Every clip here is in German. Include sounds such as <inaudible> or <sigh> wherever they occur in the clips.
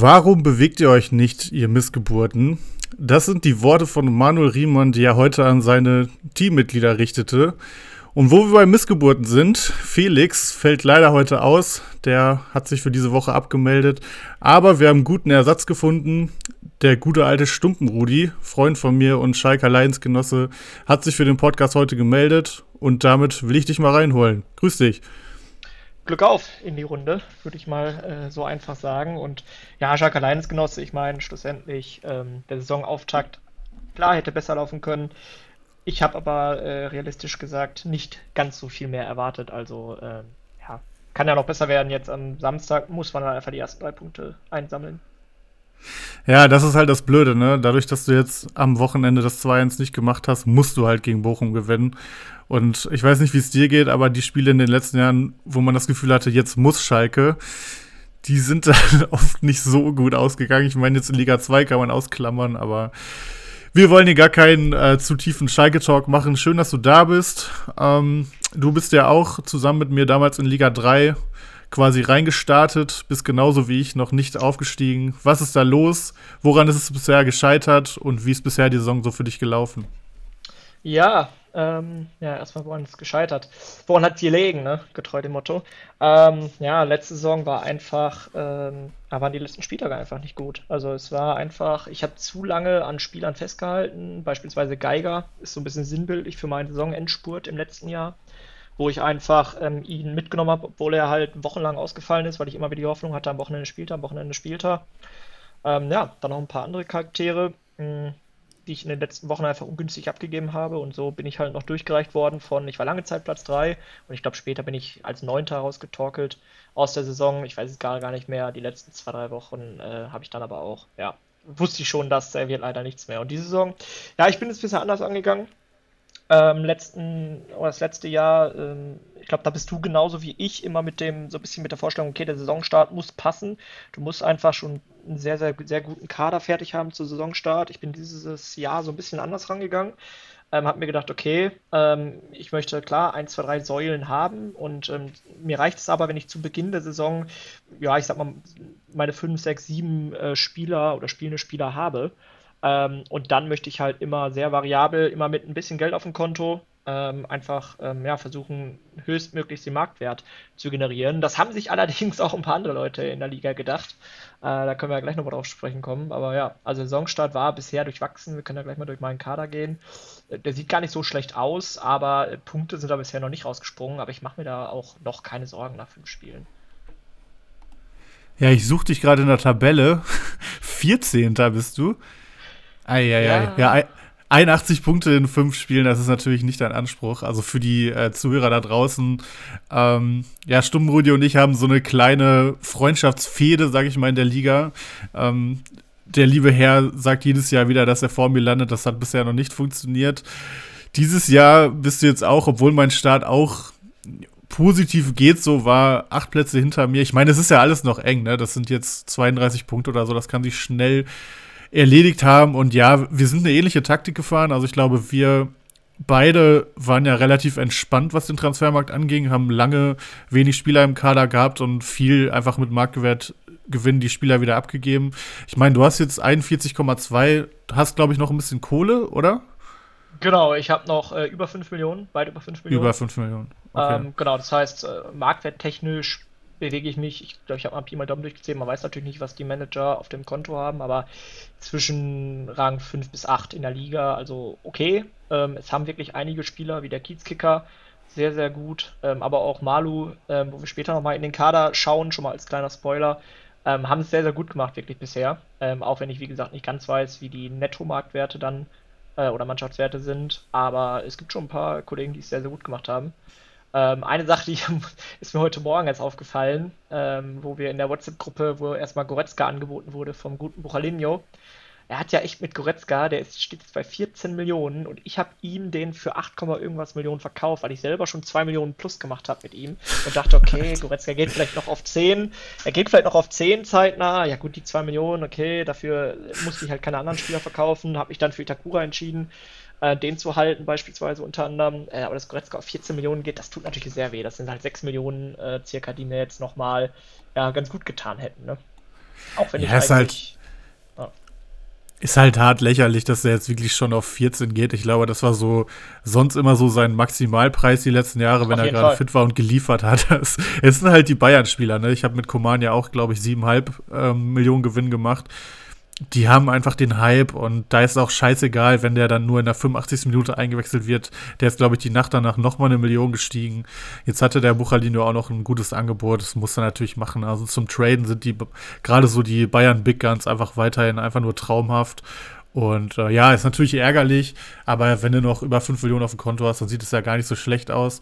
Warum bewegt ihr euch nicht, ihr Missgeburten? Das sind die Worte von Manuel Riemann, die er heute an seine Teammitglieder richtete. Und wo wir bei Missgeburten sind, Felix fällt leider heute aus. Der hat sich für diese Woche abgemeldet. Aber wir haben einen guten Ersatz gefunden. Der gute alte Stumpenrudi, Freund von mir und Schalker Leidensgenosse, hat sich für den Podcast heute gemeldet. Und damit will ich dich mal reinholen. Grüß dich. Glück auf in die Runde, würde ich mal äh, so einfach sagen. Und ja, Jacques Alleinsgenosse, ich meine, schlussendlich ähm, der Saisonauftakt, klar, hätte besser laufen können. Ich habe aber äh, realistisch gesagt nicht ganz so viel mehr erwartet. Also, äh, ja, kann ja noch besser werden. Jetzt am Samstag muss man dann einfach die ersten drei Punkte einsammeln. Ja, das ist halt das Blöde, ne? Dadurch, dass du jetzt am Wochenende das 2-1 nicht gemacht hast, musst du halt gegen Bochum gewinnen. Und ich weiß nicht, wie es dir geht, aber die Spiele in den letzten Jahren, wo man das Gefühl hatte, jetzt muss Schalke, die sind <laughs> dann oft nicht so gut ausgegangen. Ich meine, jetzt in Liga 2 kann man ausklammern, aber wir wollen hier gar keinen äh, zu tiefen Schalke-Talk machen. Schön, dass du da bist. Ähm, du bist ja auch zusammen mit mir damals in Liga 3 quasi reingestartet, bist genauso wie ich noch nicht aufgestiegen. Was ist da los? Woran ist es bisher gescheitert und wie ist bisher die Saison so für dich gelaufen? Ja, ähm, ja, erstmal woran es gescheitert. Woran hat gelegen, ne? Getreu dem Motto. Ähm, ja, letzte Saison war einfach, ähm, waren die letzten Spieltage einfach nicht gut. Also es war einfach, ich habe zu lange an Spielern festgehalten. Beispielsweise Geiger ist so ein bisschen sinnbildlich für meinen Saisonendspurt im letzten Jahr, wo ich einfach ähm, ihn mitgenommen habe, obwohl er halt wochenlang ausgefallen ist, weil ich immer wieder die Hoffnung hatte, am Wochenende spielt er, am Wochenende spielt er. Ähm, ja, dann noch ein paar andere Charaktere. Mh, hm, die ich in den letzten Wochen einfach ungünstig abgegeben habe. Und so bin ich halt noch durchgereicht worden von, ich war lange Zeit Platz 3 und ich glaube, später bin ich als Neunter rausgetorkelt aus der Saison. Ich weiß es gar, gar nicht mehr. Die letzten zwei, drei Wochen äh, habe ich dann aber auch, ja, wusste ich schon, dass er wird leider nichts mehr. Und diese Saison, ja, ich bin es bisher anders angegangen. Ähm, letzten, oder das letzte Jahr, ähm, ich glaube, da bist du genauso wie ich immer mit dem, so ein bisschen mit der Vorstellung, okay, der Saisonstart muss passen. Du musst einfach schon einen sehr, sehr, sehr guten Kader fertig haben zu Saisonstart. Ich bin dieses Jahr so ein bisschen anders rangegangen. Ähm, habe mir gedacht, okay, ähm, ich möchte klar ein, zwei, drei Säulen haben und ähm, mir reicht es aber, wenn ich zu Beginn der Saison, ja, ich sag mal, meine fünf, sechs, sieben äh, Spieler oder spielende Spieler habe. Ähm, und dann möchte ich halt immer sehr variabel, immer mit ein bisschen Geld auf dem Konto, ähm, einfach ähm, ja, versuchen, höchstmöglichst den Marktwert zu generieren. Das haben sich <laughs> allerdings auch ein paar andere Leute in der Liga gedacht. Äh, da können wir ja gleich nochmal drauf sprechen kommen. Aber ja, also Saisonstart war bisher durchwachsen. Wir können ja gleich mal durch meinen Kader gehen. Äh, der sieht gar nicht so schlecht aus, aber äh, Punkte sind da bisher noch nicht rausgesprungen. Aber ich mache mir da auch noch keine Sorgen nach fünf Spielen. Ja, ich suche dich gerade in der Tabelle. <laughs> 14. bist du. Eieiei. Ja. ja, 81 Punkte in fünf Spielen, das ist natürlich nicht dein Anspruch. Also für die äh, Zuhörer da draußen, ähm, ja, Stummrudi und ich haben so eine kleine Freundschaftsfehde, sag ich mal, in der Liga. Ähm, der liebe Herr sagt jedes Jahr wieder, dass er vor mir landet. Das hat bisher noch nicht funktioniert. Dieses Jahr bist du jetzt auch, obwohl mein Start auch positiv geht, so war acht Plätze hinter mir. Ich meine, es ist ja alles noch eng, ne? Das sind jetzt 32 Punkte oder so, das kann sich schnell erledigt haben. Und ja, wir sind eine ähnliche Taktik gefahren. Also ich glaube, wir beide waren ja relativ entspannt, was den Transfermarkt anging, haben lange wenig Spieler im Kader gehabt und viel einfach mit Marktwert Gewinn die Spieler wieder abgegeben. Ich meine, du hast jetzt 41,2, hast glaube ich noch ein bisschen Kohle, oder? Genau, ich habe noch äh, über 5 Millionen, weit über 5 Millionen. Über 5 Millionen. Okay. Ähm, genau, das heißt, äh, marktwerttechnisch bewege ich mich, ich glaube, ich habe mal Pi mal Daumen durchgezählt, man weiß natürlich nicht, was die Manager auf dem Konto haben, aber zwischen Rang 5 bis 8 in der Liga, also okay. Ähm, es haben wirklich einige Spieler, wie der Kiezkicker, sehr, sehr gut, ähm, aber auch Malu, ähm, wo wir später nochmal in den Kader schauen, schon mal als kleiner Spoiler, ähm, haben es sehr, sehr gut gemacht, wirklich bisher. Ähm, auch wenn ich, wie gesagt, nicht ganz weiß, wie die Nettomarktwerte dann äh, oder Mannschaftswerte sind, aber es gibt schon ein paar Kollegen, die es sehr, sehr gut gemacht haben. Ähm, eine Sache, die <laughs> ist mir heute Morgen jetzt aufgefallen, ähm, wo wir in der WhatsApp-Gruppe, wo erstmal Goretzka angeboten wurde vom guten Buchalinho. Er hat ja echt mit Goretzka, der ist, steht jetzt bei 14 Millionen und ich habe ihm den für 8, irgendwas Millionen verkauft, weil ich selber schon 2 Millionen plus gemacht habe mit ihm und dachte, okay, <laughs> Goretzka geht vielleicht noch auf 10. Er geht vielleicht noch auf 10 zeitnah. Ja gut, die 2 Millionen, okay, dafür musste ich halt keine anderen Spieler verkaufen, habe mich dann für Itakura entschieden äh, den zu halten, beispielsweise unter anderem. Äh, aber dass Goretzka auf 14 Millionen geht, das tut natürlich sehr weh. Das sind halt 6 Millionen äh, circa, die mir jetzt nochmal ja, ganz gut getan hätten. Ne? Auch wenn ja, ich ist halt, ja. ist halt hart lächerlich, dass er jetzt wirklich schon auf 14 geht. Ich glaube, das war so sonst immer so sein Maximalpreis die letzten Jahre, wenn er gerade fit war und geliefert hat. <laughs> Es sind halt die Bayern-Spieler. Ne? Ich habe mit Koman ja auch, glaube ich, 7,5 ähm, Millionen Gewinn gemacht die haben einfach den Hype und da ist auch scheißegal, wenn der dann nur in der 85. Minute eingewechselt wird. Der ist, glaube ich, die Nacht danach nochmal eine Million gestiegen. Jetzt hatte der Buchalino auch noch ein gutes Angebot. Das muss er natürlich machen. Also zum Traden sind die, gerade so die Bayern Big Guns einfach weiterhin einfach nur traumhaft. Und äh, ja, ist natürlich ärgerlich, aber wenn du noch über 5 Millionen auf dem Konto hast, dann sieht es ja gar nicht so schlecht aus.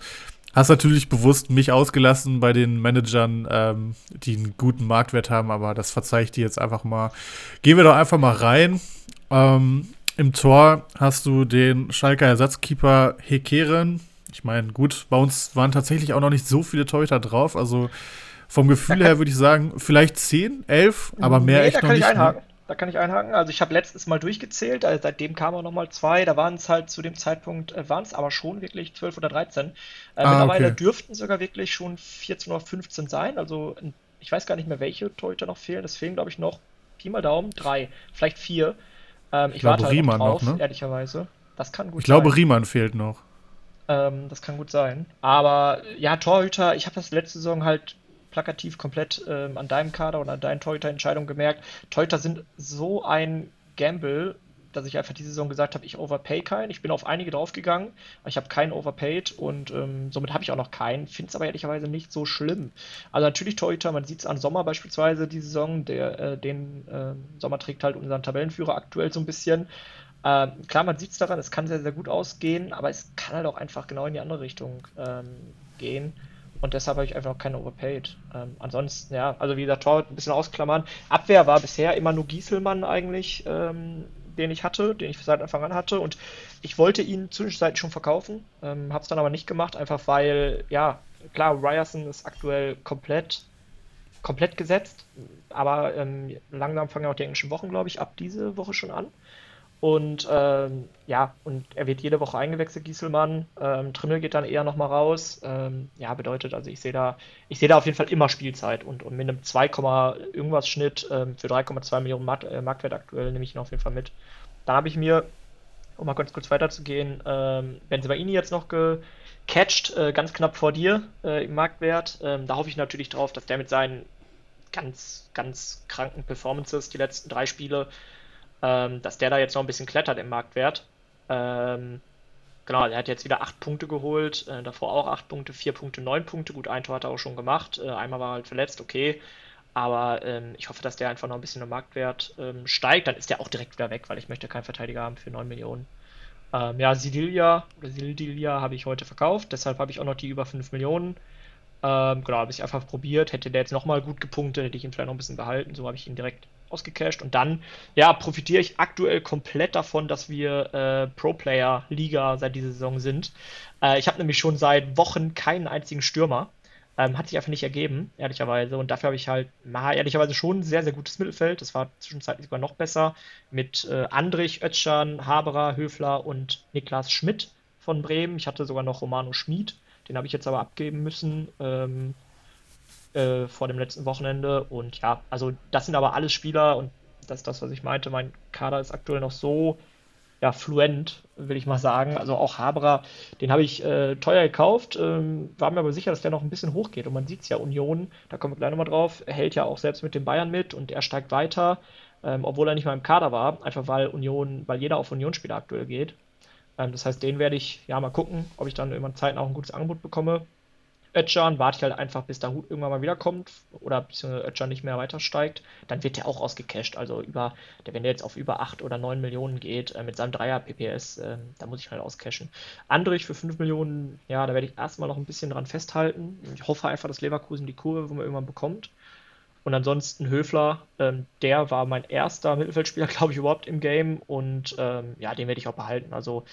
Hast natürlich bewusst mich ausgelassen bei den Managern, ähm, die einen guten Marktwert haben, aber das verzeihe ich dir jetzt einfach mal. Gehen wir doch einfach mal rein. Ähm, Im Tor hast du den Schalker Ersatzkeeper Hekeren. Ich meine, gut, bei uns waren tatsächlich auch noch nicht so viele Torhüter drauf. Also vom Gefühl her <laughs> würde ich sagen, vielleicht 10, 11, aber mehr nee, echt noch nicht. Da kann ich einhaken. Also ich habe letztes Mal durchgezählt, also seitdem kamen auch nochmal zwei. Da waren es halt zu dem Zeitpunkt, äh, waren es aber schon wirklich 12 oder 13. Äh, ah, mittlerweile okay. dürften sogar wirklich schon 14 oder 15 sein. Also ich weiß gar nicht mehr, welche Torhüter noch fehlen. Es fehlen, glaube ich, noch Pi mal Daumen, drei, vielleicht vier. Ähm, ich, ich warte halt Riemann noch, drauf, noch, ne? ehrlicherweise. Das kann gut ich sein. Ich glaube, Riemann fehlt noch. Ähm, das kann gut sein. Aber ja, Torhüter, ich habe das letzte Saison halt plakativ komplett ähm, an deinem Kader oder an deinen Torhüter-Entscheidungen gemerkt. Torhüter sind so ein Gamble, dass ich einfach diese Saison gesagt habe, ich overpay keinen. Ich bin auf einige draufgegangen, aber ich habe keinen overpaid und ähm, somit habe ich auch noch keinen. Finde es aber ehrlicherweise nicht so schlimm. Also natürlich Torhüter, man sieht es an Sommer beispielsweise die Saison, der, äh, den äh, Sommer trägt halt unseren Tabellenführer aktuell so ein bisschen. Ähm, klar, man sieht es daran, es kann sehr, sehr gut ausgehen, aber es kann halt auch einfach genau in die andere Richtung ähm, gehen. Und deshalb habe ich einfach keine overpaid. Ähm, ansonsten, ja, also wie gesagt, Tor ein bisschen ausklammern. Abwehr war bisher immer nur Gieselmann eigentlich, ähm, den ich hatte, den ich seit Anfang an hatte. Und ich wollte ihn zwischenzeitlich schon verkaufen, ähm, habe es dann aber nicht gemacht, einfach weil, ja, klar, Ryerson ist aktuell komplett, komplett gesetzt. Aber ähm, langsam fangen auch die englischen Wochen, glaube ich, ab diese Woche schon an. Und ähm, ja, und er wird jede Woche eingewechselt, Gieselmann. Ähm, Trimmel geht dann eher nochmal raus. Ähm, ja, bedeutet, also ich sehe da, ich sehe da auf jeden Fall immer Spielzeit und, und mit einem 2, irgendwas Schnitt ähm, für 3,2 Millionen Mark äh, Marktwert aktuell nehme ich ihn auf jeden Fall mit. Dann habe ich mir, um mal ganz kurz weiterzugehen, ähm, Benzibaini jetzt noch gecatcht, äh, ganz knapp vor dir äh, im Marktwert. Ähm, da hoffe ich natürlich drauf, dass der mit seinen ganz, ganz kranken Performances die letzten drei Spiele ähm, dass der da jetzt noch ein bisschen klettert im Marktwert. Ähm, genau, er hat jetzt wieder 8 Punkte geholt, äh, davor auch 8 Punkte, 4 Punkte, 9 Punkte. Gut, ein Tor hat er auch schon gemacht, äh, einmal war er halt verletzt, okay. Aber ähm, ich hoffe, dass der einfach noch ein bisschen im Marktwert ähm, steigt. Dann ist der auch direkt wieder weg, weil ich möchte keinen Verteidiger haben für 9 Millionen. Ähm, ja, Sidilia oder Sildilia habe ich heute verkauft, deshalb habe ich auch noch die über 5 Millionen. Ähm, genau, habe ich einfach probiert. Hätte der jetzt nochmal gut gepunktet, hätte ich ihn vielleicht noch ein bisschen behalten. So habe ich ihn direkt ausgecasht. Und dann, ja, profitiere ich aktuell komplett davon, dass wir äh, Pro-Player-Liga seit dieser Saison sind. Äh, ich habe nämlich schon seit Wochen keinen einzigen Stürmer. Ähm, hat sich einfach nicht ergeben, ehrlicherweise. Und dafür habe ich halt, na, ehrlicherweise schon ein sehr, sehr gutes Mittelfeld. Das war zwischenzeitlich sogar noch besser. Mit äh, Andrich, Ötschan, Haberer, Höfler und Niklas Schmidt von Bremen. Ich hatte sogar noch Romano Schmid. Den habe ich jetzt aber abgeben müssen. Ähm, äh, vor dem letzten Wochenende. Und ja, also das sind aber alles Spieler und das ist das, was ich meinte. Mein Kader ist aktuell noch so ja, fluent, will ich mal sagen. Also auch Haberer, den habe ich äh, teuer gekauft, ähm, war mir aber sicher, dass der noch ein bisschen hochgeht. Und man sieht es ja, Union, da kommen wir gleich nochmal drauf, hält ja auch selbst mit den Bayern mit und er steigt weiter, ähm, obwohl er nicht mal im Kader war, einfach weil Union, weil jeder auf Union-Spieler aktuell geht. Ähm, das heißt, den werde ich ja mal gucken, ob ich dann irgendwann Zeiten auch ein gutes Angebot bekomme. Ötchan warte ich halt einfach, bis der Hut irgendwann mal wiederkommt oder beziehungsweise Ötchan nicht mehr weiter steigt, dann wird der auch ausgecasht. Also über, der, wenn der jetzt auf über 8 oder 9 Millionen geht, äh, mit seinem Dreier PPS, äh, da muss ich halt auscashen. Andrich für 5 Millionen, ja, da werde ich erstmal noch ein bisschen dran festhalten. Ich hoffe einfach, dass Leverkusen die Kurve, wo man irgendwann bekommt. Und ansonsten Höfler, ähm, der war mein erster Mittelfeldspieler, <laughs> glaube ich, überhaupt im Game und ähm, ja, den werde ich auch behalten. Also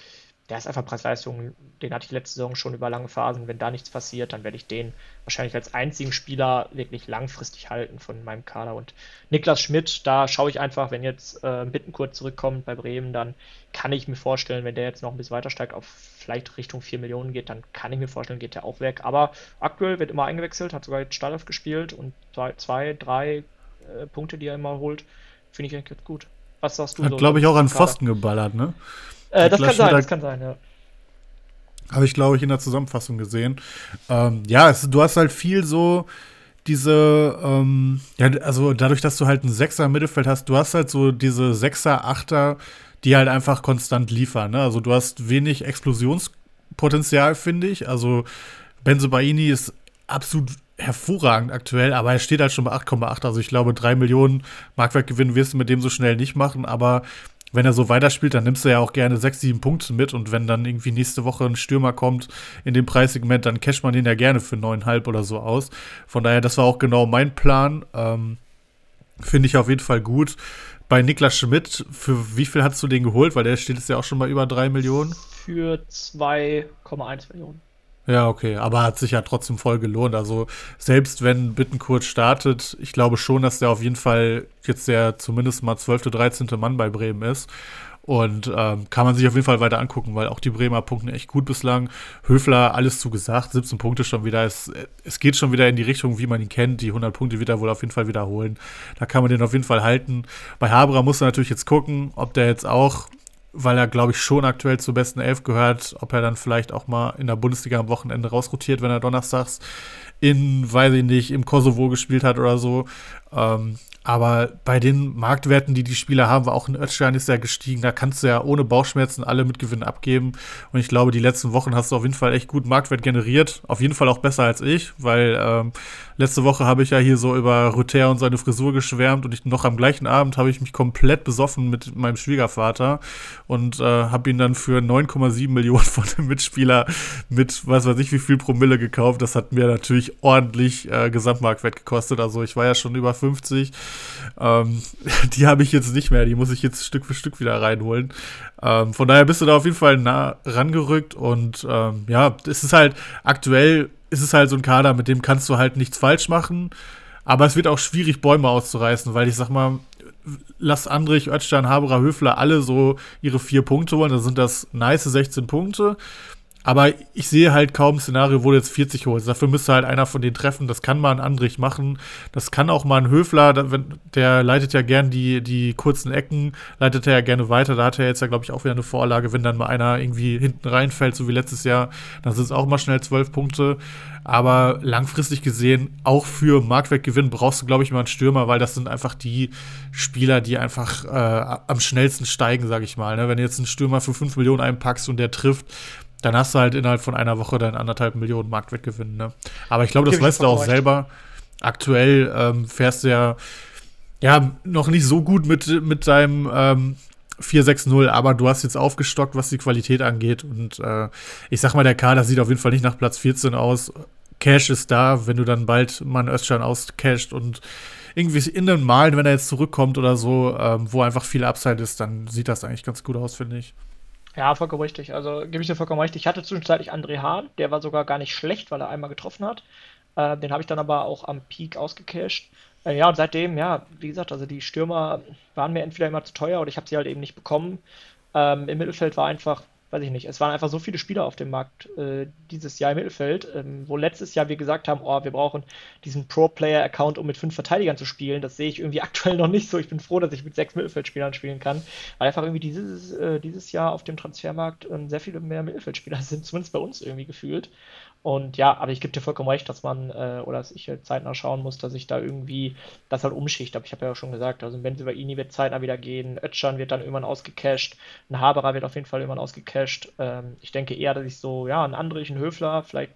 der ist einfach Preis-Leistung, den hatte ich letzte Saison schon über lange Phasen. Wenn da nichts passiert, dann werde ich den wahrscheinlich als einzigen Spieler wirklich langfristig halten von meinem Kader. Und Niklas Schmidt, da schaue ich einfach, wenn jetzt äh, Bittenkurt zurückkommt bei Bremen, dann kann ich mir vorstellen, wenn der jetzt noch ein bisschen weiter steigt, auf vielleicht Richtung 4 Millionen geht, dann kann ich mir vorstellen, geht der auch weg. Aber aktuell wird immer eingewechselt, hat sogar jetzt Startelf gespielt und zwei, zwei drei äh, Punkte, die er immer holt, finde ich eigentlich ganz gut. Was sagst du Hat, so? glaube ich, auch an Pfosten geballert, ne? Äh, das kann sein, das kann sein, ja. Habe ich, glaube ich, in der Zusammenfassung gesehen. Ähm, ja, es, du hast halt viel so diese, ähm, ja, also dadurch, dass du halt einen Sechser im Mittelfeld hast, du hast halt so diese Sechser, Achter, die halt einfach konstant liefern. Ne? Also du hast wenig Explosionspotenzial, finde ich. Also Benzo Baini ist absolut hervorragend aktuell, aber er steht halt schon bei 8,8. Also ich glaube, drei Millionen Marktwertgewinn wirst du mit dem so schnell nicht machen, aber wenn er so weiterspielt, dann nimmst du ja auch gerne sechs, sieben Punkte mit und wenn dann irgendwie nächste Woche ein Stürmer kommt in dem Preissegment, dann casht man den ja gerne für neuneinhalb oder so aus. Von daher, das war auch genau mein Plan. Ähm, Finde ich auf jeden Fall gut. Bei Niklas Schmidt, für wie viel hast du den geholt? Weil der steht jetzt ja auch schon mal über drei Millionen. Für 2,1 Millionen. Ja, okay, aber hat sich ja trotzdem voll gelohnt. Also selbst wenn Bittenkurt startet, ich glaube schon, dass der auf jeden Fall jetzt der zumindest mal 12., 13. Mann bei Bremen ist. Und ähm, kann man sich auf jeden Fall weiter angucken, weil auch die Bremer punkten echt gut bislang. Höfler, alles zugesagt, 17 Punkte schon wieder. Es, es geht schon wieder in die Richtung, wie man ihn kennt. Die 100 Punkte wird er wohl auf jeden Fall wiederholen. Da kann man den auf jeden Fall halten. Bei Haberer muss er natürlich jetzt gucken, ob der jetzt auch weil er, glaube ich, schon aktuell zur besten Elf gehört, ob er dann vielleicht auch mal in der Bundesliga am Wochenende rausrotiert, wenn er donnerstags in, weiß ich nicht, im Kosovo gespielt hat oder so. Ähm, aber bei den Marktwerten, die die Spieler haben, war auch ein Özcan ist ja gestiegen. Da kannst du ja ohne Bauchschmerzen alle mit Gewinn abgeben. Und ich glaube, die letzten Wochen hast du auf jeden Fall echt gut Marktwert generiert. Auf jeden Fall auch besser als ich, weil ähm, letzte Woche habe ich ja hier so über Rüther und seine Frisur geschwärmt und ich, noch am gleichen Abend habe ich mich komplett besoffen mit meinem Schwiegervater und äh, habe ihn dann für 9,7 Millionen <laughs> von dem Mitspieler mit was weiß ich wie viel Promille gekauft. Das hat mir natürlich ordentlich äh, Gesamtmarktwert gekostet. Also ich war ja schon über 50 ähm, <laughs> die habe ich jetzt nicht mehr, die muss ich jetzt Stück für Stück wieder reinholen. Ähm, von daher bist du da auf jeden Fall nah rangerückt und ähm, ja, es ist halt aktuell ist es halt so ein Kader, mit dem kannst du halt nichts falsch machen. Aber es wird auch schwierig, Bäume auszureißen, weil ich sag mal, lass Andrich, Özcan, Haberer, Höfler alle so ihre vier Punkte holen, dann sind das nice 16 Punkte. Aber ich sehe halt kaum ein Szenario, wo du jetzt 40 holst. Dafür müsste halt einer von denen treffen. Das kann mal ein Andrich machen. Das kann auch mal ein Höfler. Der leitet ja gern die, die kurzen Ecken, leitet er ja gerne weiter. Da hat er jetzt ja, glaube ich, auch wieder eine Vorlage. Wenn dann mal einer irgendwie hinten reinfällt, so wie letztes Jahr, dann sind es auch mal schnell 12 Punkte. Aber langfristig gesehen, auch für Marktwertgewinn brauchst du, glaube ich, mal einen Stürmer, weil das sind einfach die Spieler, die einfach äh, am schnellsten steigen, sage ich mal. Ne? Wenn du jetzt einen Stürmer für 5 Millionen einpackst und der trifft, dann hast du halt innerhalb von einer Woche dann anderthalb Millionen Marktwertgewinn. Ne? Aber ich glaube, das weißt du auch selber. Aktuell ähm, fährst du ja, ja noch nicht so gut mit, mit deinem ähm, 4-6-0, aber du hast jetzt aufgestockt, was die Qualität angeht. Und äh, ich sag mal, der Kader sieht auf jeden Fall nicht nach Platz 14 aus. Cash ist da, wenn du dann bald mal einen Özcan auscasht und irgendwie in den Malen, wenn er jetzt zurückkommt oder so, ähm, wo einfach viel Upside ist, dann sieht das eigentlich ganz gut aus, finde ich. Ja, vollkommen richtig. Also gebe ich dir vollkommen recht. Ich hatte zwischenzeitlich André Hahn, der war sogar gar nicht schlecht, weil er einmal getroffen hat. Äh, den habe ich dann aber auch am Peak ausgecasht. Äh, ja, und seitdem, ja, wie gesagt, also die Stürmer waren mir entweder immer zu teuer oder ich habe sie halt eben nicht bekommen. Ähm, Im Mittelfeld war einfach weiß ich nicht, es waren einfach so viele Spieler auf dem Markt äh, dieses Jahr im Mittelfeld, ähm, wo letztes Jahr wir gesagt haben, oh, wir brauchen diesen Pro-Player-Account, um mit fünf Verteidigern zu spielen. Das sehe ich irgendwie <laughs> aktuell noch nicht so. Ich bin froh, dass ich mit sechs Mittelfeldspielern spielen kann, weil einfach irgendwie dieses, äh, dieses Jahr auf dem Transfermarkt äh, sehr viele mehr Mittelfeldspieler <laughs> sind, zumindest bei uns irgendwie gefühlt. Und ja, aber ich gebe dir vollkommen recht, dass man, äh, oder dass ich halt zeitnah schauen muss, dass ich da irgendwie das halt umschicht. Aber ich habe ja auch schon gesagt, also wenn über Ini wird zeitnah wieder gehen, Ötschan wird dann irgendwann ausgecasht, ein Haberer wird auf jeden Fall irgendwann ausgecasht. Ähm, ich denke eher, dass ich so, ja, einen Andrich, einen Höfler, vielleicht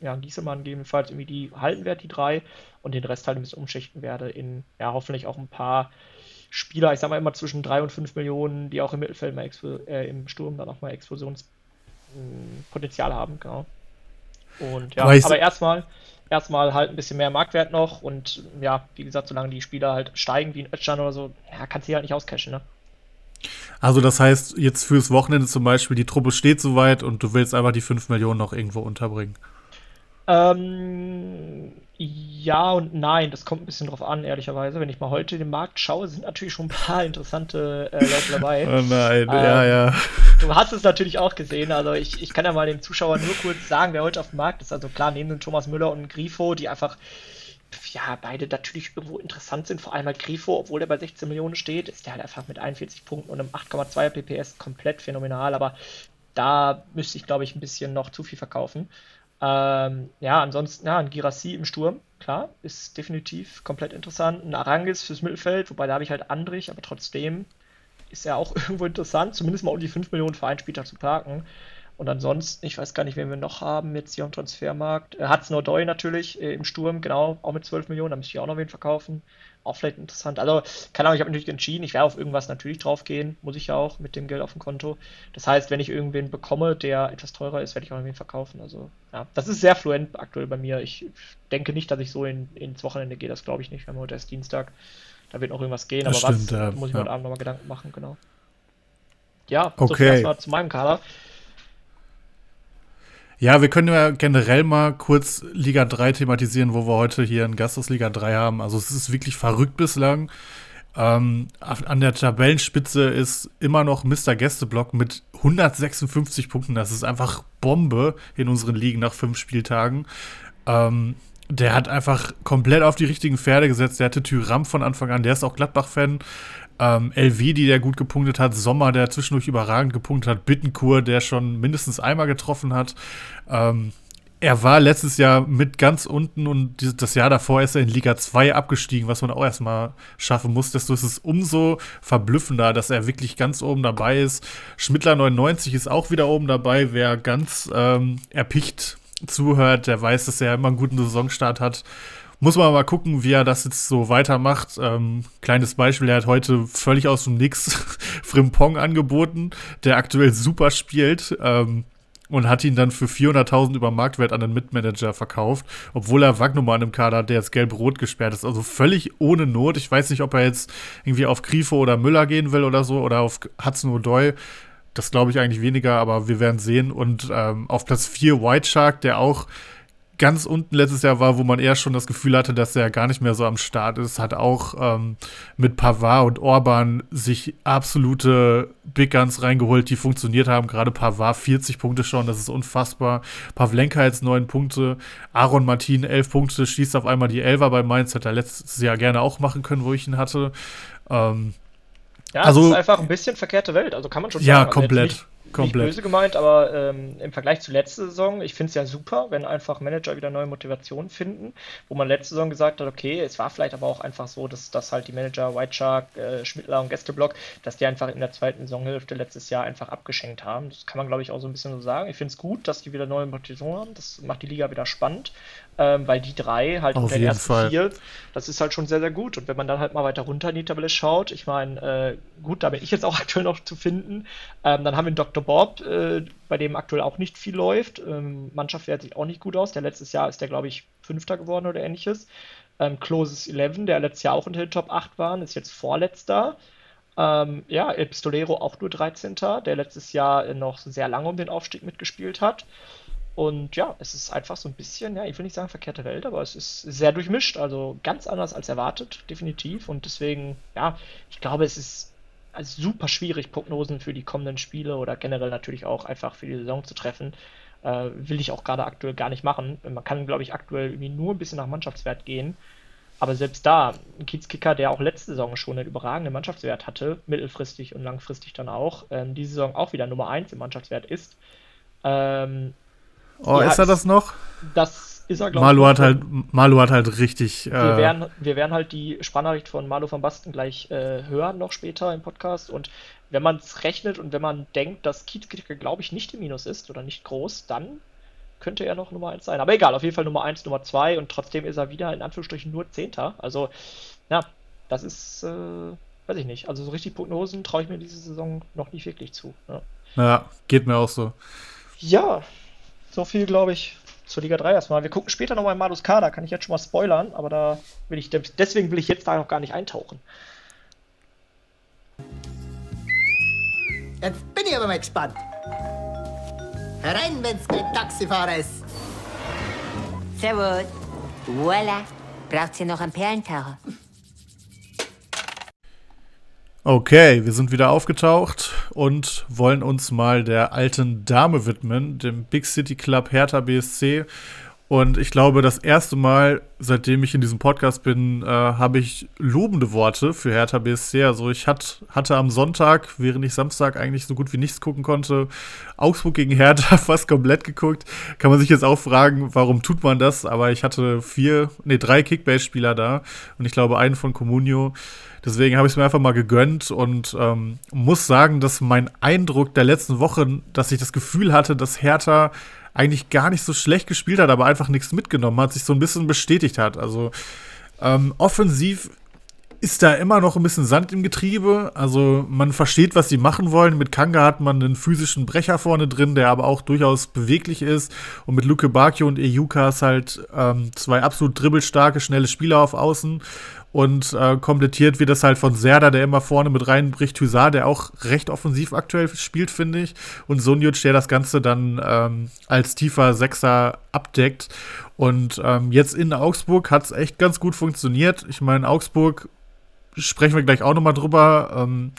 ja, Giesemann gegebenenfalls irgendwie die halten werde, die drei, und den Rest halt ein bisschen umschichten werde in, ja, hoffentlich auch ein paar Spieler, ich sag mal immer zwischen drei und fünf Millionen, die auch im Mittelfeld mal, äh, im Sturm dann auch mal Explosionspotenzial haben, genau. Und ja, aber, aber erstmal, erstmal halt ein bisschen mehr Marktwert noch und ja, wie gesagt, solange die Spieler halt steigen wie ein Ötchan oder so, ja, kannst du halt nicht auscashen, ne? Also das heißt, jetzt fürs Wochenende zum Beispiel, die Truppe steht soweit und du willst einfach die 5 Millionen noch irgendwo unterbringen. Ähm, ja und nein, das kommt ein bisschen drauf an, ehrlicherweise. Wenn ich mal heute den Markt schaue, sind natürlich schon ein paar interessante äh, Leute <laughs> dabei. oh nein, ähm, ja, ja. Du hast es natürlich auch gesehen. Also ich, ich kann ja mal den Zuschauern nur kurz sagen, wer heute auf dem Markt ist. Also klar, neben dem Thomas Müller und Grifo, die einfach ja, beide natürlich irgendwo interessant sind. Vor allem halt Grifo, obwohl er bei 16 Millionen steht, ist der halt einfach mit 41 Punkten und einem 8,2er PPS komplett phänomenal. Aber da müsste ich, glaube ich, ein bisschen noch zu viel verkaufen. Ähm, ja, ansonsten, ja, ein Girassi im Sturm, klar, ist definitiv komplett interessant. Ein Arangis fürs Mittelfeld, wobei da habe ich halt Andrich, aber trotzdem ist er auch <laughs> irgendwo interessant, zumindest mal um die 5 Millionen für zu parken. Und ansonsten, ich weiß gar nicht, wen wir noch haben jetzt hier am Transfermarkt. Äh, Hat's Nordoy natürlich äh, im Sturm, genau, auch mit 12 Millionen, da müsste ich auch noch wen verkaufen. Auch vielleicht interessant. Also, keine Ahnung, ich habe natürlich entschieden, ich werde auf irgendwas natürlich drauf gehen, muss ich ja auch mit dem Geld auf dem Konto. Das heißt, wenn ich irgendwen bekomme, der etwas teurer ist, werde ich auch irgendwen verkaufen. Also, ja, das ist sehr fluent aktuell bei mir. Ich denke nicht, dass ich so in, ins Wochenende gehe, das glaube ich nicht. Wir haben heute erst Dienstag. Da wird noch irgendwas gehen, das aber stimmt, was ja, muss ich ja. heute Abend nochmal Gedanken machen, genau. Ja, Okay. so erstmal zu meinem Kader. Ja, wir können ja generell mal kurz Liga 3 thematisieren, wo wir heute hier einen Gast aus Liga 3 haben. Also es ist wirklich verrückt bislang. Ähm, an der Tabellenspitze ist immer noch Mr. Gästeblock mit 156 Punkten. Das ist einfach Bombe in unseren Ligen nach fünf Spieltagen. Ähm, der hat einfach komplett auf die richtigen Pferde gesetzt. Der hatte Tyram von Anfang an. Der ist auch Gladbach-Fan. Ähm, Elvedi, der gut gepunktet hat, Sommer, der zwischendurch überragend gepunktet hat, Bittenkur, der schon mindestens einmal getroffen hat. Ähm, er war letztes Jahr mit ganz unten und das Jahr davor ist er in Liga 2 abgestiegen, was man auch erstmal schaffen muss. Desto ist es umso verblüffender, dass er wirklich ganz oben dabei ist. Schmittler 99 ist auch wieder oben dabei. Wer ganz ähm, erpicht zuhört, der weiß, dass er immer einen guten Saisonstart hat. Muss man mal gucken, wie er das jetzt so weitermacht. Ähm, kleines Beispiel, er hat heute völlig aus dem Nix <laughs> Frimpong angeboten, der aktuell super spielt. Ähm, und hat ihn dann für 400.000 über Marktwert an den Mitmanager verkauft, obwohl er Wagnumann im Kader der jetzt gelb-rot gesperrt ist. Also völlig ohne Not. Ich weiß nicht, ob er jetzt irgendwie auf Grifo oder Müller gehen will oder so oder auf Hudson O'Doy. Das glaube ich eigentlich weniger, aber wir werden sehen. Und ähm, auf Platz 4 White Shark, der auch ganz unten letztes Jahr war, wo man eher schon das Gefühl hatte, dass er gar nicht mehr so am Start ist, hat auch ähm, mit Pavard und Orban sich absolute Big Guns reingeholt, die funktioniert haben. Gerade Pavard 40 Punkte schon, das ist unfassbar. Pavlenka jetzt 9 Punkte, Aaron Martin 11 Punkte, schießt auf einmal die Elfer bei Mainz, hätte er letztes Jahr gerne auch machen können, wo ich ihn hatte. Ähm, Ja, Also- es ist einfach ein bisschen verkehrte Welt, also kann man schon ja, sagen. Also jetzt komplett. Nicht, böse gemeint, aber ähm, im Vergleich zu letzter Saison, ich finde es ja super, wenn einfach Manager wieder neue Motivationen finden, wo man letzte Saison gesagt hat, okay, es war vielleicht aber auch einfach so, dass, dass halt die Manager White Shark, äh, Schmittler und Gästeblock, dass die einfach in der zweiten Saisonhälfte letztes Jahr einfach abgeschenkt haben. Das kann man, glaube ich, auch so ein bisschen so sagen. Ich finde es gut, dass die wieder neue Motivationen haben. Das macht die Liga wieder spannend, ähm, weil die drei halt Auf unter den ersten Fall. vier, das ist halt schon sehr, sehr gut. Und wenn man dann halt mal weiter runter in die Tabelle schaut, ich meine, äh, gut, da bin ich jetzt auch <laughs> aktuell noch zu finden. Ähm, dann haben wir Dr. Bob, äh, bei dem aktuell auch nicht viel läuft. Ähm, Mannschaft fährt sich auch nicht gut aus. Der letztes Jahr ist der, glaube ich, Fünfter geworden oder ähnliches. Ähm, Closes 11, der letztes Jahr auch unter den Top 8 waren, ist jetzt Vorletzter. Ähm, ja, El Pistolero auch nur 13. Der letztes Jahr noch sehr lange um den Aufstieg mitgespielt hat. Und ja, es ist einfach so ein bisschen, ja, ich will nicht sagen verkehrte Welt, aber es ist sehr durchmischt, also ganz anders als erwartet, definitiv. Und deswegen, ja, ich glaube, es ist also super schwierig, Prognosen für die kommenden Spiele oder generell natürlich auch einfach für die Saison zu treffen. Äh, will ich auch gerade aktuell gar nicht machen. Man kann, glaube ich, aktuell irgendwie nur ein bisschen nach Mannschaftswert gehen. Aber selbst da, ein Kiezkicker, der auch letzte Saison schon einen überragenden Mannschaftswert hatte, mittelfristig und langfristig dann auch, ähm, diese Saison auch wieder Nummer 1 im Mannschaftswert ist, ähm, Oh, Ja, ist er das noch? das ist er, glaube Malu noch. hat halt, Malu hat halt richtig. Wir Äh, werden, wir werden halt die Sprachnachricht von Malu van Basten gleich äh, hören, noch später im Podcast. Und wenn man es rechnet und wenn man denkt, dass Kiezkicker, glaube ich, nicht im Minus ist oder nicht groß, dann könnte er noch Nummer 1 sein. Aber egal, auf jeden Fall Nummer 1, Nummer 2 und trotzdem ist er wieder in Anführungsstrichen nur Zehnter. Also, ja, das ist, äh, weiß ich nicht. Also so richtig Prognosen traue ich mir diese Saison noch nicht wirklich zu. Ja, ja, geht mir auch so. ja so viel, glaube ich, zur Liga 3 erstmal. Wir gucken später nochmal in Malus Kader, kann ich jetzt schon mal spoilern, aber da will ich, deswegen will ich jetzt da noch gar nicht eintauchen. Jetzt bin ich aber mal gespannt. Herein, wenn's kein Taxifahrer ist. Servus. Voila. Braucht ihr noch einen Perlentaucher? Okay, wir sind wieder aufgetaucht und wollen uns mal der alten Dame widmen, dem Big City Club Hertha BSC. Und ich glaube, das erste Mal, seitdem ich in diesem Podcast bin, äh, habe ich lobende Worte für Hertha BSC. Also ich hat, hatte am Sonntag, während ich Samstag eigentlich so gut wie nichts gucken konnte, Augsburg gegen Hertha <laughs> fast komplett geguckt. Kann man sich jetzt auch fragen, warum tut man das? Aber ich hatte vier, nee, drei Kickbase-Spieler da und ich glaube einen von Comunio. Deswegen habe ich es mir einfach mal gegönnt und ähm, muss sagen, dass mein Eindruck der letzten Woche, dass ich das Gefühl hatte, dass Hertha eigentlich gar nicht so schlecht gespielt hat, aber einfach nichts mitgenommen hat, sich so ein bisschen bestätigt hat. Also ähm, offensiv ist da immer noch ein bisschen Sand im Getriebe. Also man versteht, was sie machen wollen. Mit Kanga hat man einen physischen Brecher vorne drin, der aber auch durchaus beweglich ist. Und mit Luke Bakio und Ejukas halt ähm, zwei absolut dribbelstarke, schnelle Spieler auf Außen. Und äh, komplettiert wird das halt von Serda, der immer vorne mit reinbricht, Husar, der auch recht offensiv aktuell spielt, finde ich. Und Sonjic, der das Ganze dann ähm, als tiefer Sechser abdeckt. Und ähm, jetzt in Augsburg hat es echt ganz gut funktioniert. Ich meine, Augsburg sprechen wir gleich auch nochmal drüber. Ähm,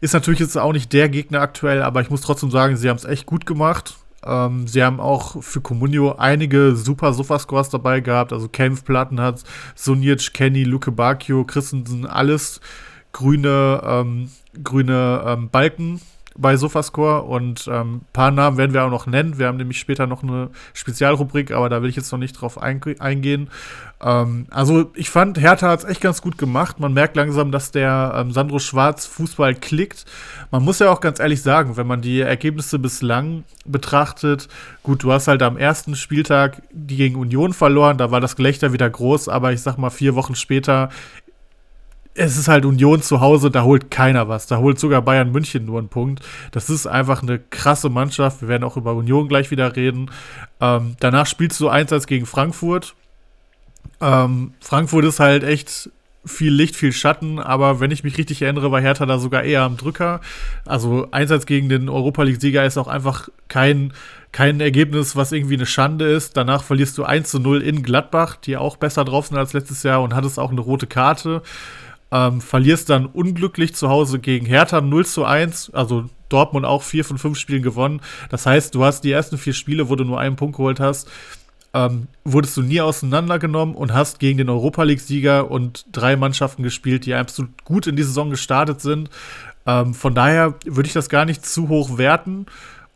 ist natürlich jetzt auch nicht der Gegner aktuell, aber ich muss trotzdem sagen, sie haben es echt gut gemacht. Ähm, sie haben auch für Comunio einige super Sofa-Scores dabei gehabt. Also Kempf, Plattenhardt, Sunic, Kenny, Luke Bacchio, Christensen, alles grüne, ähm, grüne ähm, Balken bei Sofascore und ein ähm, paar Namen werden wir auch noch nennen. Wir haben nämlich später noch eine Spezialrubrik, aber da will ich jetzt noch nicht drauf eingehen. Ähm, also ich fand, Hertha hat es echt ganz gut gemacht. Man merkt langsam, dass der ähm, Sandro Schwarz Fußball klickt. Man muss ja auch ganz ehrlich sagen, wenn man die Ergebnisse bislang betrachtet, gut, du hast halt am ersten Spieltag die gegen Union verloren, da war das Gelächter wieder groß, aber ich sag mal, vier Wochen später es ist halt Union zu Hause, da holt keiner was. Da holt sogar Bayern München nur einen Punkt. Das ist einfach eine krasse Mannschaft. Wir werden auch über Union gleich wieder reden. Ähm, danach spielst du Einsatz gegen Frankfurt. Ähm, Frankfurt ist halt echt viel Licht, viel Schatten, aber wenn ich mich richtig erinnere, war Hertha da sogar eher am Drücker. Also Einsatz gegen den Europa League-Sieger ist auch einfach kein, kein Ergebnis, was irgendwie eine Schande ist. Danach verlierst du 1 zu 0 in Gladbach, die auch besser drauf sind als letztes Jahr und hattest auch eine rote Karte. Ähm, verlierst dann unglücklich zu Hause gegen Hertha 0 zu 1, also Dortmund auch vier von fünf Spielen gewonnen. Das heißt, du hast die ersten vier Spiele, wo du nur einen Punkt geholt hast, ähm, wurdest du nie auseinandergenommen und hast gegen den Europa League-Sieger und drei Mannschaften gespielt, die absolut gut in die Saison gestartet sind. Ähm, von daher würde ich das gar nicht zu hoch werten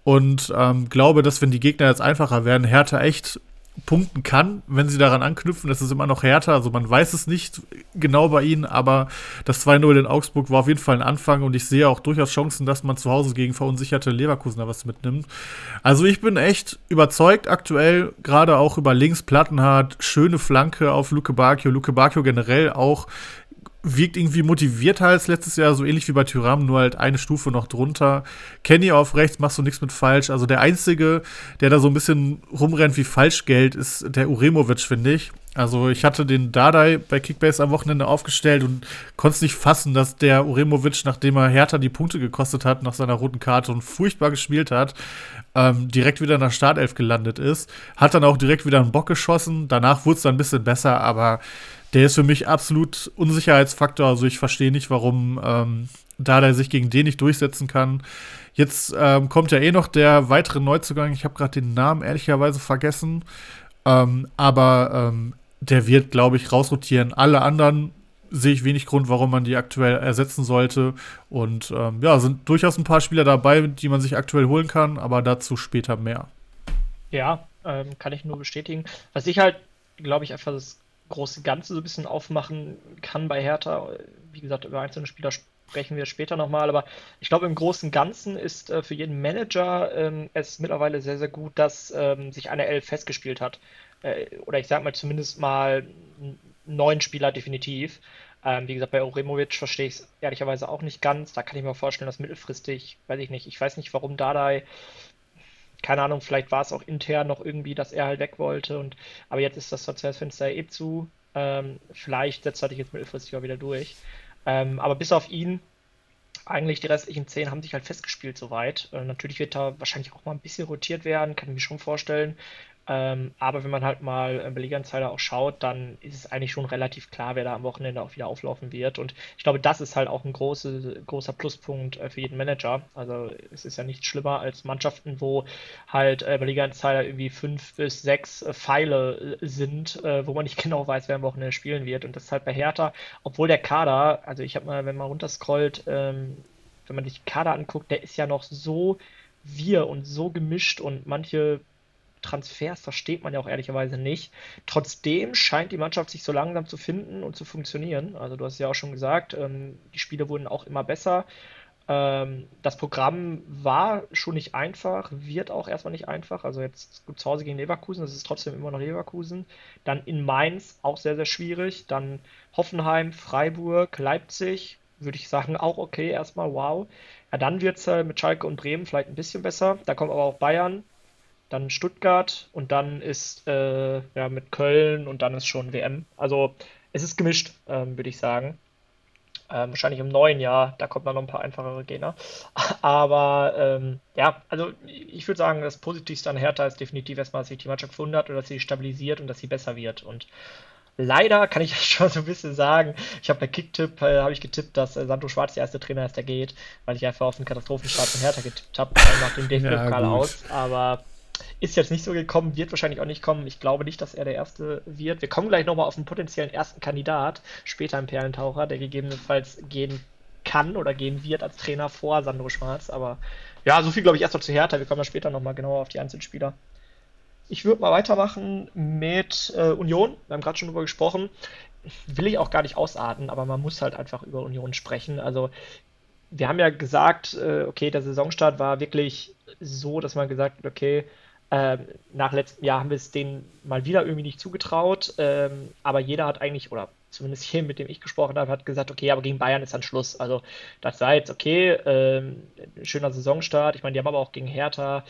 und ähm, glaube, dass wenn die Gegner jetzt einfacher werden, Hertha echt punkten kann, wenn sie daran anknüpfen. Das ist immer noch härter. Also man weiß es nicht genau bei ihnen, aber das 2-0 in Augsburg war auf jeden Fall ein Anfang und ich sehe auch durchaus Chancen, dass man zu Hause gegen verunsicherte Leverkusener was mitnimmt. Also ich bin echt überzeugt aktuell, gerade auch über links Plattenhardt, schöne Flanke auf Luke Bacchio. Luke Bacchio generell auch wirkt irgendwie motivierter als letztes Jahr, so ähnlich wie bei Tyram, nur halt eine Stufe noch drunter. Kenny auf rechts, machst du nichts mit falsch. Also der Einzige, der da so ein bisschen rumrennt wie Falschgeld, ist der Uremovic, finde ich. Also ich hatte den Dardai bei Kickbase am Wochenende aufgestellt und konnte es nicht fassen, dass der Uremovic, nachdem er Hertha die Punkte gekostet hat nach seiner roten Karte und furchtbar gespielt hat, ähm, direkt wieder in der Startelf gelandet ist. Hat dann auch direkt wieder einen Bock geschossen. Danach wurde es dann ein bisschen besser, aber der ist für mich absolut Unsicherheitsfaktor. Also ich verstehe nicht, warum ähm, da der sich gegen den nicht durchsetzen kann. Jetzt ähm, kommt ja eh noch der weitere Neuzugang. Ich habe gerade den Namen ehrlicherweise vergessen. Ähm, aber ähm, der wird, glaube ich, rausrotieren. Alle anderen sehe ich wenig Grund, warum man die aktuell ersetzen sollte. Und ähm, ja, sind durchaus ein paar Spieler dabei, die man sich aktuell holen kann, aber dazu später mehr. Ja, ähm, kann ich nur bestätigen. Was ich halt, glaube ich, einfach das große Ganze so ein bisschen aufmachen kann bei Hertha. Wie gesagt, über einzelne Spieler sprechen wir später nochmal, aber ich glaube, im Großen Ganzen ist äh, für jeden Manager ähm, es mittlerweile sehr, sehr gut, dass ähm, sich eine Elf festgespielt hat. Äh, oder ich sage mal zumindest mal neun Spieler definitiv. Ähm, wie gesagt, bei Oremovic verstehe ich es ehrlicherweise auch nicht ganz. Da kann ich mir vorstellen, dass mittelfristig, weiß ich nicht, ich weiß nicht, warum Dadai keine Ahnung, vielleicht war es auch intern noch irgendwie, dass er halt weg wollte. Und, aber jetzt ist das Transferfenster eh zu. Ähm, vielleicht setzt er dich jetzt mittelfristig auch wieder durch. Ähm, aber bis auf ihn, eigentlich die restlichen zehn haben sich halt festgespielt soweit. Äh, natürlich wird da wahrscheinlich auch mal ein bisschen rotiert werden, kann ich mir schon vorstellen. Ähm, aber wenn man halt mal Insider auch schaut, dann ist es eigentlich schon relativ klar, wer da am Wochenende auch wieder auflaufen wird. Und ich glaube, das ist halt auch ein große, großer Pluspunkt äh, für jeden Manager. Also es ist ja nicht schlimmer als Mannschaften, wo halt äh, Insider irgendwie fünf bis sechs äh, Pfeile äh, sind, äh, wo man nicht <laughs> genau weiß, wer am Wochenende spielen wird. Und das ist halt bei Hertha, obwohl der Kader, also ich habe mal, wenn man runterscrollt, ähm, wenn man sich Kader anguckt, der ist ja noch so wir und so gemischt und manche Transfers versteht man ja auch ehrlicherweise nicht. Trotzdem scheint die Mannschaft sich so langsam zu finden und zu funktionieren. Also du hast ja auch schon gesagt, ähm, die Spiele wurden auch immer besser. Ähm, das Programm war schon nicht einfach, wird auch erstmal nicht einfach. Also jetzt gut zu Hause gegen Leverkusen, das ist trotzdem immer noch Leverkusen. Dann in Mainz auch sehr, sehr schwierig. Dann Hoffenheim, Freiburg, Leipzig, würde ich sagen, auch okay, erstmal wow. Ja, dann wird es äh, mit Schalke und Bremen vielleicht ein bisschen besser. Da kommt aber auch Bayern, dann Stuttgart und dann ist äh, ja mit Köln und dann ist schon WM. Also es ist gemischt, ähm, würde ich sagen. Ähm, wahrscheinlich im neuen Jahr, da kommt dann noch ein paar einfachere Gegner. <laughs> Aber ähm, ja, also ich würde sagen, das Positivste an Hertha ist definitiv erstmal, dass sich die Mannschaft gefunden hat und dass sie stabilisiert und dass sie besser wird. Und leider kann ich <laughs> schon so ein bisschen sagen, ich habe bei Kicktipp, äh, habe ich getippt, dass äh, Sandro Schwarz der erste Trainer ist, der geht, weil ich einfach auf den Katastrophenstart von Hertha getippt habe, nach dem DFB-Pokal ja, aus. Aber ist jetzt nicht so gekommen, wird wahrscheinlich auch nicht kommen. Ich glaube nicht, dass er der Erste wird. Wir kommen gleich nochmal auf einen potenziellen ersten Kandidat, später im Perlentaucher, der gegebenenfalls gehen kann oder gehen wird als Trainer vor Sandro Schwarz. Aber ja, so viel glaube ich erst noch zu Hertha. Wir kommen ja später nochmal genauer auf die Einzelspieler. Ich würde mal weitermachen mit äh, Union. Wir haben gerade schon drüber gesprochen. Will ich auch gar nicht ausarten, aber man muss halt einfach über Union sprechen. Also wir haben ja gesagt, äh, okay, der Saisonstart war wirklich so, dass man gesagt hat, okay, ähm, nach letztem Jahr haben wir es denen mal wieder irgendwie nicht zugetraut, ähm, aber jeder hat eigentlich, oder zumindest hier, mit dem ich gesprochen habe, hat gesagt, okay, aber gegen Bayern ist dann Schluss. Also das sei jetzt okay, ähm, schöner Saisonstart. Ich meine, die haben aber auch gegen Hertha,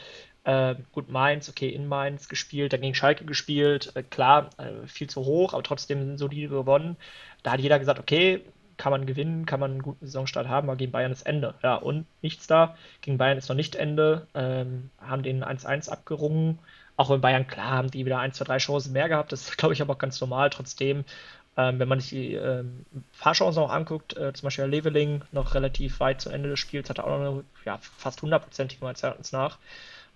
äh, gut Mainz, okay, in Mainz gespielt, dann gegen Schalke gespielt, äh, klar, äh, viel zu hoch, aber trotzdem solide gewonnen. Da hat jeder gesagt, okay, kann man gewinnen, kann man einen guten Saisonstart haben, aber gegen Bayern ist Ende. Ja, und nichts da. Gegen Bayern ist noch nicht Ende. Ähm, haben den 1-1 abgerungen. Auch in Bayern, klar, haben die wieder 1, 2, 3 Chancen mehr gehabt. Das ist, <laughs> glaube ich, aber auch ganz normal. Trotzdem, ähm, wenn man sich die ähm, Fahrchancen auch anguckt, äh, zum Beispiel Leveling noch relativ weit zu Ende des Spiels, hatte auch noch eine ja, fast hundertprozentige meines Erachtens nach.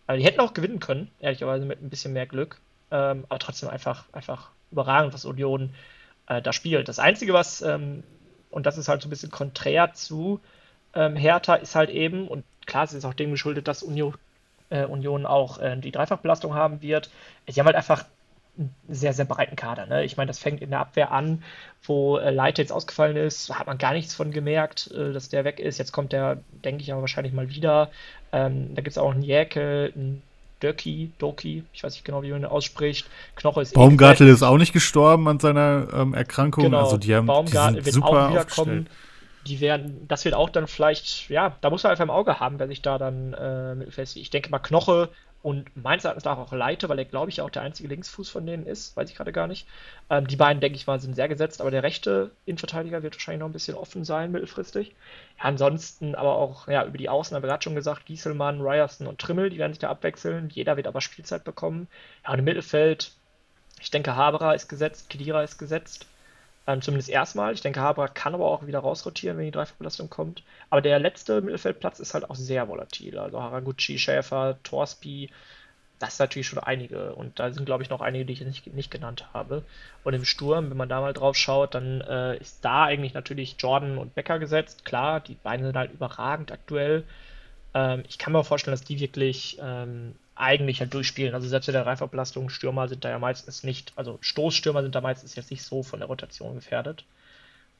Äh, die hätten auch gewinnen können, ehrlicherweise mit ein bisschen mehr Glück. Ähm, aber trotzdem einfach, einfach überragend, was Union äh, da spielt. Das Einzige, was ähm, und das ist halt so ein bisschen konträr zu ähm, Hertha, ist halt eben, und klar, es ist auch dem geschuldet, dass Union, äh, Union auch äh, die Dreifachbelastung haben wird. Sie haben halt einfach einen sehr, sehr breiten Kader. Ne? Ich meine, das fängt in der Abwehr an, wo äh, Leite jetzt ausgefallen ist, hat man gar nichts von gemerkt, äh, dass der weg ist. Jetzt kommt der, denke ich, aber wahrscheinlich mal wieder. Ähm, da gibt es auch einen Jäkel, einen Döki, Doki, ich weiß nicht genau, wie man ihn ausspricht. Knoche ist eh Baumgartel eh ist auch nicht gestorben an seiner ähm, Erkrankung. Genau, also die haben Baumgartel wird auch wiederkommen. Die werden, das wird auch dann vielleicht, ja, da muss man einfach im Auge haben, wer sich da dann äh, fest. Ich denke mal, Knoche und meines Erachtens auch Leite, weil er, glaube ich, auch der einzige Linksfuß von denen ist, weiß ich gerade gar nicht. Ähm, die beiden, denke ich mal, sind sehr gesetzt, aber der rechte Innenverteidiger wird wahrscheinlich noch ein bisschen offen sein, mittelfristig. Ja, ansonsten aber auch, ja, über die Außen haben wir gerade schon gesagt, Gieselmann, Ryerson und Trimmel, die werden sich da abwechseln. Jeder wird aber Spielzeit bekommen. Ja, und im Mittelfeld, ich denke, Haberer ist gesetzt, Kedira ist gesetzt. Ähm, zumindest erstmal. Ich denke, Haber kann aber auch wieder rausrotieren, wenn die Dreifachbelastung kommt. Aber der letzte Mittelfeldplatz ist halt auch sehr volatil. Also Haraguchi, Schäfer, Torsby, das ist natürlich schon einige. Und da sind, glaube ich, noch einige, die ich nicht, nicht genannt habe. Und im Sturm, wenn man da mal drauf schaut, dann äh, ist da eigentlich natürlich Jordan und Becker gesetzt. Klar, die beiden sind halt überragend aktuell. Ähm, ich kann mir vorstellen, dass die wirklich ähm, eigentlich halt durchspielen. Also selbst in der Reifablastung, Stürmer sind da ja meistens nicht, also Stoßstürmer sind da meistens jetzt nicht so von der Rotation gefährdet.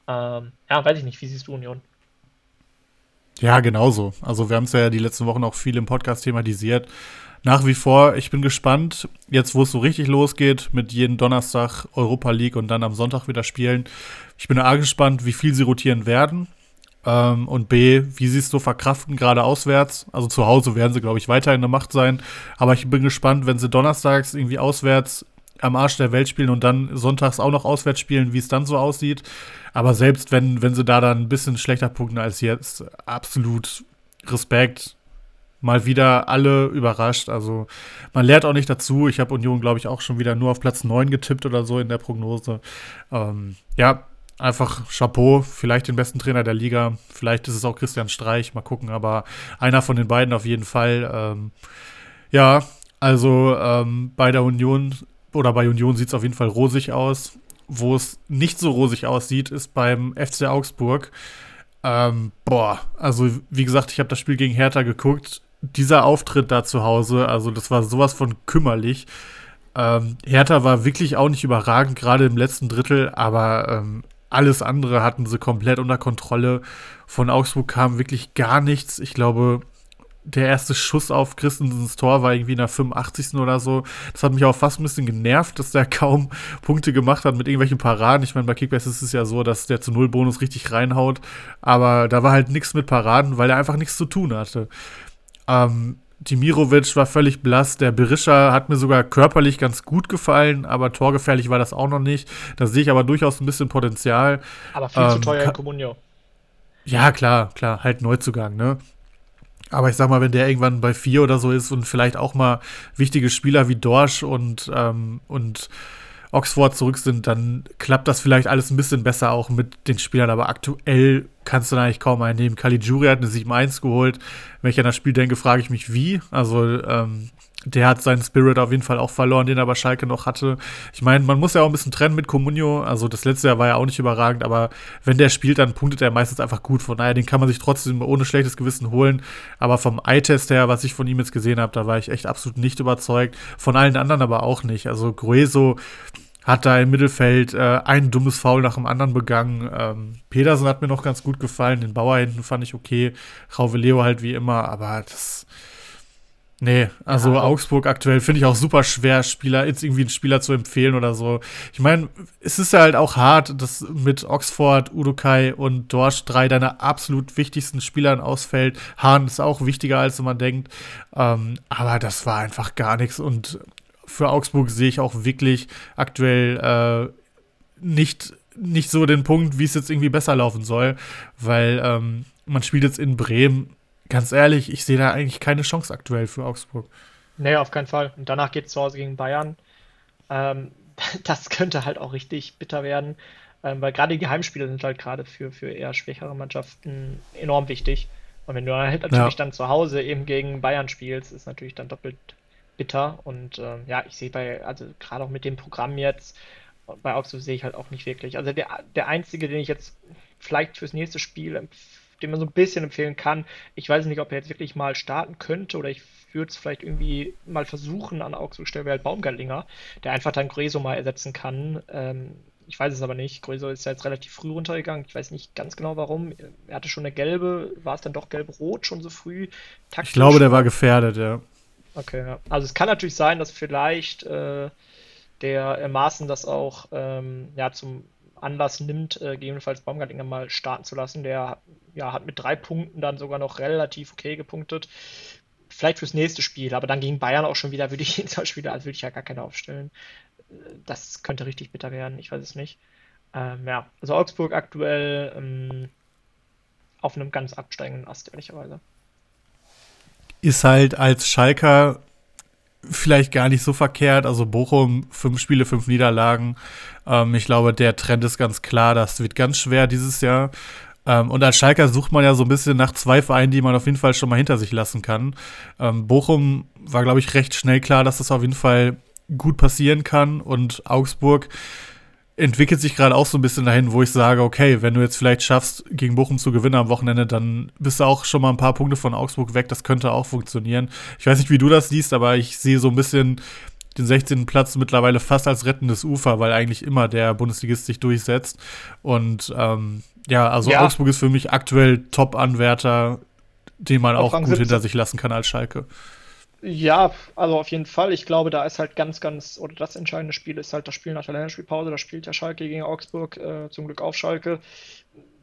Ähm, ja, weiß ich nicht, wie siehst du Union? Ja, genauso. Also wir haben es ja die letzten Wochen auch viel im Podcast thematisiert. Nach wie vor, ich bin gespannt, jetzt wo es so richtig losgeht, mit jedem Donnerstag Europa League und dann am Sonntag wieder spielen. Ich bin arg gespannt, wie viel sie rotieren werden. Ähm, und B, wie sie es so verkraften, gerade auswärts. Also zu Hause werden sie, glaube ich, weiter in der Macht sein. Aber ich bin gespannt, wenn sie donnerstags irgendwie auswärts am Arsch der Welt spielen und dann sonntags auch noch auswärts spielen, wie es dann so aussieht. Aber selbst wenn, wenn sie da dann ein bisschen schlechter punkten als jetzt, absolut Respekt. mal wieder alle überrascht. Also man lernt auch nicht dazu. Ich habe Union, glaube ich, auch schon wieder nur auf Platz 9 getippt oder so in der Prognose. Ähm, ja, einfach Chapeau, vielleicht den besten Trainer der Liga. Vielleicht ist es auch Christian Streich, mal gucken, aber einer von den beiden auf jeden Fall. Ähm, ja, also ähm, bei der Union oder bei Union sieht es auf jeden Fall rosig aus. Wo es nicht so rosig aussieht, ist beim FC Augsburg. Ähm, boah, also wie gesagt, ich habe das Spiel gegen Hertha geguckt. Dieser Auftritt da zu Hause, also das war sowas von kümmerlich. Ähm, Hertha war wirklich auch nicht überragend, gerade im letzten Drittel, aber ähm, alles andere hatten sie komplett unter Kontrolle. Von Augsburg kam wirklich gar nichts. Ich glaube, der erste Schuss auf Christensens Tor war irgendwie in der 85. oder so. Das hat mich auch fast ein bisschen genervt, dass der <laughs> kaum Punkte gemacht hat mit irgendwelchen Paraden. Ich meine, bei Kickbase ist es ja so, dass der zu Null Bonus richtig reinhaut. Aber da war halt nichts mit Paraden, weil er einfach nichts zu tun hatte. Ähm, Dimirovic war völlig blass. Der Berisha hat mir sogar körperlich ganz gut gefallen, aber torgefährlich war das auch noch nicht. Da sehe ich aber durchaus ein bisschen Potenzial. Aber viel ähm, zu teuer in Comunio. Ja, klar, klar, halt Neuzugang, ne? Aber ich sag mal, wenn der irgendwann bei vier oder so ist und vielleicht auch mal wichtige Spieler wie Dorsch und, ähm, und Oxford zurück sind, dann klappt das vielleicht alles ein bisschen besser auch mit den Spielern. Aber aktuell kannst du da eigentlich kaum einnehmen. Caligiuri hat eine 7-1 geholt. Wenn ich an das Spiel denke, frage ich mich, wie. Also, ähm, der hat seinen Spirit auf jeden Fall auch verloren, den aber Schalke noch hatte. Ich meine, man muss ja auch ein bisschen trennen mit Comunio. Also das letzte Jahr war ja auch nicht überragend, aber wenn der spielt, dann punktet er meistens einfach gut. Von daher, den kann man sich trotzdem ohne schlechtes Gewissen holen. Aber vom Eye-Test her, was ich von ihm jetzt gesehen habe, da war ich echt absolut nicht überzeugt. Von allen anderen aber auch nicht. Also Grueso hat da im Mittelfeld äh, ein dummes Foul nach dem anderen begangen. Ähm, Pedersen hat mir noch ganz gut gefallen. Den Bauer hinten fand ich okay. Rauve Leo halt wie immer, aber das Nee, also ja, Augsburg aktuell finde ich auch super schwer, Spieler, jetzt irgendwie einen Spieler zu empfehlen oder so. Ich meine, es ist ja halt auch hart, dass mit Oxford, Udokai und Dorsch drei deiner absolut wichtigsten Spielern ausfällt. Hahn ist auch wichtiger, als man denkt. Ähm, aber das war einfach gar nichts. Und für Augsburg sehe ich auch wirklich aktuell äh, nicht, nicht so den Punkt, wie es jetzt irgendwie besser laufen soll, weil ähm, man spielt jetzt in Bremen ganz ehrlich, ich sehe da eigentlich keine Chance aktuell für Augsburg. Nee, auf keinen Fall. Und danach geht es zu Hause gegen Bayern. Ähm, <laughs> das könnte halt auch richtig bitter werden, ähm, weil gerade die Heimspiele sind halt gerade für, für eher schwächere Mannschaften enorm wichtig. Und wenn du halt natürlich ja. dann zu Hause eben gegen Bayern spielst, ist natürlich dann doppelt bitter. Und ähm, ja, ich sehe bei, also gerade auch mit dem Programm jetzt, bei Augsburg sehe ich halt auch nicht wirklich. Also der, der einzige, den ich jetzt vielleicht fürs nächste Spiel den man so ein bisschen empfehlen kann. Ich weiß nicht, ob er jetzt wirklich mal starten könnte oder ich würde es vielleicht irgendwie mal versuchen an Augsburg stellen, wäre halt Baumgartlinger, der einfach dann Greso mal ersetzen kann. Ähm, ich weiß es aber nicht. Greso ist ja jetzt relativ früh runtergegangen. Ich weiß nicht ganz genau warum. Er hatte schon eine gelbe, war es dann doch gelb-rot schon so früh? Taktisch. Ich glaube, der war gefährdet, ja. Okay, ja. Also es kann natürlich sein, dass vielleicht äh, der äh, Maaßen das auch ähm, ja, zum Anlass nimmt, äh, gegebenenfalls Baumgartlinger mal starten zu lassen. Der ja, hat mit drei Punkten dann sogar noch relativ okay gepunktet. Vielleicht fürs nächste Spiel, aber dann gegen Bayern auch schon wieder würde ich ihn zum Beispiel, also würde ich ja gar keine aufstellen. Das könnte richtig bitter werden, ich weiß es nicht. Ähm, ja, also Augsburg aktuell ähm, auf einem ganz absteigenden Ast, ehrlicherweise. Ist halt als Schalker vielleicht gar nicht so verkehrt. Also Bochum, fünf Spiele, fünf Niederlagen. Ähm, ich glaube, der Trend ist ganz klar. Das wird ganz schwer dieses Jahr. Ähm, und als Schalker sucht man ja so ein bisschen nach zwei Vereinen, die man auf jeden Fall schon mal hinter sich lassen kann. Ähm, Bochum war, glaube ich, recht schnell klar, dass das auf jeden Fall gut passieren kann. Und Augsburg entwickelt sich gerade auch so ein bisschen dahin, wo ich sage, okay, wenn du jetzt vielleicht schaffst, gegen Bochum zu gewinnen am Wochenende, dann bist du auch schon mal ein paar Punkte von Augsburg weg. Das könnte auch funktionieren. Ich weiß nicht, wie du das siehst, aber ich sehe so ein bisschen den 16. Platz mittlerweile fast als rettendes Ufer, weil eigentlich immer der Bundesligist sich durchsetzt. Und ähm, ja, also ja. Augsburg ist für mich aktuell Top-Anwärter, den man auch, auch gut 17. hinter sich lassen kann als Schalke. Ja, also auf jeden Fall. Ich glaube, da ist halt ganz, ganz, oder das entscheidende Spiel ist halt das Spiel nach der Länderspielpause. Da spielt ja Schalke gegen Augsburg, äh, zum Glück auf Schalke.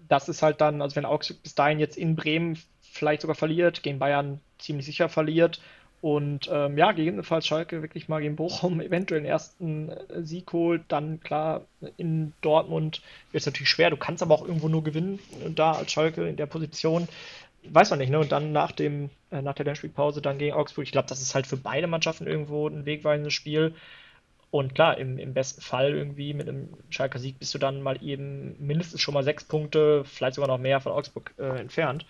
Das ist halt dann, also wenn Augsburg bis dahin jetzt in Bremen vielleicht sogar verliert, gegen Bayern ziemlich sicher verliert und ähm, ja, gegebenenfalls Schalke wirklich mal gegen Bochum <laughs> eventuell den ersten äh, Sieg holt, dann klar in Dortmund wird es natürlich schwer. Du kannst aber auch irgendwo nur gewinnen, da als Schalke in der Position weiß man nicht, ne? Und dann nach dem, äh, nach der Länderspielpause dann gegen Augsburg. Ich glaube, das ist halt für beide Mannschaften irgendwo ein wegweisendes Spiel. Und klar, im, im besten Fall irgendwie mit einem Schalker Sieg bist du dann mal eben mindestens schon mal sechs Punkte, vielleicht sogar noch mehr von Augsburg äh, entfernt.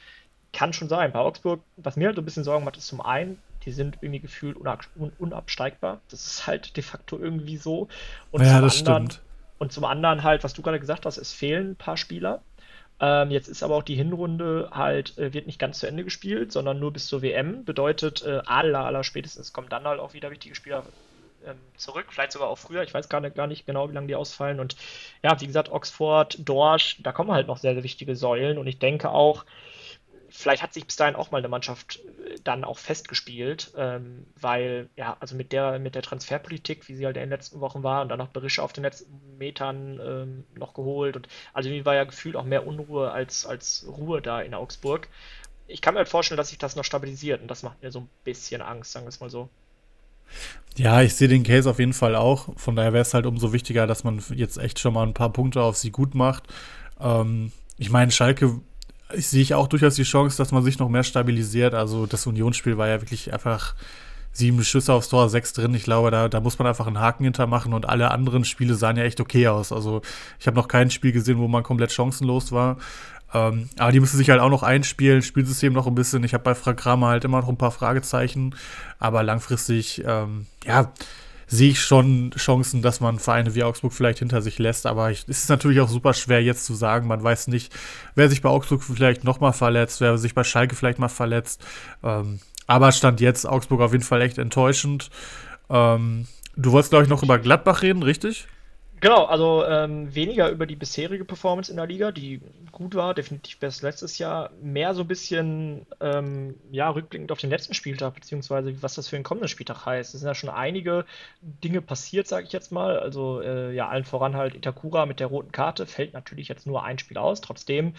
Kann schon sein. Bei Augsburg, was mir halt so ein bisschen Sorgen macht, ist zum einen, die sind irgendwie gefühlt unab unabsteigbar. Das ist halt de facto irgendwie so. Und ja, das anderen, stimmt. Und zum anderen halt, was du gerade gesagt hast, es fehlen ein paar Spieler. Ähm, jetzt ist aber auch die Hinrunde halt, äh, wird nicht ganz zu Ende gespielt, sondern nur bis zur WM. Bedeutet, äh, aller, aller spätestens kommen dann halt auch wieder wichtige Spieler ähm, zurück, vielleicht sogar auch früher. Ich weiß gar nicht, gar nicht genau, wie lange die ausfallen. Und ja, wie gesagt, Oxford, Dorsch, da kommen halt noch sehr, sehr wichtige Säulen. Und ich denke auch, vielleicht hat sich bis dahin auch mal eine Mannschaft äh, dann auch festgespielt, ähm, weil, ja, also mit der, mit der Transferpolitik, wie sie halt in den letzten Wochen war und dann noch Berische auf den letzten Metern ähm, noch geholt und also irgendwie war ja gefühlt auch mehr Unruhe als, als Ruhe da in Augsburg. Ich kann mir halt vorstellen, dass sich das noch stabilisiert und das macht mir so ein bisschen Angst, sagen wir es mal so. Ja, ich sehe den Case auf jeden Fall auch. Von daher wäre es halt umso wichtiger, dass man jetzt echt schon mal ein paar Punkte auf sie gut macht. Ähm, ich meine, Schalke ich sehe ich auch durchaus die Chance, dass man sich noch mehr stabilisiert. Also das Unionsspiel war ja wirklich einfach sieben Schüsse aufs Tor, sechs drin. Ich glaube, da, da muss man einfach einen Haken hintermachen und alle anderen Spiele sahen ja echt okay aus. Also ich habe noch kein Spiel gesehen, wo man komplett chancenlos war. Ähm, aber die müssen sich halt auch noch einspielen, Spielsystem noch ein bisschen. Ich habe bei Frank Kramer halt immer noch ein paar Fragezeichen, aber langfristig, ähm, ja, sehe ich schon Chancen, dass man Vereine wie Augsburg vielleicht hinter sich lässt. Aber ich, es ist natürlich auch super schwer jetzt zu sagen. Man weiß nicht, wer sich bei Augsburg vielleicht nochmal verletzt, wer sich bei Schalke vielleicht mal verletzt. Ähm, aber stand jetzt Augsburg auf jeden Fall echt enttäuschend. Ähm, du wolltest, glaube ich, noch über Gladbach reden, richtig? Genau, also ähm, weniger über die bisherige Performance in der Liga, die gut war, definitiv besser letztes Jahr. Mehr so ein bisschen, ähm, ja, rückblickend auf den letzten Spieltag, beziehungsweise was das für den kommenden Spieltag heißt. Es sind ja schon einige Dinge passiert, sage ich jetzt mal. Also, äh, ja, allen voran halt Itakura mit der roten Karte, fällt natürlich jetzt nur ein Spiel aus. Trotzdem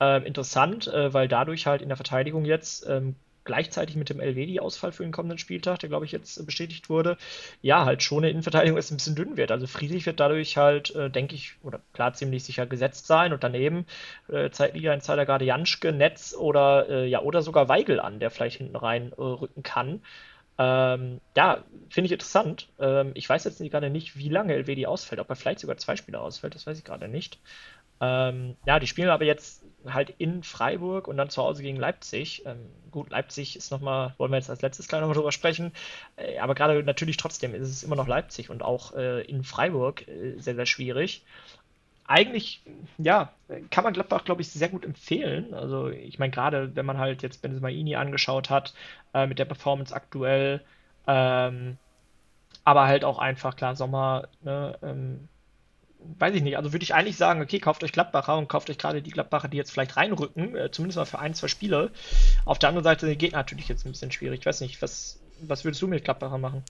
äh, interessant, äh, weil dadurch halt in der Verteidigung jetzt ähm, gleichzeitig mit dem Elvedi-Ausfall für den kommenden Spieltag, der glaube ich jetzt bestätigt wurde, ja, halt schon eine Innenverteidigung ist ein bisschen dünn wird. Also Friedrich wird dadurch halt, äh, denke ich, oder klar ziemlich sicher gesetzt sein und daneben äh, Zeitliga-Insider gerade Janschke, Netz oder äh, ja, oder sogar Weigel an, der vielleicht hinten rein äh, rücken kann. Ähm, ja, finde ich interessant. Ähm, ich weiß jetzt gerade nicht, wie lange LWD ausfällt, ob er vielleicht sogar zwei Spieler ausfällt, das weiß ich gerade nicht. Ähm, ja, die spielen aber jetzt halt in Freiburg und dann zu Hause gegen Leipzig. Ähm, gut, Leipzig ist nochmal, wollen wir jetzt als letztes gleich nochmal drüber sprechen, äh, aber gerade natürlich trotzdem ist es immer noch Leipzig und auch äh, in Freiburg äh, sehr, sehr schwierig. Eigentlich, ja, kann man Gladbach, glaube ich, sehr gut empfehlen. Also, ich meine, gerade wenn man halt jetzt Benzemaini angeschaut hat, äh, mit der Performance aktuell, ähm, aber halt auch einfach, klar, Sommer, ne, ähm, weiß ich nicht, also würde ich eigentlich sagen, okay, kauft euch Gladbacher und kauft euch gerade die Gladbacher, die jetzt vielleicht reinrücken, äh, zumindest mal für ein, zwei Spiele. Auf der anderen Seite geht natürlich jetzt ein bisschen schwierig. Ich weiß nicht, was, was würdest du mit Gladbacher machen?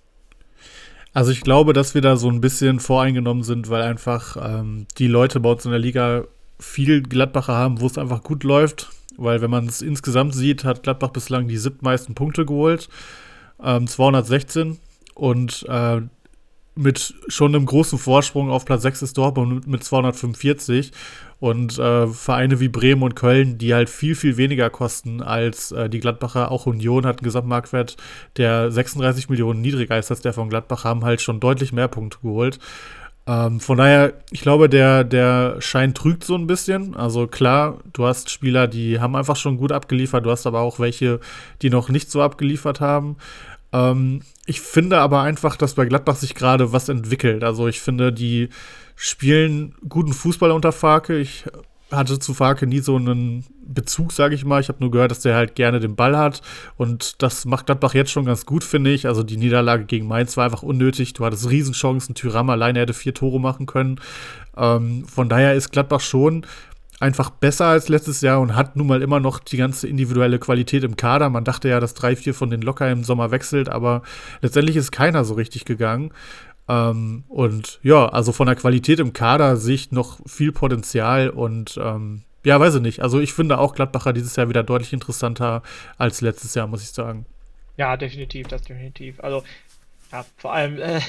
Also ich glaube, dass wir da so ein bisschen voreingenommen sind, weil einfach ähm, die Leute bei uns in der Liga viel Gladbacher haben, wo es einfach gut läuft. Weil wenn man es insgesamt sieht, hat Gladbach bislang die siebtmeisten Punkte geholt. Ähm, 216. Und äh, mit schon einem großen Vorsprung auf Platz 6 ist Dortmund mit 245 und äh, Vereine wie Bremen und Köln, die halt viel, viel weniger kosten als äh, die Gladbacher. Auch Union hat einen Gesamtmarktwert, der 36 Millionen niedriger ist als der von Gladbach, haben halt schon deutlich mehr Punkte geholt. Ähm, von daher, ich glaube, der, der Schein trügt so ein bisschen. Also klar, du hast Spieler, die haben einfach schon gut abgeliefert, du hast aber auch welche, die noch nicht so abgeliefert haben. Ähm, ich finde aber einfach, dass bei Gladbach sich gerade was entwickelt. Also ich finde, die spielen guten Fußball unter Farke. Ich hatte zu Farke nie so einen Bezug, sage ich mal. Ich habe nur gehört, dass der halt gerne den Ball hat. Und das macht Gladbach jetzt schon ganz gut, finde ich. Also die Niederlage gegen Mainz war einfach unnötig. Du hattest Riesenchancen. Tyram alleine hätte vier Tore machen können. Ähm, von daher ist Gladbach schon einfach besser als letztes Jahr und hat nun mal immer noch die ganze individuelle Qualität im Kader. Man dachte ja, dass drei, vier von den locker im Sommer wechselt, aber letztendlich ist keiner so richtig gegangen. Ähm, und ja, also von der Qualität im Kader sehe ich noch viel Potenzial und ähm, ja, weiß ich nicht. Also ich finde auch Gladbacher dieses Jahr wieder deutlich interessanter als letztes Jahr, muss ich sagen. Ja, definitiv, das definitiv. Also Ja, vor allem äh,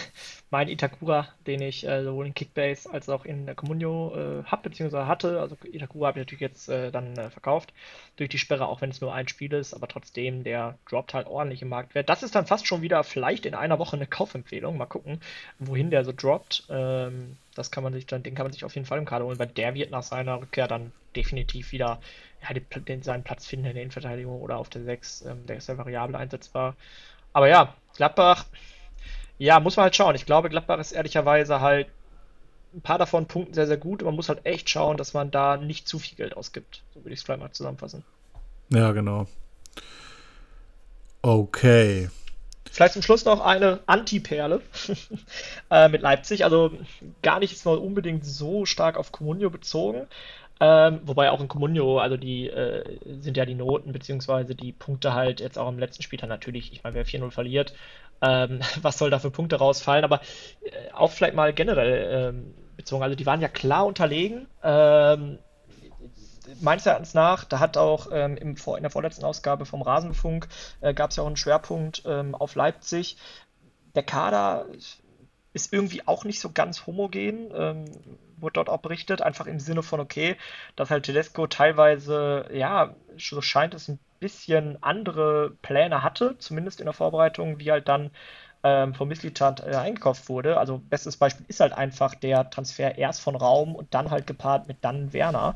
mein Itakura, den ich äh, sowohl in Kickbase als auch in der Comunio äh, habe, beziehungsweise hatte. Also Itakura habe ich natürlich jetzt äh, dann äh, verkauft durch die Sperre, auch wenn es nur ein Spiel ist, aber trotzdem, der droppt halt ordentlich im Marktwert. Das ist dann fast schon wieder vielleicht in einer Woche eine Kaufempfehlung. Mal gucken, wohin der so droppt. Ähm, das kann man sich dann, den kann man sich auf jeden Fall im Kader holen, weil der wird nach seiner Rückkehr dann definitiv wieder ja, den, den, seinen Platz finden in der Innenverteidigung oder auf der 6. Ähm, der ist ja variabel einsetzbar. Aber ja, Gladbach, ja, muss man halt schauen. Ich glaube, Gladbach ist ehrlicherweise halt ein paar davon punkten sehr, sehr gut. Man muss halt echt schauen, dass man da nicht zu viel Geld ausgibt. So würde ich es vielleicht mal zusammenfassen. Ja, genau. Okay. Vielleicht zum Schluss noch eine Anti-Perle <laughs> äh, mit Leipzig. Also gar nicht mal unbedingt so stark auf Comunio bezogen. Ähm, wobei auch in Comunio, also die äh, sind ja die Noten beziehungsweise die Punkte halt jetzt auch im letzten Spieltag natürlich, ich meine, wer 4-0 verliert, ähm, <laughs> was soll da für Punkte rausfallen, aber äh, auch vielleicht mal generell ähm, bezogen, also die waren ja klar unterlegen. Ähm, meines Erachtens nach, da hat auch ähm, im, in der vorletzten Ausgabe vom Rasenfunk äh, gab es ja auch einen Schwerpunkt ähm, auf Leipzig. Der Kader ist irgendwie auch nicht so ganz homogen, ähm, wurde dort auch berichtet, einfach im Sinne von, okay, dass halt Tedesco teilweise, ja, so scheint es ein bisschen andere Pläne hatte, zumindest in der Vorbereitung, wie halt dann ähm, vom Mislitat äh, eingekauft wurde. Also bestes Beispiel ist halt einfach der Transfer erst von Raum und dann halt gepaart mit dann Werner.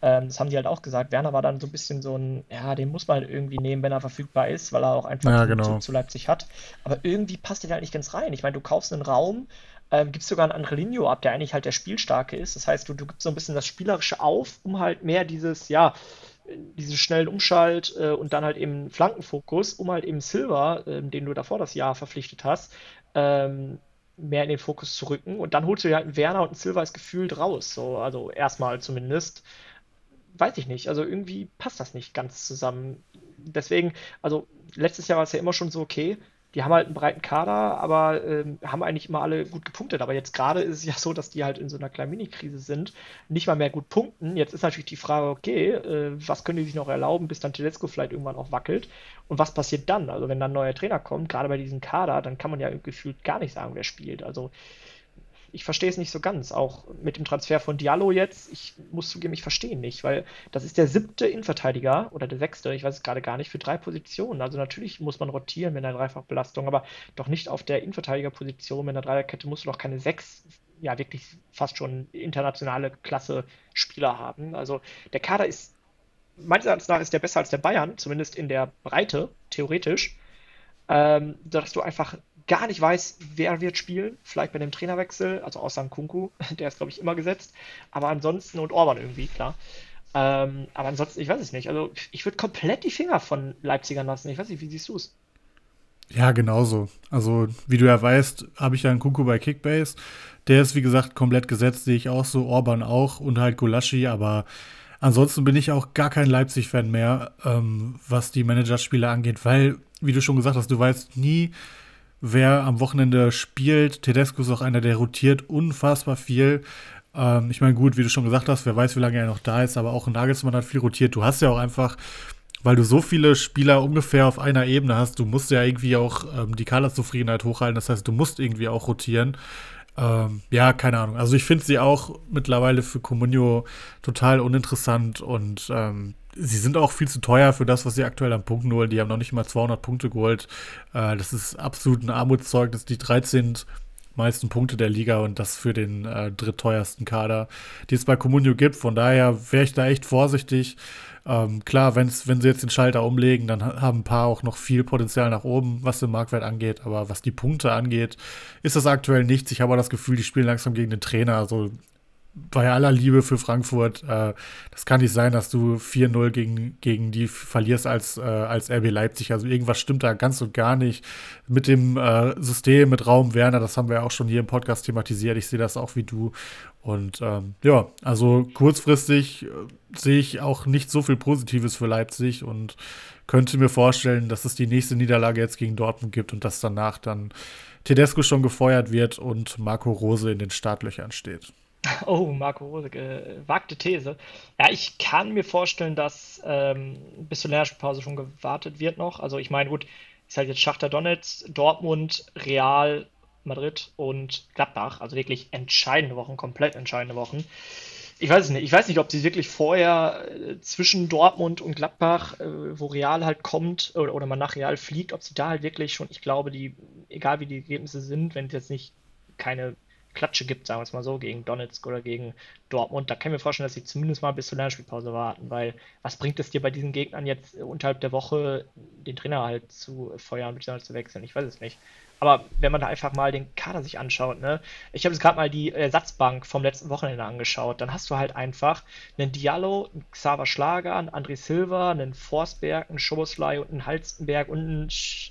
Ähm, das haben die halt auch gesagt. Werner war dann so ein bisschen so ein, ja, den muss man halt irgendwie nehmen, wenn er verfügbar ist, weil er auch einfach ja, genau. zu, zu, Leipzig hat. Aber irgendwie passt der halt nicht ganz rein. Ich meine, du kaufst einen Raum, ähm, gibst sogar einen Angelino ab, der eigentlich halt der Spielstarke ist. Das heißt, du, du gibst so ein bisschen das Spielerische auf, um halt mehr dieses, ja, diese schnellen Umschalt äh, und dann halt eben Flankenfokus, um halt eben Silver, äh, den du davor das Jahr verpflichtet hast, ähm, mehr in den Fokus zu rücken. Und dann holst du dir halt einen Werner und einen Silver als gefühlt raus. So, also erstmal zumindest weiß ich nicht. Also irgendwie passt das nicht ganz zusammen. Deswegen, also letztes Jahr war es ja immer schon so, okay, die haben halt einen breiten Kader, aber ähm, haben eigentlich immer alle gut gepunktet. Aber jetzt gerade ist es ja so, dass die halt in so einer kleinen Mini-Krise sind, nicht mal mehr gut punkten. Jetzt ist natürlich die Frage, okay, äh, was können die sich noch erlauben, bis dann Tedesco vielleicht irgendwann auch wackelt? Und was passiert dann? Also wenn dann ein neuer Trainer kommt, gerade bei diesem Kader, dann kann man ja gefühlt gar nicht sagen, wer spielt. Also ich verstehe es nicht so ganz. Auch mit dem Transfer von Diallo jetzt, ich muss zugeben, ich verstehe nicht, weil das ist der siebte Innenverteidiger oder der sechste, ich weiß es gerade gar nicht, für drei Positionen. Also natürlich muss man rotieren mit einer Dreifachbelastung, aber doch nicht auf der Innenverteidigerposition. Mit einer Dreierkette musst du doch keine sechs, ja wirklich fast schon internationale Klasse Spieler haben. Also der Kader ist, meines Erachtens nach, ist der besser als der Bayern, zumindest in der Breite, theoretisch. Ähm, dass du einfach gar nicht weiß, wer wird spielen. Vielleicht bei dem Trainerwechsel, also außer Kunku, <laughs> der ist, glaube ich, immer gesetzt. Aber ansonsten, und Orban irgendwie, klar. Ähm, aber ansonsten, ich weiß es nicht. Also, ich würde komplett die Finger von Leipzigern lassen. Ich weiß nicht, wie siehst du es? Ja, genauso. Also, wie du ja weißt, habe ich ja einen Kunku bei Kickbase. Der ist, wie gesagt, komplett gesetzt, sehe ich auch so. Orban auch und halt Gulaschi, aber ansonsten bin ich auch gar kein Leipzig-Fan mehr, ähm, was die Managerspiele angeht, weil, wie du schon gesagt hast, du weißt nie, wer am Wochenende spielt. Tedesco ist auch einer, der rotiert unfassbar viel. Ähm, ich meine, gut, wie du schon gesagt hast, wer weiß, wie lange er noch da ist, aber auch Nagelsmann hat viel rotiert. Du hast ja auch einfach, weil du so viele Spieler ungefähr auf einer Ebene hast, du musst ja irgendwie auch ähm, die Kaderzufriedenheit hochhalten. Das heißt, du musst irgendwie auch rotieren. Ähm, ja, keine Ahnung. Also ich finde sie auch mittlerweile für Comunio total uninteressant und ähm, sie sind auch viel zu teuer für das, was sie aktuell an Punkten holen. Die haben noch nicht mal 200 Punkte geholt. Äh, das ist absolut ein Armutszeugnis. Die 13 meisten Punkte der Liga und das für den äh, drittteuersten Kader, die es bei Comunio gibt. Von daher wäre ich da echt vorsichtig. Ähm, klar, wenn's, wenn sie jetzt den Schalter umlegen, dann haben ein paar auch noch viel Potenzial nach oben, was den Marktwert angeht. Aber was die Punkte angeht, ist das aktuell nichts. Ich habe aber das Gefühl, die spielen langsam gegen den Trainer. Also bei aller Liebe für Frankfurt, äh, das kann nicht sein, dass du 4-0 gegen, gegen die verlierst als, äh, als RB Leipzig. Also irgendwas stimmt da ganz und gar nicht. Mit dem äh, System, mit Raum Werner, das haben wir auch schon hier im Podcast thematisiert. Ich sehe das auch wie du. Und ähm, ja, also kurzfristig äh, sehe ich auch nicht so viel Positives für Leipzig und könnte mir vorstellen, dass es die nächste Niederlage jetzt gegen Dortmund gibt und dass danach dann Tedesco schon gefeuert wird und Marco Rose in den Startlöchern steht. Oh, Marco Rose, gewagte These. Ja, ich kann mir vorstellen, dass ähm, bis zur Länderspielpause schon gewartet wird noch. Also ich meine, gut, ist halt jetzt Schachter Donetsk, Dortmund, Real, Madrid und Gladbach. Also wirklich entscheidende Wochen, komplett entscheidende Wochen. Ich weiß es nicht. Ich weiß nicht, ob sie wirklich vorher äh, zwischen Dortmund und Gladbach, äh, wo Real halt kommt, oder, oder man nach Real fliegt, ob sie da halt wirklich schon, ich glaube, die, egal wie die Ergebnisse sind, wenn es jetzt nicht keine Klatsche gibt, sagen wir es mal so, gegen Donetsk oder gegen Dortmund, da kann ich mir vorstellen, dass sie zumindest mal bis zur Länderspielpause warten, weil was bringt es dir bei diesen Gegnern jetzt unterhalb der Woche, den Trainer halt zu feuern bzw. zu wechseln? Ich weiß es nicht. Aber wenn man da einfach mal den Kader sich anschaut, ne, ich habe jetzt gerade mal die Ersatzbank vom letzten Wochenende angeschaut, dann hast du halt einfach einen Diallo, einen Xaver Schlager, einen André Silva, einen Forsberg, einen Schoboslai und einen Halstenberg und einen,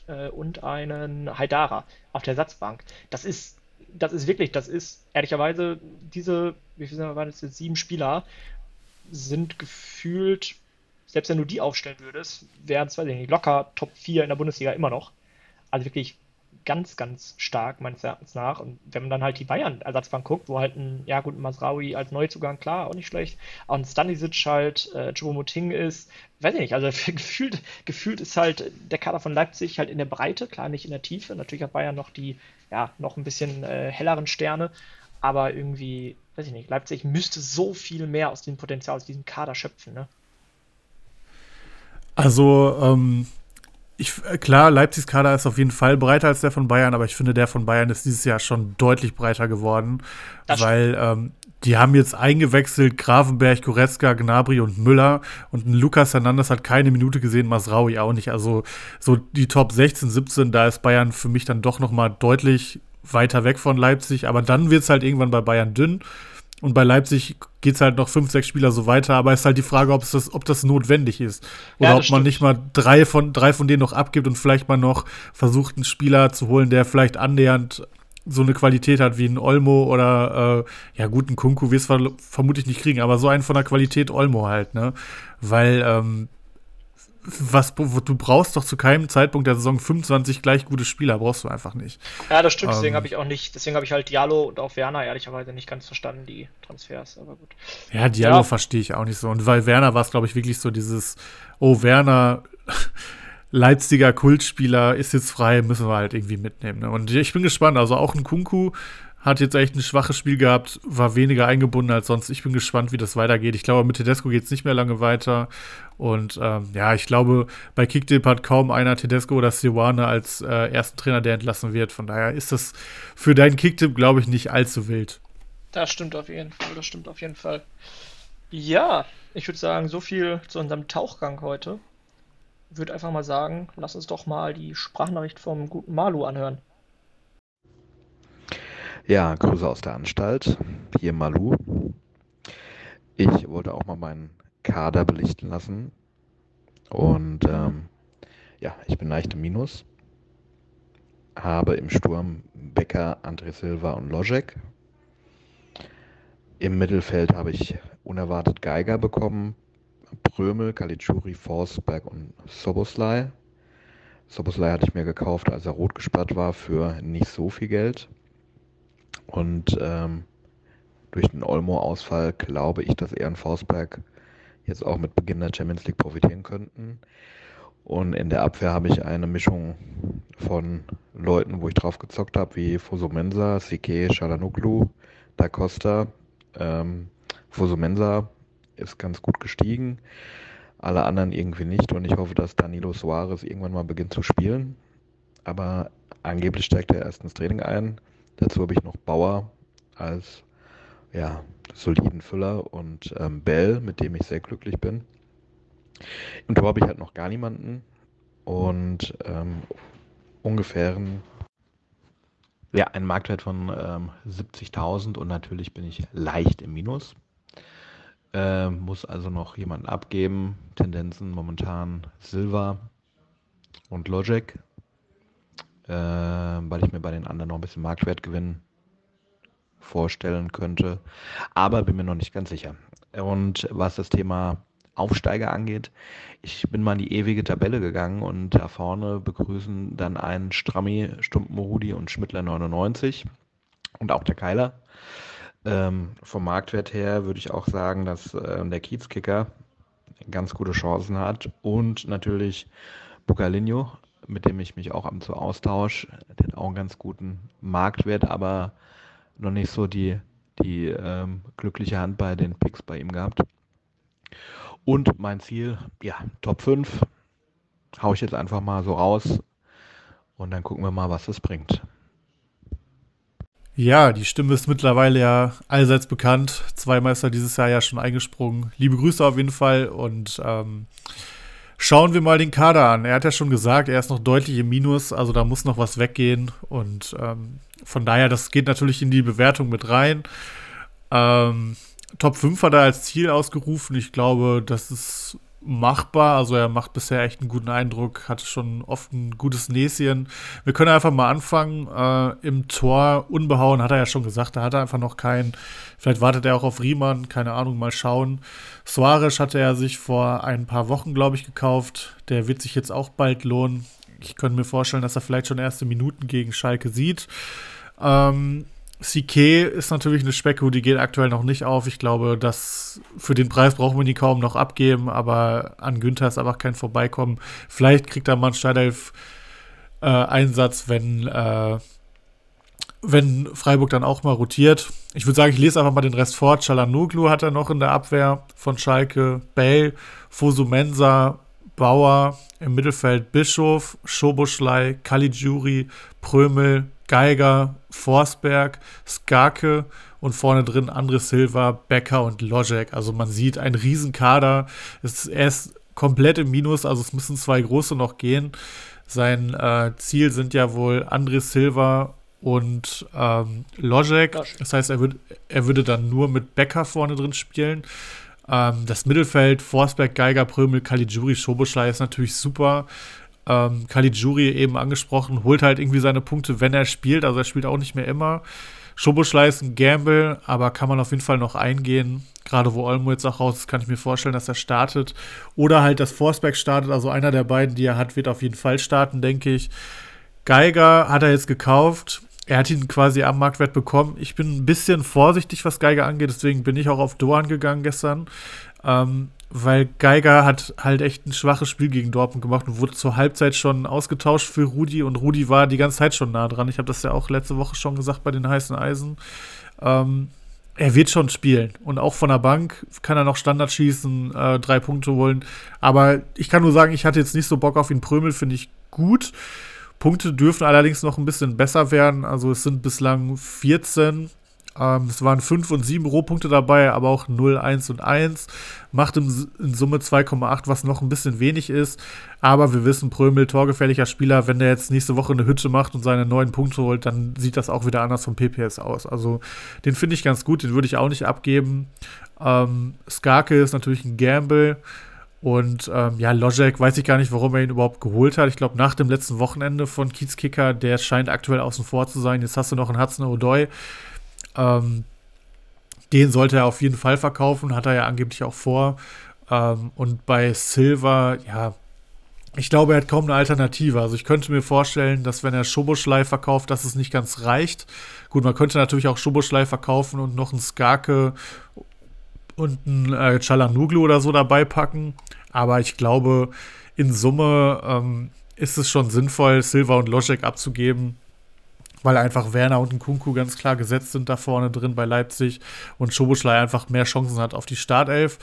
äh, und einen Haidara auf der Ersatzbank. Das ist das ist wirklich, das ist ehrlicherweise diese, wie viele waren das jetzt, sieben Spieler sind gefühlt, selbst wenn du die aufstellen würdest, wären es, weiß ich nicht, locker Top 4 in der Bundesliga immer noch. Also wirklich ganz, ganz stark, meines Erachtens nach. Und wenn man dann halt die Bayern-Ersatzbank guckt, wo halt ein, ja gut, Masraui als Neuzugang, klar, auch nicht schlecht, auch ein Stanisic halt, äh, Choupo-Moting ist, weiß ich nicht, also <laughs> gefühlt, gefühlt ist halt der Kader von Leipzig halt in der Breite, klar nicht in der Tiefe. Natürlich hat Bayern noch die, ja, noch ein bisschen äh, helleren Sterne, aber irgendwie, weiß ich nicht, Leipzig müsste so viel mehr aus dem Potenzial, aus diesem Kader schöpfen, ne? Also, ähm, ich, äh, klar, Leipzigs Kader ist auf jeden Fall breiter als der von Bayern, aber ich finde, der von Bayern ist dieses Jahr schon deutlich breiter geworden, das weil ähm, die haben jetzt eingewechselt Grafenberg, Goretzka, Gnabry und Müller und ein Lukas Hernandez hat keine Minute gesehen, Masraui auch nicht. Also so die Top 16, 17, da ist Bayern für mich dann doch noch mal deutlich weiter weg von Leipzig, aber dann wird es halt irgendwann bei Bayern dünn. Und bei Leipzig geht es halt noch fünf, sechs Spieler so weiter, aber es ist halt die Frage, ob das, ob das notwendig ist. Oder ja, ob man stimmt. nicht mal drei von, drei von denen noch abgibt und vielleicht mal noch versucht, einen Spieler zu holen, der vielleicht annähernd so eine Qualität hat wie ein Olmo oder äh, ja gut, ein Kunku wirst du vermutlich nicht kriegen, aber so einen von der Qualität Olmo halt, ne? Weil ähm, was du brauchst doch zu keinem Zeitpunkt der Saison 25 gleich gute Spieler, brauchst du einfach nicht. Ja, das stimmt, deswegen ähm, habe ich auch nicht, deswegen habe ich halt Diallo und auch Werner ehrlicherweise nicht ganz verstanden, die Transfers, aber gut. Ja, Diallo ja. verstehe ich auch nicht so. Und weil Werner war es, glaube ich, wirklich so dieses, oh, Werner, <laughs> Leipziger Kultspieler ist jetzt frei, müssen wir halt irgendwie mitnehmen. Ne? Und ich bin gespannt, also auch ein Kunku hat jetzt echt ein schwaches Spiel gehabt, war weniger eingebunden als sonst. Ich bin gespannt, wie das weitergeht. Ich glaube, mit Tedesco geht es nicht mehr lange weiter. Und ähm, ja, ich glaube, bei Kickdip hat kaum einer Tedesco oder Siwane als äh, ersten Trainer, der entlassen wird. Von daher ist das für deinen Kicktipp, glaube ich, nicht allzu wild. Das stimmt auf jeden Fall, das stimmt auf jeden Fall. Ja, ich würde sagen, so viel zu unserem Tauchgang heute. Würde einfach mal sagen, lass uns doch mal die Sprachnachricht vom guten Malu anhören. Ja, Grüße aus der Anstalt. Hier Malu. Ich wollte auch mal meinen Kader belichten lassen. Und ähm, ja, ich bin leicht im Minus. Habe im Sturm Becker, André Silva und Lojek. Im Mittelfeld habe ich unerwartet Geiger bekommen. Prömel, Kalitschuri, Forsberg und Soboslai. Soboslai hatte ich mir gekauft, als er rot gesperrt war, für nicht so viel Geld. Und ähm, durch den Olmo-Ausfall glaube ich, dass er und Forsberg jetzt auch mit Beginn der Champions League profitieren könnten. Und in der Abwehr habe ich eine Mischung von Leuten, wo ich drauf gezockt habe, wie Fosumensa, Sike, Shalanoglu, Da Costa. Ähm, Fosumensa ist ganz gut gestiegen, alle anderen irgendwie nicht. Und ich hoffe, dass Danilo Soares irgendwann mal beginnt zu spielen. Aber angeblich steigt er erst ins Training ein. Dazu habe ich noch Bauer als ja, soliden Füller und ähm, Bell, mit dem ich sehr glücklich bin. Im Tor habe ich halt noch gar niemanden und ähm, ungefähren ja, ein Marktwert von ähm, 70.000 und natürlich bin ich leicht im Minus. Äh, muss also noch jemanden abgeben. Tendenzen momentan Silver und Logic äh, weil ich mir bei den anderen noch ein bisschen Marktwertgewinn vorstellen könnte. Aber bin mir noch nicht ganz sicher. Und was das Thema Aufsteiger angeht, ich bin mal in die ewige Tabelle gegangen und da vorne begrüßen dann einen Strammi, Stumpenrudi und Schmittler 99 und auch der Keiler. Ähm, vom Marktwert her würde ich auch sagen, dass äh, der Kiezkicker ganz gute Chancen hat und natürlich Bucalinho mit dem ich mich auch ab und zu austausche. Der hat auch einen ganz guten Marktwert, aber noch nicht so die, die ähm, glückliche Hand bei den Picks bei ihm gehabt. Und mein Ziel, ja, Top 5. Hau ich jetzt einfach mal so raus und dann gucken wir mal, was das bringt. Ja, die Stimme ist mittlerweile ja allseits bekannt. Zwei Meister dieses Jahr ja schon eingesprungen. Liebe Grüße auf jeden Fall und ähm, schauen wir mal den Kader an. Er hat ja schon gesagt, er ist noch deutlich im Minus, also da muss noch was weggehen und ähm, von daher, das geht natürlich in die Bewertung mit rein. Ähm, Top 5 hat er als Ziel ausgerufen. Ich glaube, das ist machbar. Also er macht bisher echt einen guten Eindruck, hatte schon oft ein gutes Näschen. Wir können einfach mal anfangen. Äh, Im Tor unbehauen hat er ja schon gesagt, da hat er einfach noch keinen. Vielleicht wartet er auch auf Riemann, keine Ahnung, mal schauen. Suarez hatte er sich vor ein paar Wochen, glaube ich, gekauft. Der wird sich jetzt auch bald lohnen. Ich könnte mir vorstellen, dass er vielleicht schon erste Minuten gegen Schalke sieht. Ähm, CK ist natürlich eine Specko, die geht aktuell noch nicht auf. Ich glaube, dass für den Preis brauchen wir die kaum noch abgeben, aber an Günther ist einfach kein Vorbeikommen. Vielleicht kriegt er mal einen Steidelf äh, Einsatz, wenn, äh, wenn Freiburg dann auch mal rotiert. Ich würde sagen, ich lese einfach mal den Rest vor. Chalanoglu hat er noch in der Abwehr von Schalke, Bell, Fosumensa, Bauer, im Mittelfeld Bischof, Schoboschlei, Caligiuri, Prömel, Geiger, Forsberg, Skarke und vorne drin André Silva, Becker und Logic. Also man sieht ein Riesenkader. Es ist erst komplett im Minus, also es müssen zwei große noch gehen. Sein äh, Ziel sind ja wohl André Silva und ähm, Logic. Das heißt, er, würd, er würde dann nur mit Becker vorne drin spielen. Ähm, das Mittelfeld, Forsberg, Geiger, Prömel, Caligiuri, Schoboschlei ist natürlich super. Ähm, Caligiuri eben angesprochen, holt halt irgendwie seine Punkte, wenn er spielt. Also er spielt auch nicht mehr immer. Schoboschlei ist ein Gamble, aber kann man auf jeden Fall noch eingehen. Gerade wo Olmo jetzt auch raus ist, kann ich mir vorstellen, dass er startet. Oder halt, dass Forsberg startet. Also einer der beiden, die er hat, wird auf jeden Fall starten, denke ich. Geiger hat er jetzt gekauft. Er hat ihn quasi am Marktwert bekommen. Ich bin ein bisschen vorsichtig, was Geiger angeht. Deswegen bin ich auch auf Doan gegangen gestern. Ähm, weil Geiger hat halt echt ein schwaches Spiel gegen Dortmund gemacht und wurde zur Halbzeit schon ausgetauscht für Rudi und Rudi war die ganze Zeit schon nah dran. Ich habe das ja auch letzte Woche schon gesagt bei den heißen Eisen. Ähm, er wird schon spielen und auch von der Bank kann er noch Standard schießen, äh, drei Punkte holen. Aber ich kann nur sagen, ich hatte jetzt nicht so Bock auf ihn. Prömel finde ich gut. Punkte dürfen allerdings noch ein bisschen besser werden. Also es sind bislang 14 ähm, es waren 5 und 7 Rohpunkte dabei, aber auch 0, 1 und 1. Macht in, in Summe 2,8, was noch ein bisschen wenig ist. Aber wir wissen, Prömel, torgefährlicher Spieler, wenn der jetzt nächste Woche eine Hütte macht und seine neuen Punkte holt, dann sieht das auch wieder anders vom PPS aus. Also den finde ich ganz gut, den würde ich auch nicht abgeben. Ähm, Skarke ist natürlich ein Gamble. Und ähm, ja, Logic weiß ich gar nicht, warum er ihn überhaupt geholt hat. Ich glaube, nach dem letzten Wochenende von Kiezkicker, der scheint aktuell außen vor zu sein. Jetzt hast du noch einen Hudson O'Doy, ähm, den sollte er auf jeden Fall verkaufen, hat er ja angeblich auch vor. Ähm, und bei Silver, ja, ich glaube, er hat kaum eine Alternative. Also ich könnte mir vorstellen, dass wenn er Schoboschlei verkauft, dass es nicht ganz reicht. Gut, man könnte natürlich auch Schoboschlei verkaufen und noch einen Skarke und einen äh, Chalanuglu oder so dabei packen. Aber ich glaube, in Summe ähm, ist es schon sinnvoll, Silver und Logic abzugeben weil einfach Werner und Nkunku ganz klar gesetzt sind da vorne drin bei Leipzig und Schoboschlei einfach mehr Chancen hat auf die Startelf.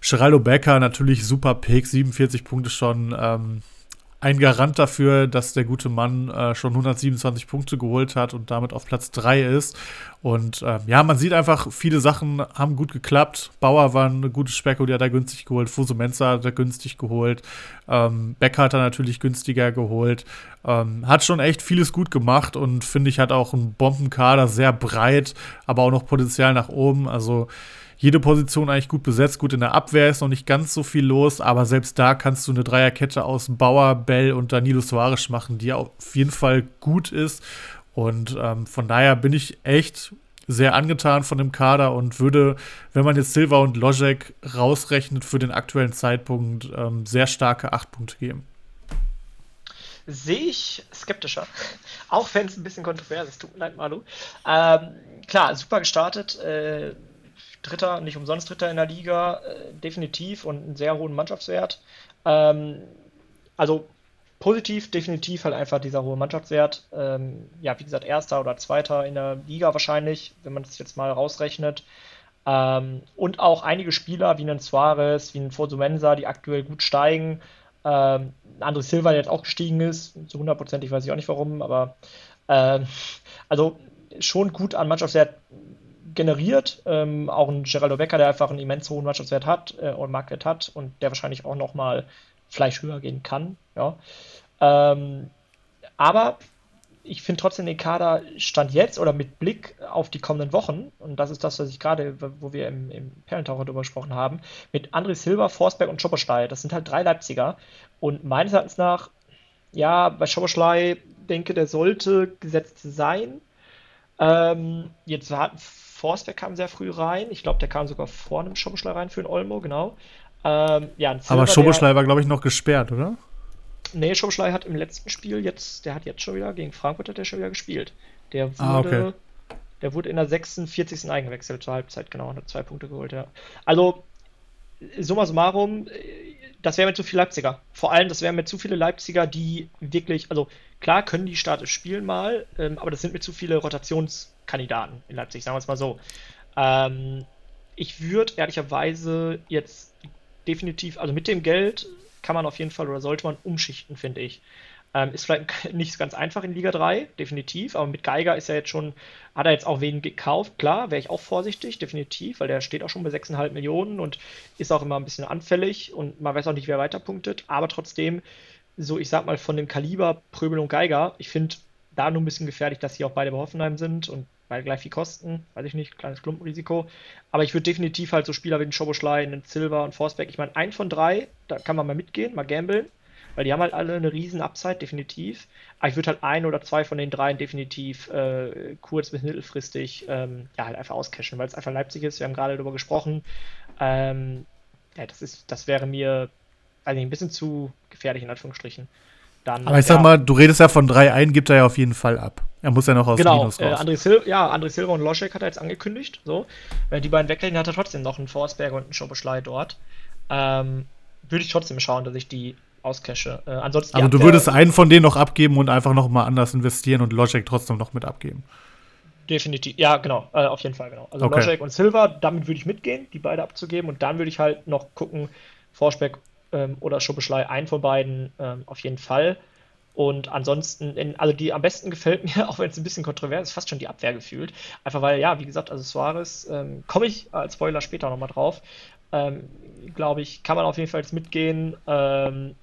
Geraldo Becker natürlich super Pick, 47 Punkte schon. Ähm, ein Garant dafür, dass der gute Mann äh, schon 127 Punkte geholt hat und damit auf Platz 3 ist. Und äh, ja, man sieht einfach, viele Sachen haben gut geklappt. Bauer war eine gute Specko, die hat er günstig geholt. Fusumenza hat er günstig geholt. Ähm, Becker hat er natürlich günstiger geholt. Ähm, hat schon echt vieles gut gemacht und finde ich, hat auch einen Bombenkader, sehr breit, aber auch noch Potenzial nach oben. Also jede Position eigentlich gut besetzt. Gut, in der Abwehr ist noch nicht ganz so viel los, aber selbst da kannst du eine Dreierkette aus Bauer, Bell und Danilo Soares machen, die auf jeden Fall gut ist. Und ähm, von daher bin ich echt sehr angetan von dem Kader und würde, wenn man jetzt Silva und Logic rausrechnet, für den aktuellen Zeitpunkt ähm, sehr starke acht Punkte geben. Sehe ich skeptischer. <laughs> Auch wenn es ein bisschen kontrovers ist. Tut mir leid, Malu. Ähm, klar, super gestartet. Äh, Dritter, nicht umsonst Dritter in der Liga, äh, definitiv und einen sehr hohen Mannschaftswert. Ähm, also positiv, definitiv halt einfach dieser hohe Mannschaftswert. Ähm, ja, wie gesagt, erster oder zweiter in der Liga wahrscheinlich, wenn man das jetzt mal rausrechnet. Ähm, und auch einige Spieler wie ein Suarez, wie ein Fosumensa, die aktuell gut steigen. Ähm, André Silva, der jetzt auch gestiegen ist, zu hundertprozentig weiß ich auch nicht warum, aber ähm, also schon gut an Mannschaftswert generiert. Ähm, auch ein Geraldo Becker, der einfach einen immens hohen Mannschaftswert hat äh, und Marktwert hat und der wahrscheinlich auch nochmal vielleicht höher gehen kann. Ja. Ähm, aber ich finde trotzdem den Kader Stand jetzt oder mit Blick auf die kommenden Wochen, und das ist das, was ich gerade, wo wir im, im Perlentaucher drüber gesprochen haben, mit André Silva, Forsberg und Schopperschlei, das sind halt drei Leipziger. Und meines Erachtens nach, ja, bei Schopperschlei denke, der sollte gesetzt sein. Ähm, jetzt hat Forsberg kam sehr früh rein. Ich glaube, der kam sogar vor einem Schopperschlei rein für den Olmo, genau. Ähm, ja, Silva, Aber Schopperschlei war, glaube ich, noch gesperrt, oder? Nee, Schobeschlei hat im letzten Spiel jetzt, der hat jetzt schon wieder, gegen Frankfurt hat der schon wieder gespielt. Der wurde, ah, okay. der wurde in der 46. eingewechselt zur Halbzeit, genau, und hat zwei Punkte geholt, ja. Also, summa summarum, das wäre mir zu viel Leipziger. Vor allem, das wären mir zu viele Leipziger, die wirklich, also klar können die statisch spielen mal, ähm, aber das sind mir zu viele Rotationskandidaten in Leipzig, sagen wir es mal so. Ähm, ich würde ehrlicherweise jetzt definitiv, also mit dem Geld kann man auf jeden Fall oder sollte man umschichten, finde ich. Ähm, ist vielleicht <laughs> nicht ganz einfach in Liga 3, definitiv, aber mit Geiger ist er jetzt schon, hat er jetzt auch wen gekauft, klar, wäre ich auch vorsichtig, definitiv, weil der steht auch schon bei 6,5 Millionen und ist auch immer ein bisschen anfällig und man weiß auch nicht, wer weiterpunktet, aber trotzdem, so ich sag mal, von dem Kaliber Pröbel und Geiger, ich finde da nur ein bisschen gefährlich, dass sie auch beide bei Hoffenheim sind und beide gleich viel kosten, weiß ich nicht, kleines Klumpenrisiko. Aber ich würde definitiv halt so Spieler wie den Schoboschlei, einen Silver und Forsberg, ich meine, ein von drei, da kann man mal mitgehen, mal gambeln, weil die haben halt alle eine riesen Upside, definitiv. Aber ich würde halt ein oder zwei von den dreien definitiv äh, kurz- bis mittelfristig ähm, ja, halt einfach auscashen, weil es einfach Leipzig ist, wir haben gerade darüber gesprochen. Ähm, ja, das ist, das wäre mir, also ein bisschen zu gefährlich in Anführungsstrichen. Dann, Aber ich sag ja, mal, du redest ja von 3-1, gibt er ja auf jeden Fall ab. Er muss ja noch aus genau, Minus raus. Äh, André Sil ja, André Silva und Loschek hat er jetzt angekündigt. So. Wenn die beiden weggehen, hat er trotzdem noch einen Forsberger und einen Schobeschlei dort. Ähm, würde ich trotzdem schauen, dass ich die auscache. Äh, ansonsten, Aber ja, du würdest einen von denen noch abgeben und einfach noch mal anders investieren und Logic trotzdem noch mit abgeben. Definitiv, ja, genau, äh, auf jeden Fall, genau. Also okay. Logic und Silva, damit würde ich mitgehen, die beide abzugeben und dann würde ich halt noch gucken, Forsberg ähm, oder Schubbeschlei, einen von beiden ähm, auf jeden Fall. Und ansonsten, in, also die am besten gefällt mir, <laughs> auch wenn es ein bisschen kontrovers ist, fast schon die Abwehr gefühlt. Einfach weil, ja, wie gesagt, also Suarez, ähm, komme ich als Spoiler später nochmal drauf. Ähm, Glaube ich, kann man auf jeden Fall jetzt mitgehen. Ähm,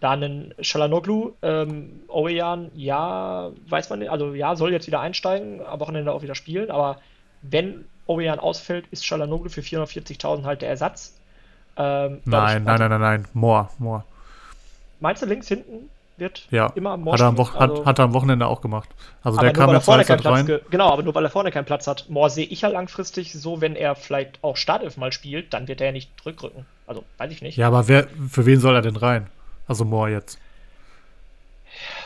dann ein Shalanoglu, ähm, Oweyan, ja, weiß man nicht, also ja, soll jetzt wieder einsteigen, am Wochenende auch wieder spielen, aber wenn Oweyan ausfällt, ist Shalanoglu für 440.000 halt der Ersatz. Ähm, nein, nein, nein, nein, nein, Moore, Moore. Meinst du links hinten? wird ja. immer am hat er, am also, hat, hat er am Wochenende auch gemacht. Also der kam ja vorne keinen Platz rein. Genau, aber nur weil er vorne keinen Platz hat. Moore sehe ich ja langfristig so, wenn er vielleicht auch Startelf mal spielt, dann wird er ja nicht zurückrücken. Also, weiß ich nicht. Ja, aber wer, für wen soll er denn rein? Also Moore jetzt.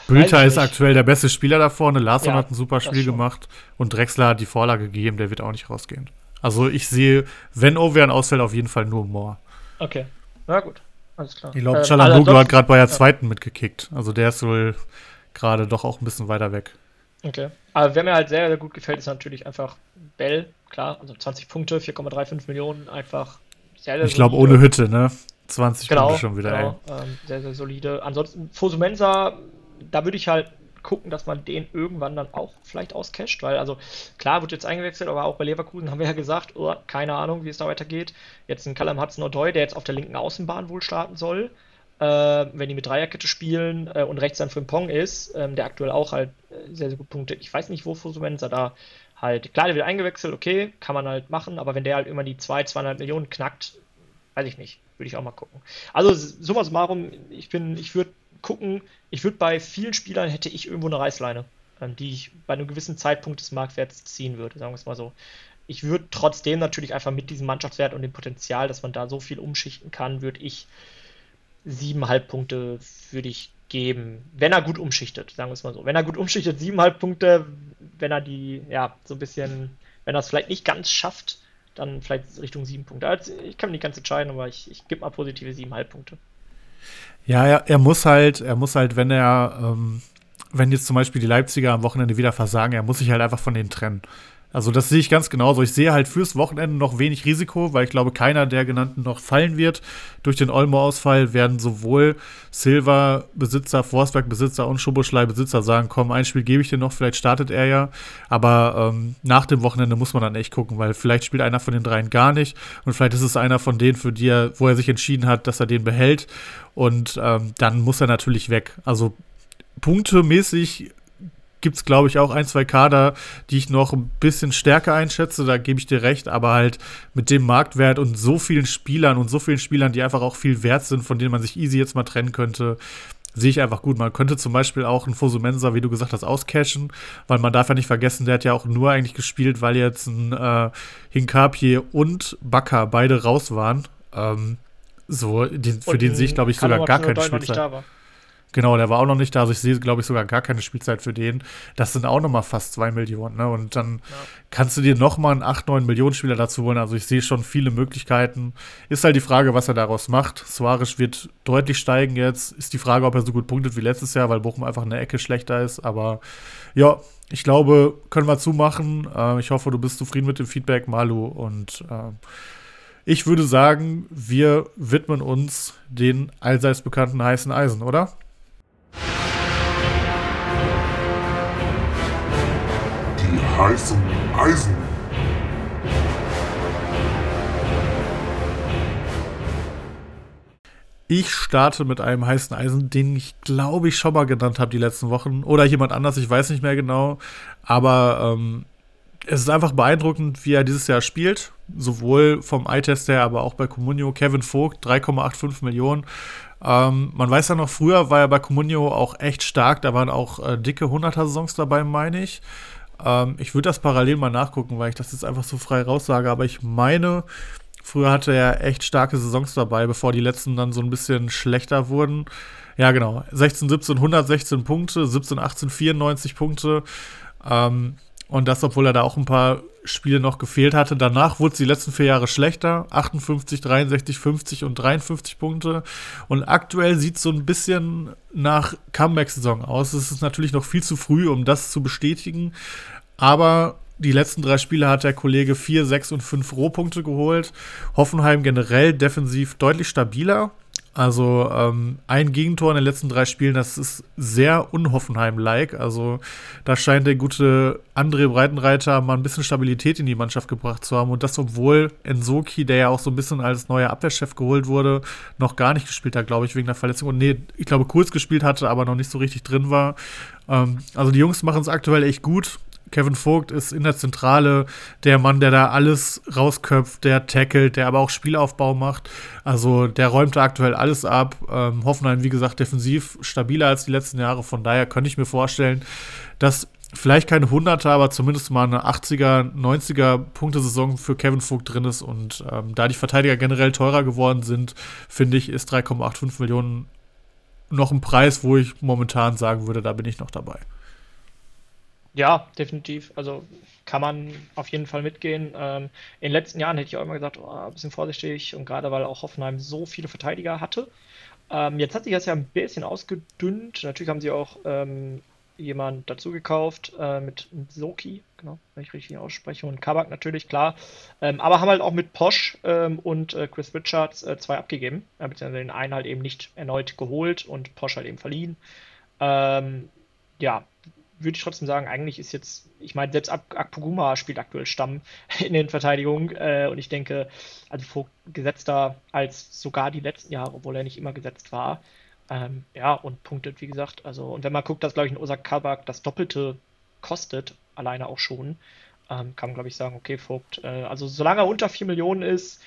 Bülter ist aktuell der beste Spieler da vorne. Larsson ja, hat ein super Spiel gemacht und Drexler hat die Vorlage gegeben, der wird auch nicht rausgehen. Also ich sehe, wenn Ovean ausfällt, auf jeden Fall nur Moore. Okay, na gut. Alles klar. Ich glaube, ähm, Chalanoglu hat gerade bei der zweiten ja. mitgekickt. Also der ist wohl gerade doch auch ein bisschen weiter weg. Okay. Aber wer mir halt sehr, sehr gut gefällt, ist natürlich einfach Bell. Klar, also 20 Punkte, 4,35 Millionen, einfach sehr, sehr Ich glaube, ohne Hütte, ne? 20 genau, Punkte schon wieder, genau, ähm, sehr, sehr solide. Ansonsten, Fosumensa, da würde ich halt gucken, dass man den irgendwann dann auch vielleicht auscasht, weil also klar wird jetzt eingewechselt, aber auch bei Leverkusen haben wir ja gesagt, oh, keine Ahnung, wie es da weitergeht. Jetzt ein Callum Hudson-Odoi, der jetzt auf der linken Außenbahn wohl starten soll, äh, wenn die mit Dreierkette spielen äh, und rechts dann Frimpong ist, ähm, der aktuell auch halt äh, sehr, sehr gut punktet. Ich weiß nicht, wo Fosumensa da halt, klar, der wird eingewechselt, okay, kann man halt machen, aber wenn der halt immer die 2, 2,5 Millionen knackt, weiß ich nicht, würde ich auch mal gucken. Also summa summarum, ich bin, ich würde gucken, ich würde bei vielen Spielern hätte ich irgendwo eine Reißleine, ähm, die ich bei einem gewissen Zeitpunkt des Marktwerts ziehen würde, sagen wir es mal so. Ich würde trotzdem natürlich einfach mit diesem Mannschaftswert und dem Potenzial, dass man da so viel umschichten kann, würde ich siebeneinhalb Punkte würde ich geben, wenn er gut umschichtet, sagen wir es mal so. Wenn er gut umschichtet, siebeneinhalb Punkte, wenn er die, ja, so ein bisschen, wenn er es vielleicht nicht ganz schafft, dann vielleicht Richtung sieben Punkte. Also ich kann mich nicht ganz entscheiden, aber ich, ich gebe mal positive siebeneinhalb Punkte. Ja, er, er muss halt, er muss halt, wenn er, ähm, wenn jetzt zum Beispiel die Leipziger am Wochenende wieder versagen, er muss sich halt einfach von denen trennen. Also das sehe ich ganz genauso. Ich sehe halt fürs Wochenende noch wenig Risiko, weil ich glaube, keiner der genannten noch fallen wird. Durch den Olmo-Ausfall werden sowohl Silva-Besitzer, Forstberg-Besitzer und Schoboschlei-Besitzer sagen, komm, ein Spiel gebe ich dir noch, vielleicht startet er ja. Aber ähm, nach dem Wochenende muss man dann echt gucken, weil vielleicht spielt einer von den dreien gar nicht und vielleicht ist es einer von denen, für die er, wo er sich entschieden hat, dass er den behält. Und ähm, dann muss er natürlich weg. Also punktemäßig gibt es, glaube ich, auch ein, zwei Kader, die ich noch ein bisschen stärker einschätze. Da gebe ich dir recht, aber halt mit dem Marktwert und so vielen Spielern und so vielen Spielern, die einfach auch viel wert sind, von denen man sich easy jetzt mal trennen könnte, sehe ich einfach gut. Man könnte zum Beispiel auch einen Fosumensa, wie du gesagt hast, auscashen, weil man darf ja nicht vergessen, der hat ja auch nur eigentlich gespielt, weil jetzt ein äh, Hinkapie und Bakker beide raus waren. Ähm, so, den, für den sehe ich, glaube ich, sogar gar keine Spielzeit. Genau, der war auch noch nicht da. Also ich sehe, glaube ich, sogar gar keine Spielzeit für den. Das sind auch noch mal fast zwei Millionen. Ne? Und dann ja. kannst du dir noch mal einen 8, 9 Millionen Spieler dazu holen. Also ich sehe schon viele Möglichkeiten. Ist halt die Frage, was er daraus macht. Suarez wird deutlich steigen jetzt. Ist die Frage, ob er so gut punktet wie letztes Jahr, weil Bochum einfach eine Ecke schlechter ist. Aber ja, ich glaube, können wir zumachen. Äh, ich hoffe, du bist zufrieden mit dem Feedback, Malu. Und äh, ich würde sagen, wir widmen uns den allseits bekannten heißen Eisen, oder? Heißen Eisen. Ich starte mit einem heißen Eisen, den ich glaube ich schon mal genannt habe die letzten Wochen. Oder jemand anders, ich weiß nicht mehr genau. Aber ähm, es ist einfach beeindruckend, wie er dieses Jahr spielt. Sowohl vom Eye-Test her, aber auch bei Comunio. Kevin Vogt, 3,85 Millionen. Ähm, man weiß ja noch, früher war er bei Comunio auch echt stark. Da waren auch äh, dicke 100er-Saisons dabei, meine ich. Ähm, ich würde das parallel mal nachgucken, weil ich das jetzt einfach so frei raussage. Aber ich meine, früher hatte er echt starke Saisons dabei, bevor die letzten dann so ein bisschen schlechter wurden. Ja, genau. 16, 17, 116 Punkte, 17, 18, 94 Punkte. Ähm, und das, obwohl er da auch ein paar Spiele noch gefehlt hatte. Danach wurde es die letzten vier Jahre schlechter. 58, 63, 50 und 53 Punkte. Und aktuell sieht es so ein bisschen nach Comeback-Saison aus. Es ist natürlich noch viel zu früh, um das zu bestätigen. Aber die letzten drei Spiele hat der Kollege 4, 6 und 5 Rohpunkte geholt. Hoffenheim generell defensiv deutlich stabiler. Also ähm, ein Gegentor in den letzten drei Spielen, das ist sehr unhoffenheim-like. Also da scheint der gute André Breitenreiter mal ein bisschen Stabilität in die Mannschaft gebracht zu haben. Und das, obwohl Ensoki, der ja auch so ein bisschen als neuer Abwehrchef geholt wurde, noch gar nicht gespielt hat, glaube ich, wegen der Verletzung. Und nee, ich glaube, kurz gespielt hatte, aber noch nicht so richtig drin war. Ähm, also die Jungs machen es aktuell echt gut. Kevin Vogt ist in der Zentrale der Mann, der da alles rausköpft, der tackelt, der aber auch Spielaufbau macht. Also der räumt da aktuell alles ab. Ähm, Hoffenheim, wie gesagt, defensiv stabiler als die letzten Jahre. Von daher könnte ich mir vorstellen, dass vielleicht keine 100er, aber zumindest mal eine 80er, 90er Punktesaison für Kevin Vogt drin ist. Und ähm, da die Verteidiger generell teurer geworden sind, finde ich, ist 3,85 Millionen noch ein Preis, wo ich momentan sagen würde, da bin ich noch dabei. Ja, definitiv. Also kann man auf jeden Fall mitgehen. Ähm, in den letzten Jahren hätte ich auch immer gesagt, oh, ein bisschen vorsichtig und gerade weil auch Hoffenheim so viele Verteidiger hatte. Ähm, jetzt hat sich das ja ein bisschen ausgedünnt. Natürlich haben sie auch ähm, jemand dazu gekauft äh, mit Soki, genau, wenn ich richtig ausspreche, und Kabak natürlich, klar. Ähm, aber haben halt auch mit Posch ähm, und äh, Chris Richards äh, zwei abgegeben, äh, beziehungsweise den einen halt eben nicht erneut geholt und Posch halt eben verliehen. Ähm, ja, würde ich trotzdem sagen, eigentlich ist jetzt, ich meine, selbst Akpoguma spielt aktuell Stamm <laughs> in den Verteidigungen äh, und ich denke, also Vogt gesetzter als sogar die letzten Jahre, obwohl er nicht immer gesetzt war. Ähm, ja, und punktet, wie gesagt. Also, und wenn man guckt, dass, glaube ich, ein Osak Kabak das Doppelte kostet, alleine auch schon, ähm, kann man, glaube ich, sagen, okay, Vogt, äh, also solange er unter 4 Millionen ist,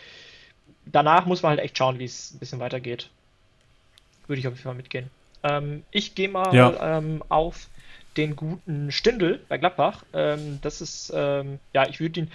danach muss man halt echt schauen, wie es ein bisschen weitergeht. Würde ich auf jeden Fall mitgehen. Ähm, ich gehe mal ja. ähm, auf den guten Stindel bei Gladbach. Ähm, das ist, ähm, ja, ich würde ihn,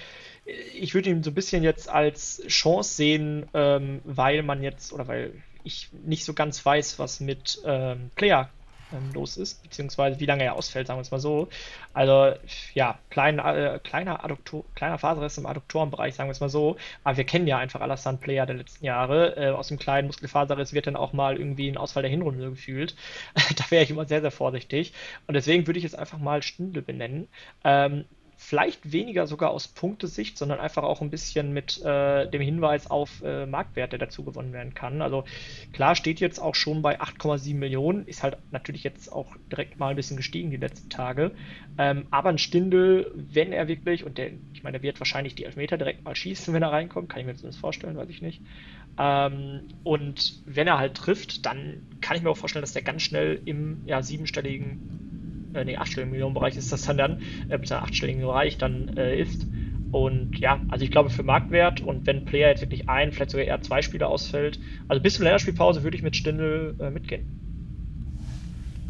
ich würde ihn so ein bisschen jetzt als Chance sehen, ähm, weil man jetzt, oder weil ich nicht so ganz weiß, was mit ähm, Player ähm, los ist, beziehungsweise wie lange er ausfällt, sagen wir es mal so. Also ja, klein, äh, kleiner, Adduktor, kleiner Faserriss im Adduktorenbereich, sagen wir es mal so. Aber wir kennen ja einfach Alassane Player der letzten Jahre. Äh, aus dem kleinen Muskelfaserriss wird dann auch mal irgendwie ein Ausfall der Hinrunde gefühlt. <laughs> da wäre ich immer sehr, sehr vorsichtig. Und deswegen würde ich jetzt einfach mal Stindel benennen. Ähm, vielleicht weniger sogar aus Punktesicht, sondern einfach auch ein bisschen mit äh, dem Hinweis auf äh, Marktwert, der dazu gewonnen werden kann. Also klar steht jetzt auch schon bei 8,7 Millionen, ist halt natürlich jetzt auch direkt mal ein bisschen gestiegen die letzten Tage. Ähm, aber ein Stindel, wenn er wirklich, und der, ich meine, der wird wahrscheinlich die Elfmeter direkt mal schießen, wenn er reinkommt, kann ich mir zumindest vorstellen, weiß ich nicht. Ähm, und wenn er halt trifft, dann kann ich mir auch vorstellen, dass der ganz schnell im ja, siebenstelligen äh, nee, achtstelligen Millionenbereich ist das dann dann, äh, bis achtstelligen Bereich dann äh, ist. Und ja, also ich glaube für Marktwert und wenn Player jetzt wirklich ein, vielleicht sogar eher zwei Spiele ausfällt, also bis zur Länderspielpause würde ich mit Stindel äh, mitgehen.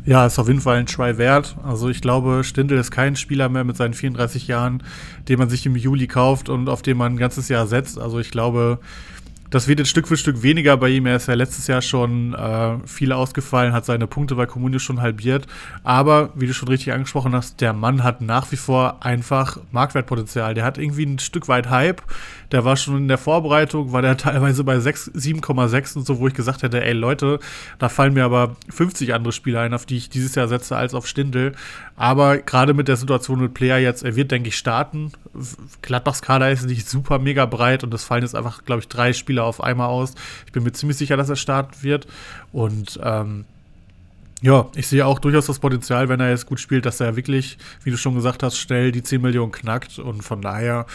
Ja, ist auf jeden Fall ein Try wert. Also ich glaube, Stindel ist kein Spieler mehr mit seinen 34 Jahren, den man sich im Juli kauft und auf den man ein ganzes Jahr setzt. Also ich glaube, das wird jetzt Stück für Stück weniger bei ihm. Er ist ja letztes Jahr schon äh, viel ausgefallen, hat seine Punkte bei Comunio schon halbiert. Aber, wie du schon richtig angesprochen hast, der Mann hat nach wie vor einfach Marktwertpotenzial. Der hat irgendwie ein Stück weit Hype. Der war schon in der Vorbereitung, war der <laughs> teilweise bei 7,6 und so, wo ich gesagt hätte, ey Leute, da fallen mir aber 50 andere Spieler ein, auf die ich dieses Jahr setze, als auf Stindel. Aber gerade mit der Situation mit Player jetzt, er wird, denke ich, starten. Gladbachs Kader ist nicht super mega breit und es fallen jetzt einfach, glaube ich, drei Spieler auf einmal aus. Ich bin mir ziemlich sicher, dass er starten wird. Und ähm, ja, ich sehe auch durchaus das Potenzial, wenn er jetzt gut spielt, dass er wirklich, wie du schon gesagt hast, schnell die 10 Millionen knackt. Und von daher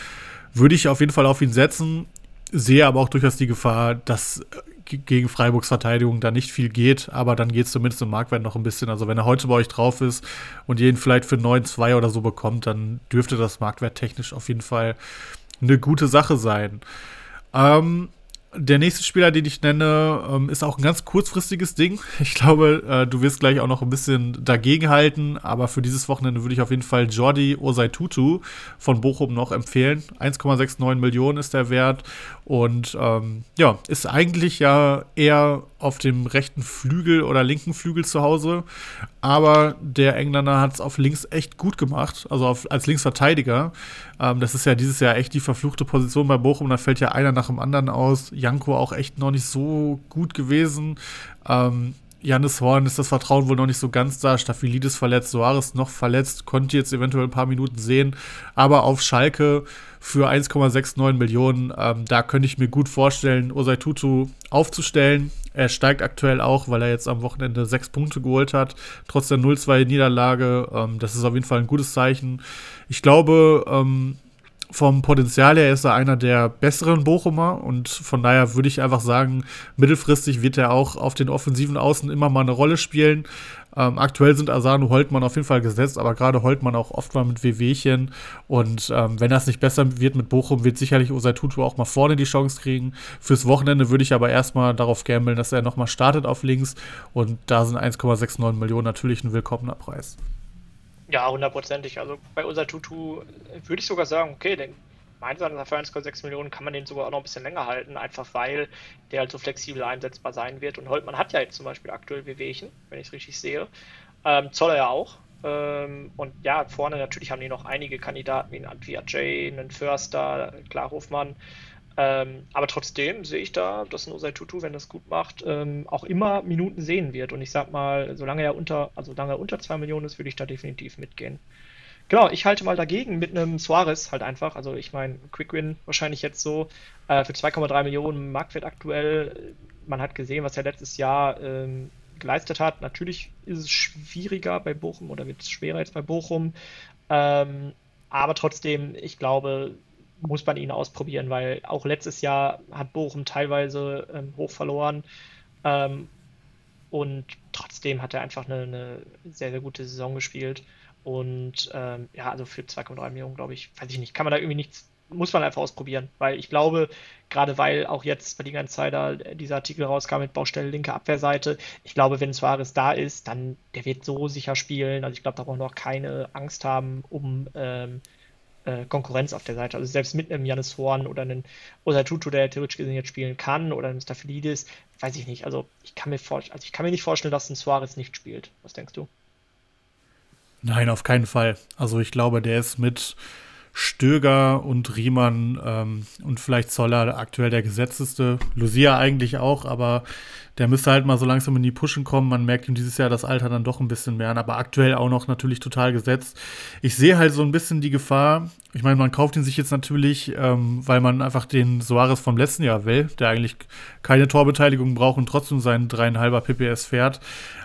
würde ich auf jeden Fall auf ihn setzen. Sehe aber auch durchaus die Gefahr, dass gegen Freiburgs Verteidigung da nicht viel geht, aber dann geht es zumindest im Marktwert noch ein bisschen. Also wenn er heute bei euch drauf ist und ihr ihn vielleicht für 9,2 oder so bekommt, dann dürfte das Marktwert technisch auf jeden Fall eine gute Sache sein. Ähm, der nächste Spieler, den ich nenne, ähm, ist auch ein ganz kurzfristiges Ding. <laughs> Ich glaube, äh, du wirst gleich auch noch ein bisschen dagegenhalten, aber für dieses Wochenende würde ich auf jeden Fall Jordi Osei-Tutu von Bochum noch empfehlen. 1,69 Millionen ist der Wert und ähm, ja, ist eigentlich ja eher auf dem rechten Flügel oder linken Flügel zu Hause, aber der Engländer hat es auf links echt gut gemacht, also auf, als Linksverteidiger. Ähm, das ist ja dieses Jahr echt die verfluchte Position bei Bochum, da fällt ja einer nach dem anderen aus. Janko auch echt noch nicht so gut gewesen. Ähm, Janis Horn ist das Vertrauen wohl noch nicht so ganz da. Staphylidis verletzt, Soares noch verletzt, konnte jetzt eventuell ein paar Minuten sehen. Aber auf Schalke für 1,69 Millionen, ähm, da könnte ich mir gut vorstellen, Osei Tutu aufzustellen. Er steigt aktuell auch, weil er jetzt am Wochenende sechs Punkte geholt hat, trotz der 0-2-Niederlage. Ähm, das ist auf jeden Fall ein gutes Zeichen. Ich glaube, ähm, vom Potenzial her ist er einer der besseren Bochumer und von daher würde ich einfach sagen, mittelfristig wird er auch auf den offensiven Außen immer mal eine Rolle spielen. Ähm, aktuell sind Asano Holtmann auf jeden Fall gesetzt, aber gerade Holtmann auch oft mal mit WWchen und ähm, wenn das nicht besser wird mit Bochum, wird sicherlich Osei Tutu auch mal vorne die Chance kriegen. Fürs Wochenende würde ich aber erstmal darauf gambeln, dass er nochmal startet auf links und da sind 1,69 Millionen natürlich ein willkommener Preis. Ja, hundertprozentig. Also bei unser Tutu würde ich sogar sagen, okay, den meines Erachtens für 1,6 Millionen kann man den sogar auch noch ein bisschen länger halten, einfach weil der halt so flexibel einsetzbar sein wird. Und Holtmann hat ja jetzt zum Beispiel aktuell Wehwehchen, wenn ich es richtig sehe. Ähm, Zoller ja auch. Ähm, und ja, vorne natürlich haben die noch einige Kandidaten wie ein Antwia Jay, einen Förster, klar Hofmann. Ähm, aber trotzdem sehe ich da, dass Osei Tutu, wenn das gut macht, ähm, auch immer Minuten sehen wird. Und ich sag mal, solange er unter, also solange er unter 2 Millionen ist, würde ich da definitiv mitgehen. Genau, ich halte mal dagegen mit einem Suarez halt einfach. Also ich meine, Quick Win wahrscheinlich jetzt so äh, für 2,3 Millionen Marktwert aktuell. Man hat gesehen, was er letztes Jahr ähm, geleistet hat. Natürlich ist es schwieriger bei Bochum oder wird es schwerer jetzt bei Bochum. Ähm, aber trotzdem, ich glaube, muss man ihn ausprobieren, weil auch letztes Jahr hat Bochum teilweise ähm, hoch verloren. Ähm, und trotzdem hat er einfach eine, eine, sehr, sehr gute Saison gespielt. Und ähm, ja, also für 2,3 Millionen, glaube ich, weiß ich nicht, kann man da irgendwie nichts, muss man einfach ausprobieren. Weil ich glaube, gerade weil auch jetzt bei Liga Insider dieser Artikel rauskam mit Baustelle linke Abwehrseite, ich glaube, wenn Suarez da ist, dann der wird so sicher spielen. Also ich glaube, da brauchen wir auch keine Angst haben um ähm, äh, Konkurrenz auf der Seite. Also selbst mit einem Janis Horn oder einem Osatutu, der theoretisch gesehen jetzt spielen kann, oder einem Staphelidis, weiß ich nicht. Also ich kann mir vor, also ich kann mir nicht vorstellen, dass ein Suarez nicht spielt. Was denkst du? Nein, auf keinen Fall. Also ich glaube, der ist mit Stöger und Riemann ähm, und vielleicht Zoller aktuell der gesetzteste. Lucia eigentlich auch, aber der müsste halt mal so langsam in die Pushen kommen. Man merkt ihm dieses Jahr das Alter dann doch ein bisschen mehr an, aber aktuell auch noch natürlich total gesetzt. Ich sehe halt so ein bisschen die Gefahr. Ich meine, man kauft ihn sich jetzt natürlich, ähm, weil man einfach den Soares vom letzten Jahr will, der eigentlich keine Torbeteiligung braucht und trotzdem seinen dreieinhalber PPS fährt.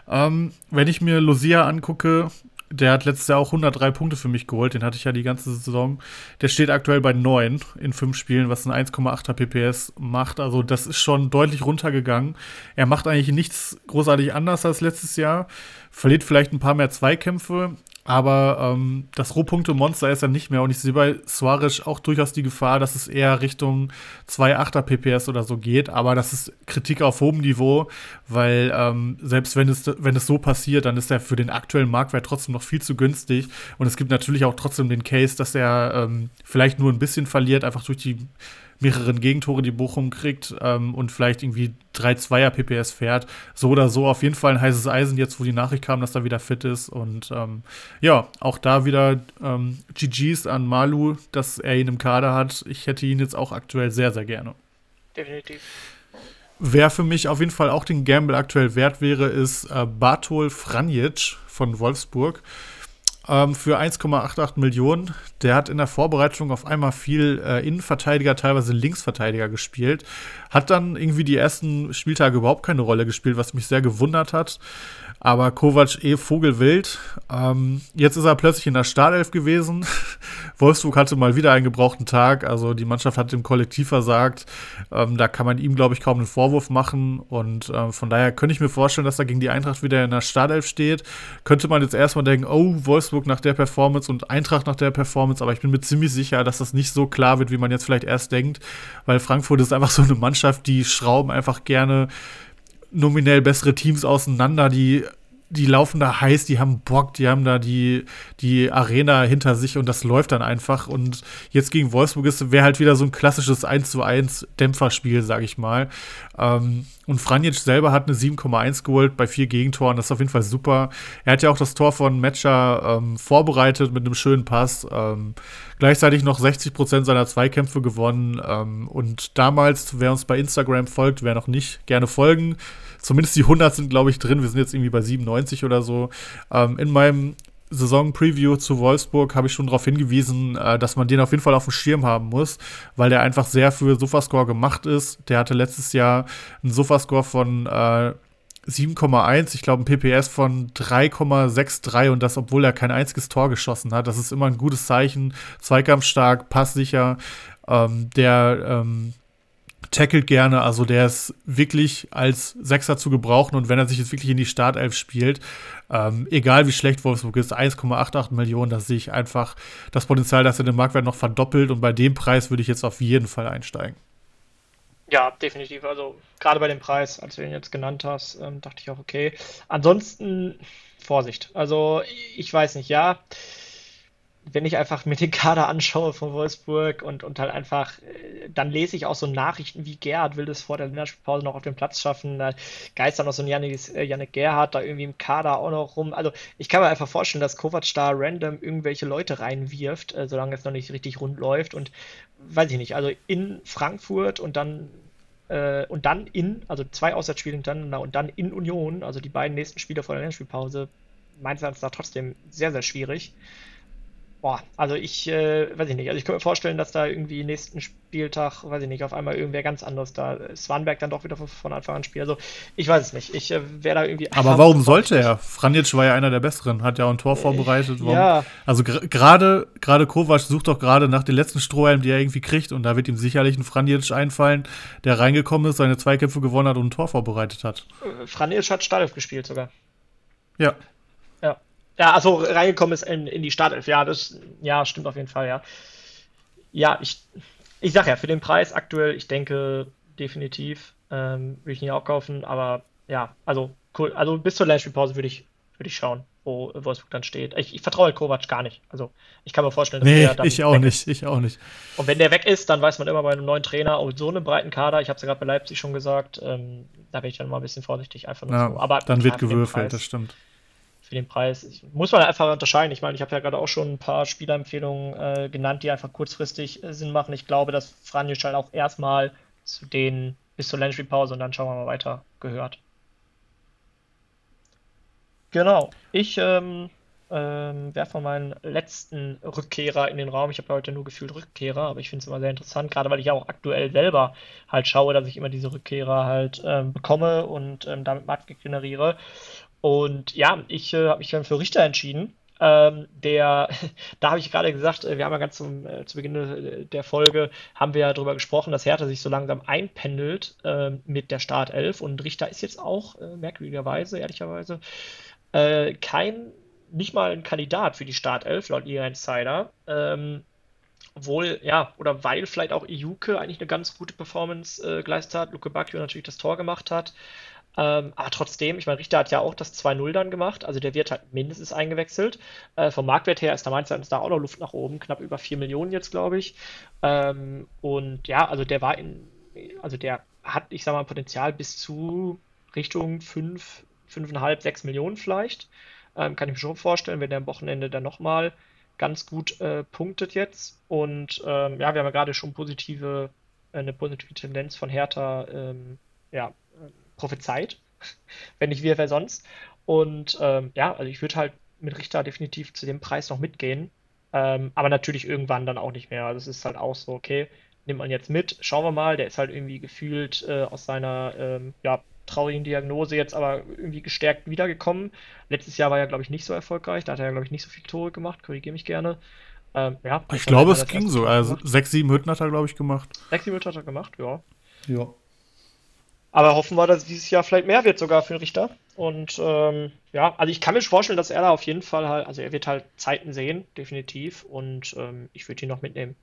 Ähm, wenn ich mir Lucia angucke, der hat letztes Jahr auch 103 Punkte für mich geholt. Den hatte ich ja die ganze Saison. Der steht aktuell bei 9 in 5 Spielen, was ein 1,8er PPS macht. Also das ist schon deutlich runtergegangen. Er macht eigentlich nichts großartig anders als letztes Jahr. Verliert vielleicht ein paar mehr Zweikämpfe, aber ähm, das Rohpunkte-Monster ist er nicht mehr. Und ich sehe bei Suarez auch durchaus die Gefahr, dass es eher Richtung 2,8er PPS oder so geht. Aber das ist Kritik auf hohem Niveau, weil ähm, selbst wenn es, wenn es so passiert, dann ist er für den aktuellen Marktwert trotzdem noch viel zu günstig. Und es gibt natürlich auch trotzdem den Case, dass er ähm, vielleicht nur ein bisschen verliert, einfach durch die mehreren Gegentore, die Bochum kriegt ähm, und vielleicht irgendwie 3-2er PPS fährt. So oder so auf jeden Fall ein heißes Eisen, jetzt wo die Nachricht kam, dass er wieder fit ist. Und ähm, ja, auch da wieder ähm, GGs an Malu, dass er ihn im Kader hat. Ich hätte ihn jetzt auch aktuell sehr, sehr gerne. Definitiv. Wer für mich auf jeden Fall auch den Gamble aktuell wert wäre, ist äh, Bartol Franjic von Wolfsburg ähm, für 1,88 Millionen. Der hat in der Vorbereitung auf einmal viel äh, Innenverteidiger, teilweise Linksverteidiger gespielt. Hat dann irgendwie die ersten Spieltage überhaupt keine Rolle gespielt, was mich sehr gewundert hat. Aber Kovac eh Vogelwild. Ähm, jetzt ist er plötzlich in der Startelf gewesen. <laughs> Wolfsburg hatte mal wieder einen gebrauchten Tag. Also die Mannschaft hat dem Kollektiv versagt. Ähm, da kann man ihm, glaube ich, kaum einen Vorwurf machen. Und äh, von daher könnte ich mir vorstellen, dass er gegen die Eintracht wieder in der Startelf steht. Könnte man jetzt erstmal denken, oh, Wolfsburg nach der Performance und Eintracht nach der Performance. Aber ich bin mir ziemlich sicher, dass das nicht so klar wird, wie man jetzt vielleicht erst denkt. Weil Frankfurt ist einfach so eine Mannschaft, die schrauben einfach gerne nominell bessere Teams auseinander, die die laufen da heiß, die haben Bock, die haben da die, die Arena hinter sich und das läuft dann einfach. Und jetzt gegen Wolfsburg wäre halt wieder so ein klassisches 1 zu 1 Dämpferspiel, sag ich mal. Ähm, und Franjic selber hat eine 7,1 geholt bei vier Gegentoren. Das ist auf jeden Fall super. Er hat ja auch das Tor von Matcher ähm, vorbereitet mit einem schönen Pass. Ähm, gleichzeitig noch 60 Prozent seiner Zweikämpfe gewonnen. Ähm, und damals, wer uns bei Instagram folgt, wer noch nicht, gerne folgen zumindest die 100 sind, glaube ich, drin. Wir sind jetzt irgendwie bei 97 oder so. Ähm, in meinem Saison-Preview zu Wolfsburg habe ich schon darauf hingewiesen, äh, dass man den auf jeden Fall auf dem Schirm haben muss, weil der einfach sehr für Sofascore gemacht ist. Der hatte letztes Jahr einen Sofascore von äh, 7,1, ich glaube ein PPS von 3,63 und das, obwohl er kein einziges Tor geschossen hat. Das ist immer ein gutes Zeichen. Zweikampfstark, passsicher. Ähm, der ähm, tackelt gerne, also der ist wirklich als Sechser zu gebrauchen und wenn er sich jetzt wirklich in die Startelf spielt, ähm, egal wie schlecht Wolfsburg ist, 1,88 Millionen, da sehe ich einfach das Potenzial, dass er den Marktwert noch verdoppelt und bei dem Preis würde ich jetzt auf jeden Fall einsteigen. Ja, definitiv. Also gerade bei dem Preis, als du ihn jetzt genannt hast, ähm, dachte ich auch, okay. Ansonsten Vorsicht. Also ich weiß nicht, ja wenn ich einfach mir den Kader anschaue von Wolfsburg und, und halt einfach, äh, dann lese ich auch so Nachrichten wie Gerhard will das vor der Länderspielpause noch auf den Platz schaffen. Da geistern noch so ein Janik, äh, Janik Gerhard da irgendwie im Kader auch noch rum. Also ich kann mir einfach vorstellen, dass Kovac da random irgendwelche Leute reinwirft, äh, solange es noch nicht richtig rund läuft. Und weiß ich nicht, also in Frankfurt und dann äh, und dann in, also zwei Auswärtsspiele hintereinander und dann in Union, also die beiden nächsten Spiele vor der Länderspielpause, meines Erachtens da trotzdem sehr, sehr schwierig. Boah, also ich, äh, weiß ich nicht. Also ich könnte mir vorstellen, dass da irgendwie nächsten Spieltag, weiß ich nicht, auf einmal irgendwer ganz anderes da Swanberg dann doch wieder von Anfang an spielt. Also ich weiß es nicht. Ich äh, wäre da irgendwie. Aber warum sollte er? Franjic war ja einer der besseren, hat ja auch ein Tor äh, vorbereitet. Warum? Ja. Also gerade gerade Kovac sucht doch gerade nach den letzten Strohhalm, die er irgendwie kriegt, und da wird ihm sicherlich ein Franjic einfallen, der reingekommen ist, seine Zweikämpfe gewonnen hat und ein Tor vorbereitet hat. Äh, Franjic hat Startelf gespielt sogar. Ja. Ja, also reingekommen ist in, in die Startelf. Ja, das ja, stimmt auf jeden Fall, ja. Ja, ich, ich sag ja, für den Preis aktuell, ich denke definitiv, ähm, würde ich ihn auch kaufen, aber ja, also cool. Also bis zur Länderspielpause würde ich, würde ich schauen, wo Wolfsburg dann steht. Ich, ich vertraue Kovac gar nicht. Also ich kann mir vorstellen, dass nee, der dann ich auch nicht, ist. ich auch nicht. Und wenn der weg ist, dann weiß man immer bei einem neuen Trainer, oh, so einen breiten Kader, ich habe es ja gerade bei Leipzig schon gesagt, ähm, da bin ich dann mal ein bisschen vorsichtig, einfach nur ja, so. Aber dann wird gewürfelt, das stimmt. Für den Preis ich, muss man einfach unterscheiden. Ich meine, ich habe ja gerade auch schon ein paar Spielerempfehlungen äh, genannt, die einfach kurzfristig äh, Sinn machen. Ich glaube, dass Franjic halt auch erstmal zu den bis zur Länderspielpause und dann schauen wir mal weiter gehört. Genau. Ich ähm, ähm, werfe meinen letzten Rückkehrer in den Raum. Ich habe heute nur gefühlt Rückkehrer, aber ich finde es immer sehr interessant, gerade weil ich auch aktuell selber halt schaue, dass ich immer diese Rückkehrer halt ähm, bekomme und ähm, damit Markt generiere. Und ja, ich äh, habe mich dann für Richter entschieden. Ähm, der, <laughs> da habe ich gerade gesagt, äh, wir haben ja ganz zum, äh, zu Beginn der Folge, haben wir ja darüber gesprochen, dass Hertha sich so langsam einpendelt äh, mit der Startelf und Richter ist jetzt auch, äh, merkwürdigerweise, ehrlicherweise, äh, kein, nicht mal ein Kandidat für die Startelf, laut ihr Insider. Ähm, wohl, ja, oder weil vielleicht auch Iuke eigentlich eine ganz gute Performance äh, geleistet hat, Luke Bacchio natürlich das Tor gemacht hat. Ähm, aber trotzdem, ich meine, Richter hat ja auch das 2-0 dann gemacht, also der wird halt mindestens eingewechselt. Äh, vom Marktwert her ist da meines Erachtens da auch noch Luft nach oben, knapp über 4 Millionen jetzt, glaube ich. Ähm, und ja, also der war in, also der hat, ich sag mal, Potenzial bis zu Richtung 5, 5,5, 6 Millionen vielleicht. Ähm, kann ich mir schon vorstellen, wenn der am Wochenende dann nochmal ganz gut äh, punktet jetzt. Und ähm, ja, wir haben ja gerade schon positive, äh, eine positive Tendenz von Hertha ähm, ja, prophezeit. wenn nicht wir, wer sonst. Und ähm, ja, also ich würde halt mit Richter definitiv zu dem Preis noch mitgehen. Ähm, aber natürlich irgendwann dann auch nicht mehr. Also es ist halt auch so, okay, nimmt man jetzt mit, schauen wir mal. Der ist halt irgendwie gefühlt äh, aus seiner ähm, ja, traurigen Diagnose jetzt aber irgendwie gestärkt wiedergekommen. Letztes Jahr war er, glaube ich, nicht so erfolgreich. Da hat er, glaube ich, nicht so viele Tore gemacht. Korrigiere mich gerne. Ähm, ja, ich glaube, es ging so. Also sechs, sieben Hütten hat er, glaube ich, gemacht. Sechs, sieben Hütten hat er gemacht, ja. Ja. Aber hoffen wir, dass dieses Jahr vielleicht mehr wird sogar für den Richter. Und ähm, ja, also ich kann mir vorstellen, dass er da auf jeden Fall halt, also er wird halt Zeiten sehen, definitiv. Und ähm, ich würde ihn noch mitnehmen.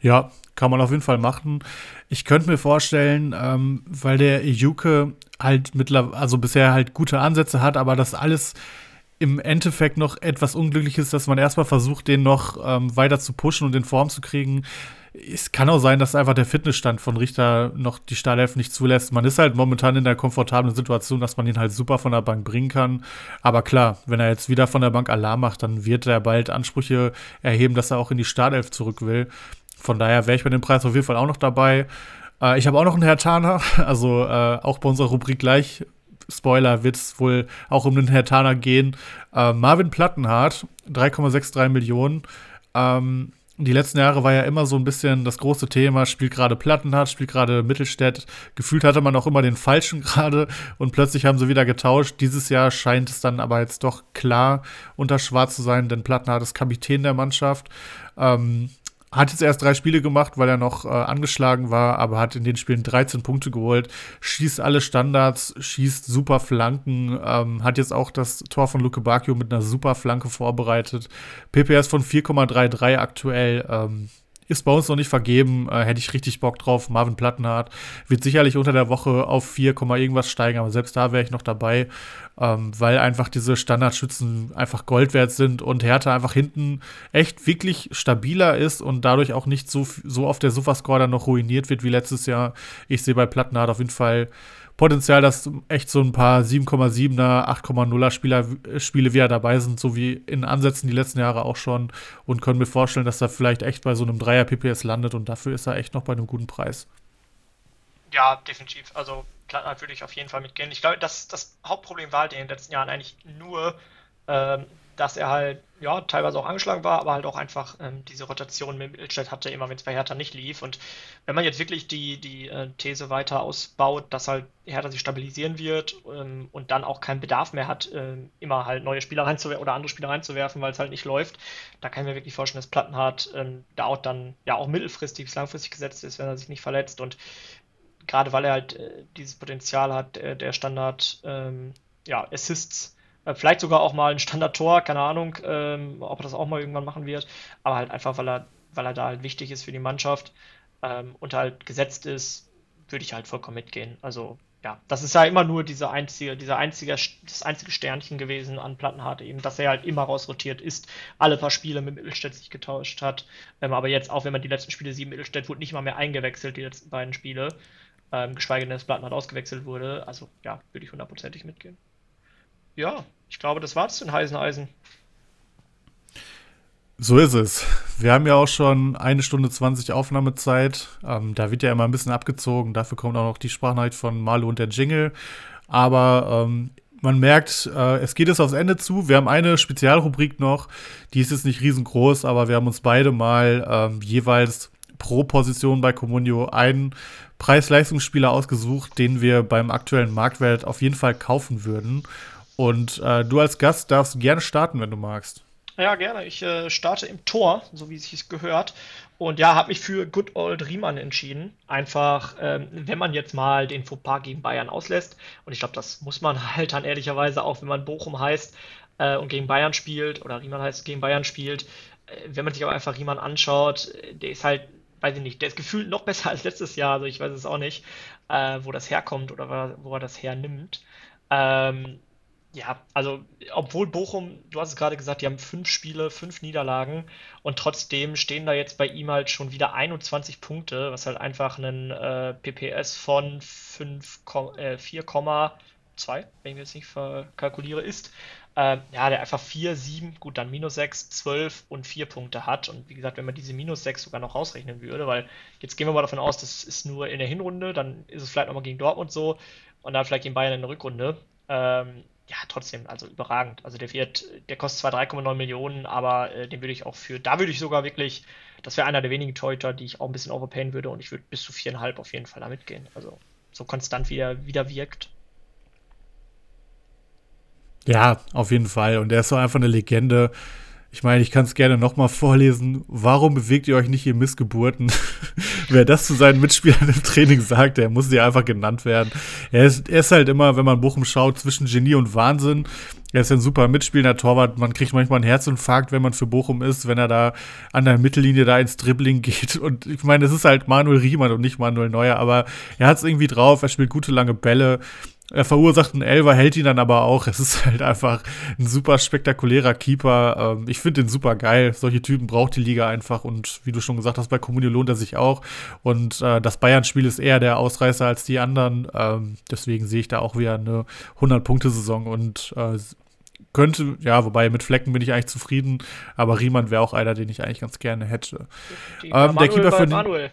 Ja, kann man auf jeden Fall machen. Ich könnte mir vorstellen, ähm, weil der Juke halt mittlerweile, also bisher halt gute Ansätze hat, aber das alles im Endeffekt noch etwas unglücklich ist, dass man erstmal versucht, den noch ähm, weiter zu pushen und in Form zu kriegen. Es kann auch sein, dass einfach der Fitnessstand von Richter noch die Startelf nicht zulässt. Man ist halt momentan in der komfortablen Situation, dass man ihn halt super von der Bank bringen kann. Aber klar, wenn er jetzt wieder von der Bank Alarm macht, dann wird er bald Ansprüche erheben, dass er auch in die Startelf zurück will. Von daher wäre ich bei dem Preis auf jeden Fall auch noch dabei. Äh, ich habe auch noch einen Herr Tana, <laughs> also äh, auch bei unserer Rubrik gleich. Spoiler, wird es wohl auch um den Herr Tana gehen. Äh, Marvin Plattenhardt, 3,63 Millionen. Ähm, die letzten Jahre war ja immer so ein bisschen das große Thema, spielt gerade Plattenhardt, spielt gerade Mittelstädt. Gefühlt hatte man auch immer den Falschen <laughs> gerade und plötzlich haben sie wieder getauscht. Dieses Jahr scheint es dann aber jetzt doch klar unter Schwarz zu sein, denn Plattenhardt ist Kapitän der Mannschaft. Ähm, hat jetzt erst drei Spiele gemacht, weil er noch äh, angeschlagen war, aber hat in den Spielen 13 Punkte geholt, schießt alle Standards, schießt super Flanken, ähm, hat jetzt auch das Tor von Luke Bacchio mit einer super Flanke vorbereitet. PPS von 4,33 aktuell. Ähm, ist bei uns noch nicht vergeben. Äh, hätte ich richtig Bock drauf. Marvin Plattenhardt wird sicherlich unter der Woche auf 4, irgendwas steigen, aber selbst da wäre ich noch dabei, ähm, weil einfach diese Standardschützen einfach Gold wert sind und Hertha einfach hinten echt wirklich stabiler ist und dadurch auch nicht so, so auf der Sofascore dann noch ruiniert wird wie letztes Jahr. Ich sehe bei Plattenhardt auf jeden Fall Potenzial, dass echt so ein paar 7,7er, 8,0er Spieler, Spiele wieder dabei sind, so wie in Ansätzen die letzten Jahre auch schon. Und können mir vorstellen, dass er vielleicht echt bei so einem Dreier PPS landet und dafür ist er echt noch bei einem guten Preis. Ja, definitiv. Also klar, würde ich auf jeden Fall mitgehen. Ich glaube, das, das Hauptproblem war halt in den letzten Jahren eigentlich nur, ähm, dass er halt ja teilweise auch angeschlagen war, aber halt auch einfach ähm, diese Rotation mit Mittelstädt hatte, immer wenn es bei Hertha nicht lief. Und wenn man jetzt wirklich die, die äh, These weiter ausbaut, dass halt Hertha sich stabilisieren wird ähm, und dann auch keinen Bedarf mehr hat, äh, immer halt neue Spieler reinzuwerfen oder andere Spieler reinzuwerfen, weil es halt nicht läuft, da kann ich mir wirklich vorstellen, dass Plattenhardt ähm, da auch dann ja auch mittelfristig bis langfristig gesetzt ist, wenn er sich nicht verletzt. Und gerade weil er halt äh, dieses Potenzial hat, äh, der Standard ähm, ja, Assists vielleicht sogar auch mal ein Standard-Tor, keine Ahnung, ähm, ob er das auch mal irgendwann machen wird. Aber halt einfach, weil er, weil er da halt wichtig ist für die Mannschaft ähm, und halt gesetzt ist, würde ich halt vollkommen mitgehen. Also ja, das ist ja immer nur diese einzige, dieser einzige, das einzige Sternchen gewesen an Plattenhardt eben, dass er halt immer rausrotiert ist, alle paar Spiele mit Mittelstädt sich getauscht hat. Ähm, aber jetzt, auch wenn man die letzten Spiele sieht, Mittelstädt wurde nicht mal mehr eingewechselt, die letzten beiden Spiele. Ähm, geschweige denn, dass Plattenhardt ausgewechselt wurde. Also ja, würde ich hundertprozentig mitgehen. Ja, ich glaube, das war's zu den heißen Eisen. So ist es. Wir haben ja auch schon eine Stunde 20 Aufnahmezeit. Ähm, da wird ja immer ein bisschen abgezogen. Dafür kommt auch noch die Sprachnachricht von Malu und der Jingle. Aber ähm, man merkt, äh, es geht jetzt aufs Ende zu. Wir haben eine Spezialrubrik noch. Die ist jetzt nicht riesengroß, aber wir haben uns beide mal ähm, jeweils pro Position bei Comunio einen Preis-Leistungsspieler ausgesucht, den wir beim aktuellen Marktwert auf jeden Fall kaufen würden. Und äh, du als Gast darfst gerne starten, wenn du magst. Ja, gerne. Ich äh, starte im Tor, so wie es gehört. Und ja, habe mich für Good Old Riemann entschieden. Einfach, ähm, wenn man jetzt mal den Fauxpas gegen Bayern auslässt. Und ich glaube, das muss man <laughs> halt dann ehrlicherweise auch, wenn man Bochum heißt äh, und gegen Bayern spielt, oder Riemann heißt gegen Bayern spielt. Äh, wenn man sich aber einfach Riemann anschaut, der ist halt, weiß ich nicht, der ist gefühlt noch <laughs> besser als letztes Jahr. Also ich weiß es auch nicht, äh, wo das herkommt oder wo er das hernimmt. Ähm, ja, also obwohl Bochum, du hast es gerade gesagt, die haben fünf Spiele, fünf Niederlagen und trotzdem stehen da jetzt bei ihm halt schon wieder 21 Punkte, was halt einfach ein äh, PPS von 5, äh, 4,2, wenn ich jetzt nicht verkalkuliere, ist. Äh, ja, der einfach 4, 7, gut, dann minus 6, 12 und 4 Punkte hat. Und wie gesagt, wenn man diese minus 6 sogar noch rausrechnen würde, weil jetzt gehen wir mal davon aus, das ist nur in der Hinrunde, dann ist es vielleicht nochmal gegen Dortmund so und dann vielleicht gegen Bayern in der Rückrunde. Ähm, ja, trotzdem, also überragend. Also der wird, der kostet zwar 3,9 Millionen, aber äh, den würde ich auch für, da würde ich sogar wirklich, das wäre einer der wenigen Torhüter, die ich auch ein bisschen overpayen würde und ich würde bis zu viereinhalb auf jeden Fall damit gehen. Also so konstant wie er wieder wirkt. Ja, auf jeden Fall. Und der ist so einfach eine Legende. Ich meine, ich kann es gerne nochmal vorlesen. Warum bewegt ihr euch nicht, ihr Missgeburten? <laughs> Wer das zu seinen Mitspielern im Training sagt, der muss ja einfach genannt werden. Er ist, er ist halt immer, wenn man Bochum schaut, zwischen Genie und Wahnsinn. Er ist ein super mitspielender Torwart. Man kriegt manchmal einen Herzinfarkt, wenn man für Bochum ist, wenn er da an der Mittellinie da ins Dribbling geht. Und ich meine, es ist halt Manuel Riemann und nicht Manuel Neuer, aber er hat es irgendwie drauf. Er spielt gute lange Bälle. Er verursacht einen Elver, hält ihn dann aber auch. Es ist halt einfach ein super spektakulärer Keeper. Ähm, ich finde den super geil. Solche Typen braucht die Liga einfach. Und wie du schon gesagt hast, bei Comunio lohnt er sich auch. Und äh, das Bayern-Spiel ist eher der Ausreißer als die anderen. Ähm, deswegen sehe ich da auch wieder eine 100-Punkte-Saison und äh, könnte, ja, wobei mit Flecken bin ich eigentlich zufrieden, aber Riemann wäre auch einer, den ich eigentlich ganz gerne hätte. Ähm, der Keeper für Manuel.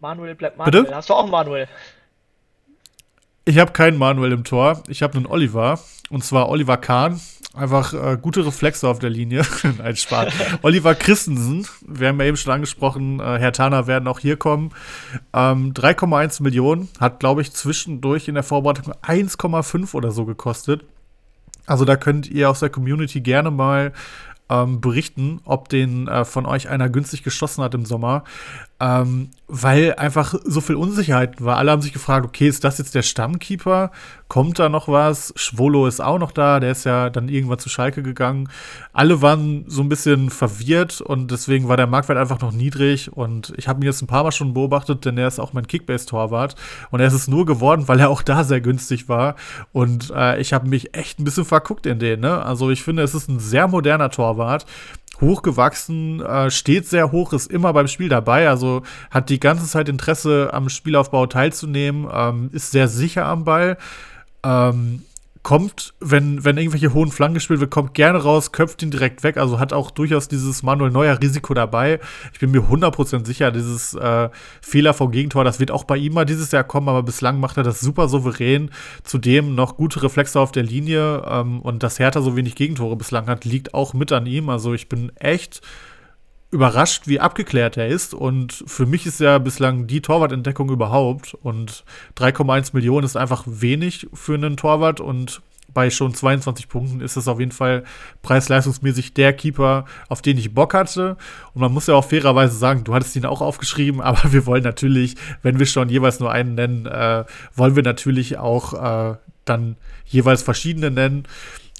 Manuel bleibt Manuel. Bitte? Hast du auch Manuel? Ich habe keinen Manuel im Tor. Ich habe einen Oliver. Und zwar Oliver Kahn. Einfach äh, gute Reflexe auf der Linie. <laughs> Nein, Spaß. <laughs> Oliver Christensen. Wir haben ja eben schon angesprochen, äh, Herr Tana werden auch hier kommen. Ähm, 3,1 Millionen. Hat, glaube ich, zwischendurch in der Vorbereitung 1,5 oder so gekostet. Also da könnt ihr aus der Community gerne mal ähm, berichten, ob den äh, von euch einer günstig geschossen hat im Sommer ähm, weil einfach so viel Unsicherheit war. Alle haben sich gefragt, okay, ist das jetzt der Stammkeeper? Kommt da noch was? Schwolo ist auch noch da, der ist ja dann irgendwann zu Schalke gegangen. Alle waren so ein bisschen verwirrt und deswegen war der Marktwert einfach noch niedrig und ich habe ihn jetzt ein paar Mal schon beobachtet, denn er ist auch mein Kickbase-Torwart und er ist es nur geworden, weil er auch da sehr günstig war und äh, ich habe mich echt ein bisschen verguckt in den, ne? Also ich finde, es ist ein sehr moderner Torwart, hochgewachsen, äh, steht sehr hoch, ist immer beim Spiel dabei, also hat die ganze Zeit Interesse am Spielaufbau teilzunehmen, ähm, ist sehr sicher am Ball. Ähm, kommt, wenn, wenn irgendwelche hohen Flanken gespielt wird, kommt gerne raus, köpft ihn direkt weg. Also hat auch durchaus dieses Manuel Neuer Risiko dabei. Ich bin mir 100% sicher, dieses äh, Fehler vom Gegentor, das wird auch bei ihm mal dieses Jahr kommen, aber bislang macht er das super souverän. Zudem noch gute Reflexe auf der Linie ähm, und dass Hertha so wenig Gegentore bislang hat, liegt auch mit an ihm. Also ich bin echt überrascht, wie abgeklärt er ist. Und für mich ist er bislang die Torwartentdeckung überhaupt. Und 3,1 Millionen ist einfach wenig für einen Torwart. Und bei schon 22 Punkten ist es auf jeden Fall preis-leistungsmäßig der Keeper, auf den ich Bock hatte. Und man muss ja auch fairerweise sagen, du hattest ihn auch aufgeschrieben, <laughs> aber wir wollen natürlich, wenn wir schon jeweils nur einen nennen, äh, wollen wir natürlich auch äh, dann jeweils verschiedene nennen.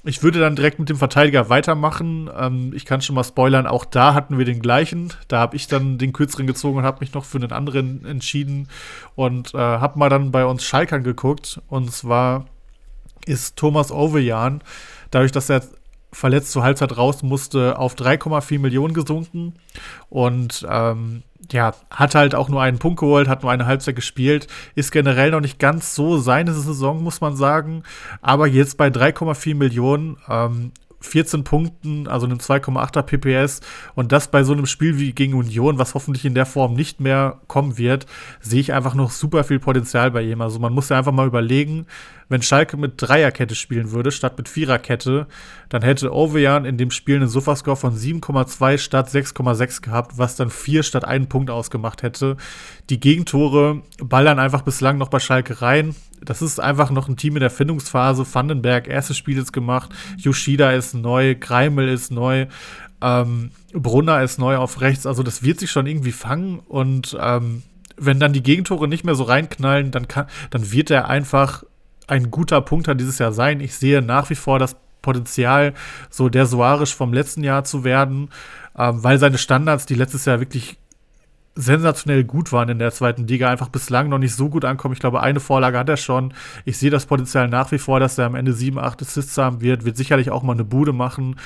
Ich würde dann direkt mit dem Verteidiger weitermachen. Ähm, ich kann schon mal spoilern, auch da hatten wir den gleichen. Da habe ich dann den kürzeren gezogen und habe mich noch für einen anderen entschieden und äh, habe mal dann bei uns Schalkern geguckt. Und zwar ist Thomas Ovejan, dadurch, dass er verletzt zur Halbzeit raus musste, auf 3,4 Millionen gesunken. Und ähm, ja, hat halt auch nur einen Punkt geholt, hat nur eine Halbzeit gespielt, ist generell noch nicht ganz so seine Saison, muss man sagen. Aber jetzt bei 3,4 Millionen, ähm, 14 Punkten, also einem 2,8er PPS und das bei so einem Spiel wie gegen Union, was hoffentlich in der Form nicht mehr kommen wird, sehe ich einfach noch super viel Potenzial bei ihm. Also man muss ja einfach mal überlegen, wenn Schalke mit Dreierkette spielen würde, statt mit Viererkette, dann hätte Ovejan in dem Spiel einen Sofascore von 7,2 statt 6,6 gehabt, was dann 4 statt 1 Punkt ausgemacht hätte. Die Gegentore ballern einfach bislang noch bei Schalke rein. Das ist einfach noch ein Team in der Findungsphase. Vandenberg, erstes Spiel jetzt gemacht. Yoshida ist neu, Greimel ist neu. Ähm, Brunner ist neu auf rechts, also das wird sich schon irgendwie fangen und ähm, wenn dann die Gegentore nicht mehr so reinknallen, dann, kann, dann wird er einfach ein guter Punkter dieses Jahr sein. Ich sehe nach wie vor das Potenzial, so der Soares vom letzten Jahr zu werden, ähm, weil seine Standards, die letztes Jahr wirklich sensationell gut waren in der zweiten Liga, einfach bislang noch nicht so gut ankommen. Ich glaube, eine Vorlage hat er schon. Ich sehe das Potenzial nach wie vor, dass er am Ende sieben, acht Assists haben wird, wird sicherlich auch mal eine Bude machen,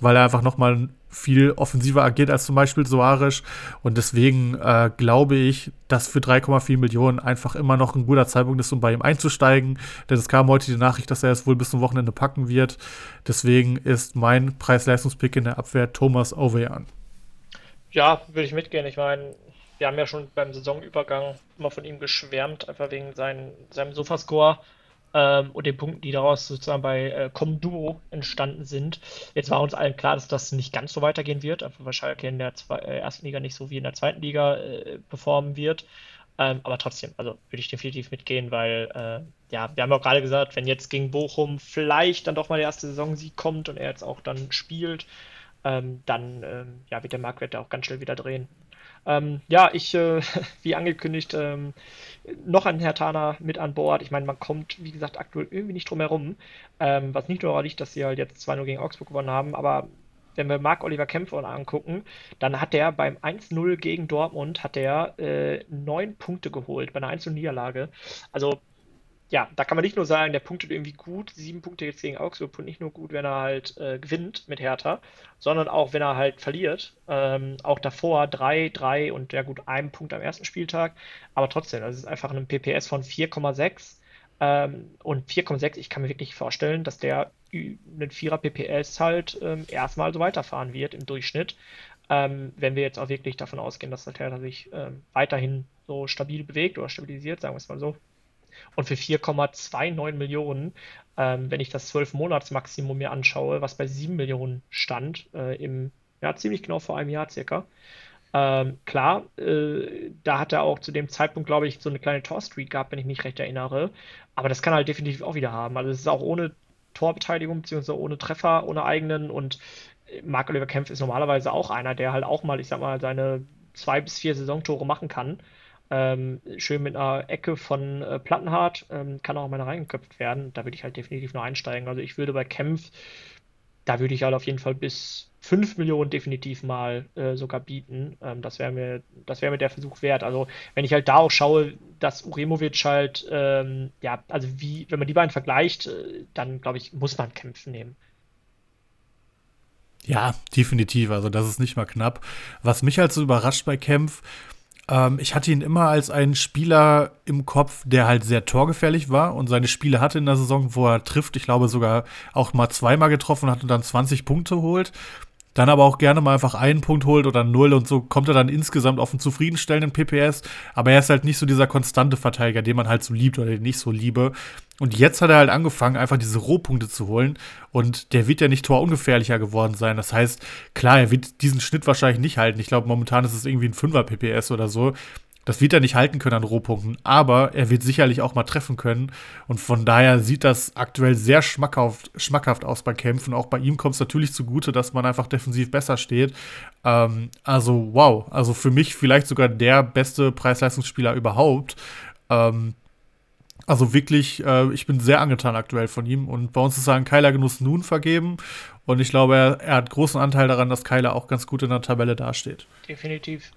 weil er einfach noch mal viel offensiver agiert als zum Beispiel Soares. Und deswegen äh, glaube ich, dass für 3,4 Millionen einfach immer noch ein guter Zeitpunkt ist, um bei ihm einzusteigen. Denn es kam heute die Nachricht, dass er es wohl bis zum Wochenende packen wird. Deswegen ist mein Preis-Leistungspick in der Abwehr Thomas Ovejan. Ja, würde ich mitgehen. Ich meine, wir haben ja schon beim Saisonübergang immer von ihm geschwärmt, einfach wegen sein, seinem Sofascore ähm, und den Punkten, die daraus sozusagen bei äh, Comduo entstanden sind. Jetzt war uns allen klar, dass das nicht ganz so weitergehen wird, einfach weil Schalke in der zwei, äh, ersten Liga nicht so wie in der zweiten Liga äh, performen wird. Ähm, aber trotzdem, also würde ich definitiv mitgehen, weil, äh, ja, wir haben auch gerade gesagt, wenn jetzt gegen Bochum vielleicht dann doch mal der erste Saisonsieg kommt und er jetzt auch dann spielt, ähm, dann ähm, ja, wird der Marktwert auch ganz schnell wieder drehen. Ähm, ja, ich, äh, <laughs> wie angekündigt, ähm, noch ein Herr Tana mit an Bord. Ich meine, man kommt, wie gesagt, aktuell irgendwie nicht drum herum. Ähm, was nicht nur liegt, dass sie halt jetzt 2-0 gegen Augsburg gewonnen haben, aber wenn wir Marc-Oliver Kämpfer angucken, dann hat er beim 1-0 gegen Dortmund hat er äh, neun Punkte geholt bei einer 1-0-Niederlage. Also ja, da kann man nicht nur sagen, der punktet irgendwie gut, sieben Punkte jetzt gegen Augsburg nicht nur gut, wenn er halt äh, gewinnt mit Hertha, sondern auch wenn er halt verliert. Ähm, auch davor drei, drei und ja gut, einen Punkt am ersten Spieltag. Aber trotzdem, das ist einfach ein PPS von 4,6. Ähm, und 4,6, ich kann mir wirklich vorstellen, dass der einen Vierer PPS halt ähm, erstmal so weiterfahren wird im Durchschnitt. Ähm, wenn wir jetzt auch wirklich davon ausgehen, dass der Hertha sich ähm, weiterhin so stabil bewegt oder stabilisiert, sagen wir es mal so. Und für 4,29 Millionen, ähm, wenn ich das 12-Monats-Maximum mir anschaue, was bei 7 Millionen stand, äh, im, ja, ziemlich genau vor einem Jahr circa. Ähm, klar, äh, da hat er auch zu dem Zeitpunkt, glaube ich, so eine kleine Torstreak gehabt, wenn ich mich recht erinnere. Aber das kann er halt definitiv auch wieder haben. Also es ist auch ohne Torbeteiligung, beziehungsweise ohne Treffer, ohne eigenen. Und Marc-Oliver Kempf ist normalerweise auch einer, der halt auch mal, ich sag mal, seine zwei bis vier Saisontore machen kann. Ähm, schön mit einer Ecke von äh, Plattenhardt, ähm, kann auch mal reingeköpft werden. Da würde ich halt definitiv nur einsteigen. Also ich würde bei Kempf, da würde ich halt auf jeden Fall bis 5 Millionen definitiv mal äh, sogar bieten. Ähm, das wäre mir, das wäre mir der Versuch wert. Also wenn ich halt da auch schaue, dass Uremovic halt, ähm, ja, also wie, wenn man die beiden vergleicht, äh, dann glaube ich, muss man Kämpfen nehmen. Ja, definitiv. Also das ist nicht mal knapp. Was mich halt so überrascht bei Kempf, ähm, ich hatte ihn immer als einen Spieler im Kopf, der halt sehr torgefährlich war und seine Spiele hatte in der Saison, wo er trifft. Ich glaube sogar auch mal zweimal getroffen hat und dann 20 Punkte holt dann aber auch gerne mal einfach einen Punkt holt oder null und so kommt er dann insgesamt auf einen zufriedenstellenden PPS. Aber er ist halt nicht so dieser konstante Verteidiger, den man halt so liebt oder den ich so liebe. Und jetzt hat er halt angefangen, einfach diese Rohpunkte zu holen. Und der wird ja nicht torungefährlicher geworden sein. Das heißt, klar, er wird diesen Schnitt wahrscheinlich nicht halten. Ich glaube, momentan ist es irgendwie ein 5er PPS oder so. Das wird er nicht halten können an Rohpunkten, aber er wird sicherlich auch mal treffen können. Und von daher sieht das aktuell sehr schmackhaft, schmackhaft aus bei Kämpfen. Auch bei ihm kommt es natürlich zugute, dass man einfach defensiv besser steht. Ähm, also, wow. Also für mich vielleicht sogar der beste Preis-Leistungsspieler überhaupt. Ähm, Also wirklich, äh, ich bin sehr angetan aktuell von ihm. Und bei uns ist er Keiler Genuss nun vergeben. Und ich glaube, er, er hat großen Anteil daran, dass Keiler auch ganz gut in der Tabelle dasteht. Definitiv.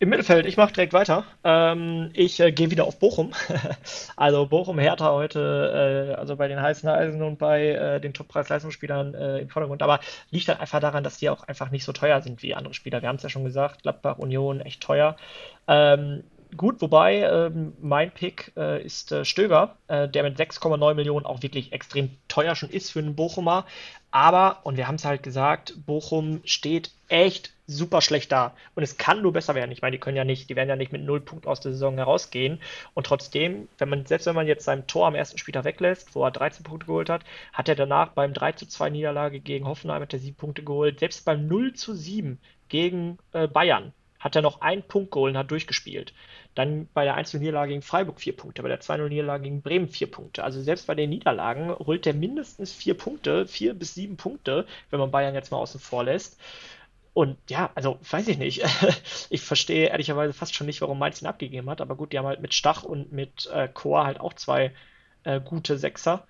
Im Mittelfeld, ich mache direkt weiter. Ähm, ich äh, gehe wieder auf Bochum. <laughs> also Bochum Hertha heute, äh, also bei den heißen Eisen und bei äh, den Top-Preis-Leistungsspielern äh, im Vordergrund. Aber liegt halt einfach daran, dass die auch einfach nicht so teuer sind wie andere Spieler. Wir haben es ja schon gesagt, Gladbach, Union, echt teuer. Ähm, gut, wobei ähm, mein Pick äh, ist äh, Stöger, äh, der mit 6,9 Millionen auch wirklich extrem teuer schon ist für einen Bochumer. Aber, und wir haben es halt gesagt, Bochum steht echt super schlecht da. Und es kann nur besser werden. Ich meine, die können ja nicht, die werden ja nicht mit null Punkten aus der Saison herausgehen. Und trotzdem, wenn man, selbst wenn man jetzt sein Tor am ersten Spieltag weglässt, wo er 13 Punkte geholt hat, hat er danach beim 3 zu 2 Niederlage gegen Hoffenheim hat er 7 Punkte geholt. Selbst beim 0 zu 7 gegen äh, Bayern hat er noch einen Punkt geholt und hat durchgespielt. Dann bei der 1-0-Niederlage gegen Freiburg vier Punkte, bei der 2-0-Niederlage gegen Bremen vier Punkte. Also selbst bei den Niederlagen holt er mindestens vier Punkte, vier bis sieben Punkte, wenn man Bayern jetzt mal außen vor lässt. Und ja, also weiß ich nicht. <laughs> ich verstehe ehrlicherweise fast schon nicht, warum Mainz ihn abgegeben hat. Aber gut, die haben halt mit Stach und mit äh, Chor halt auch zwei äh, gute Sechser.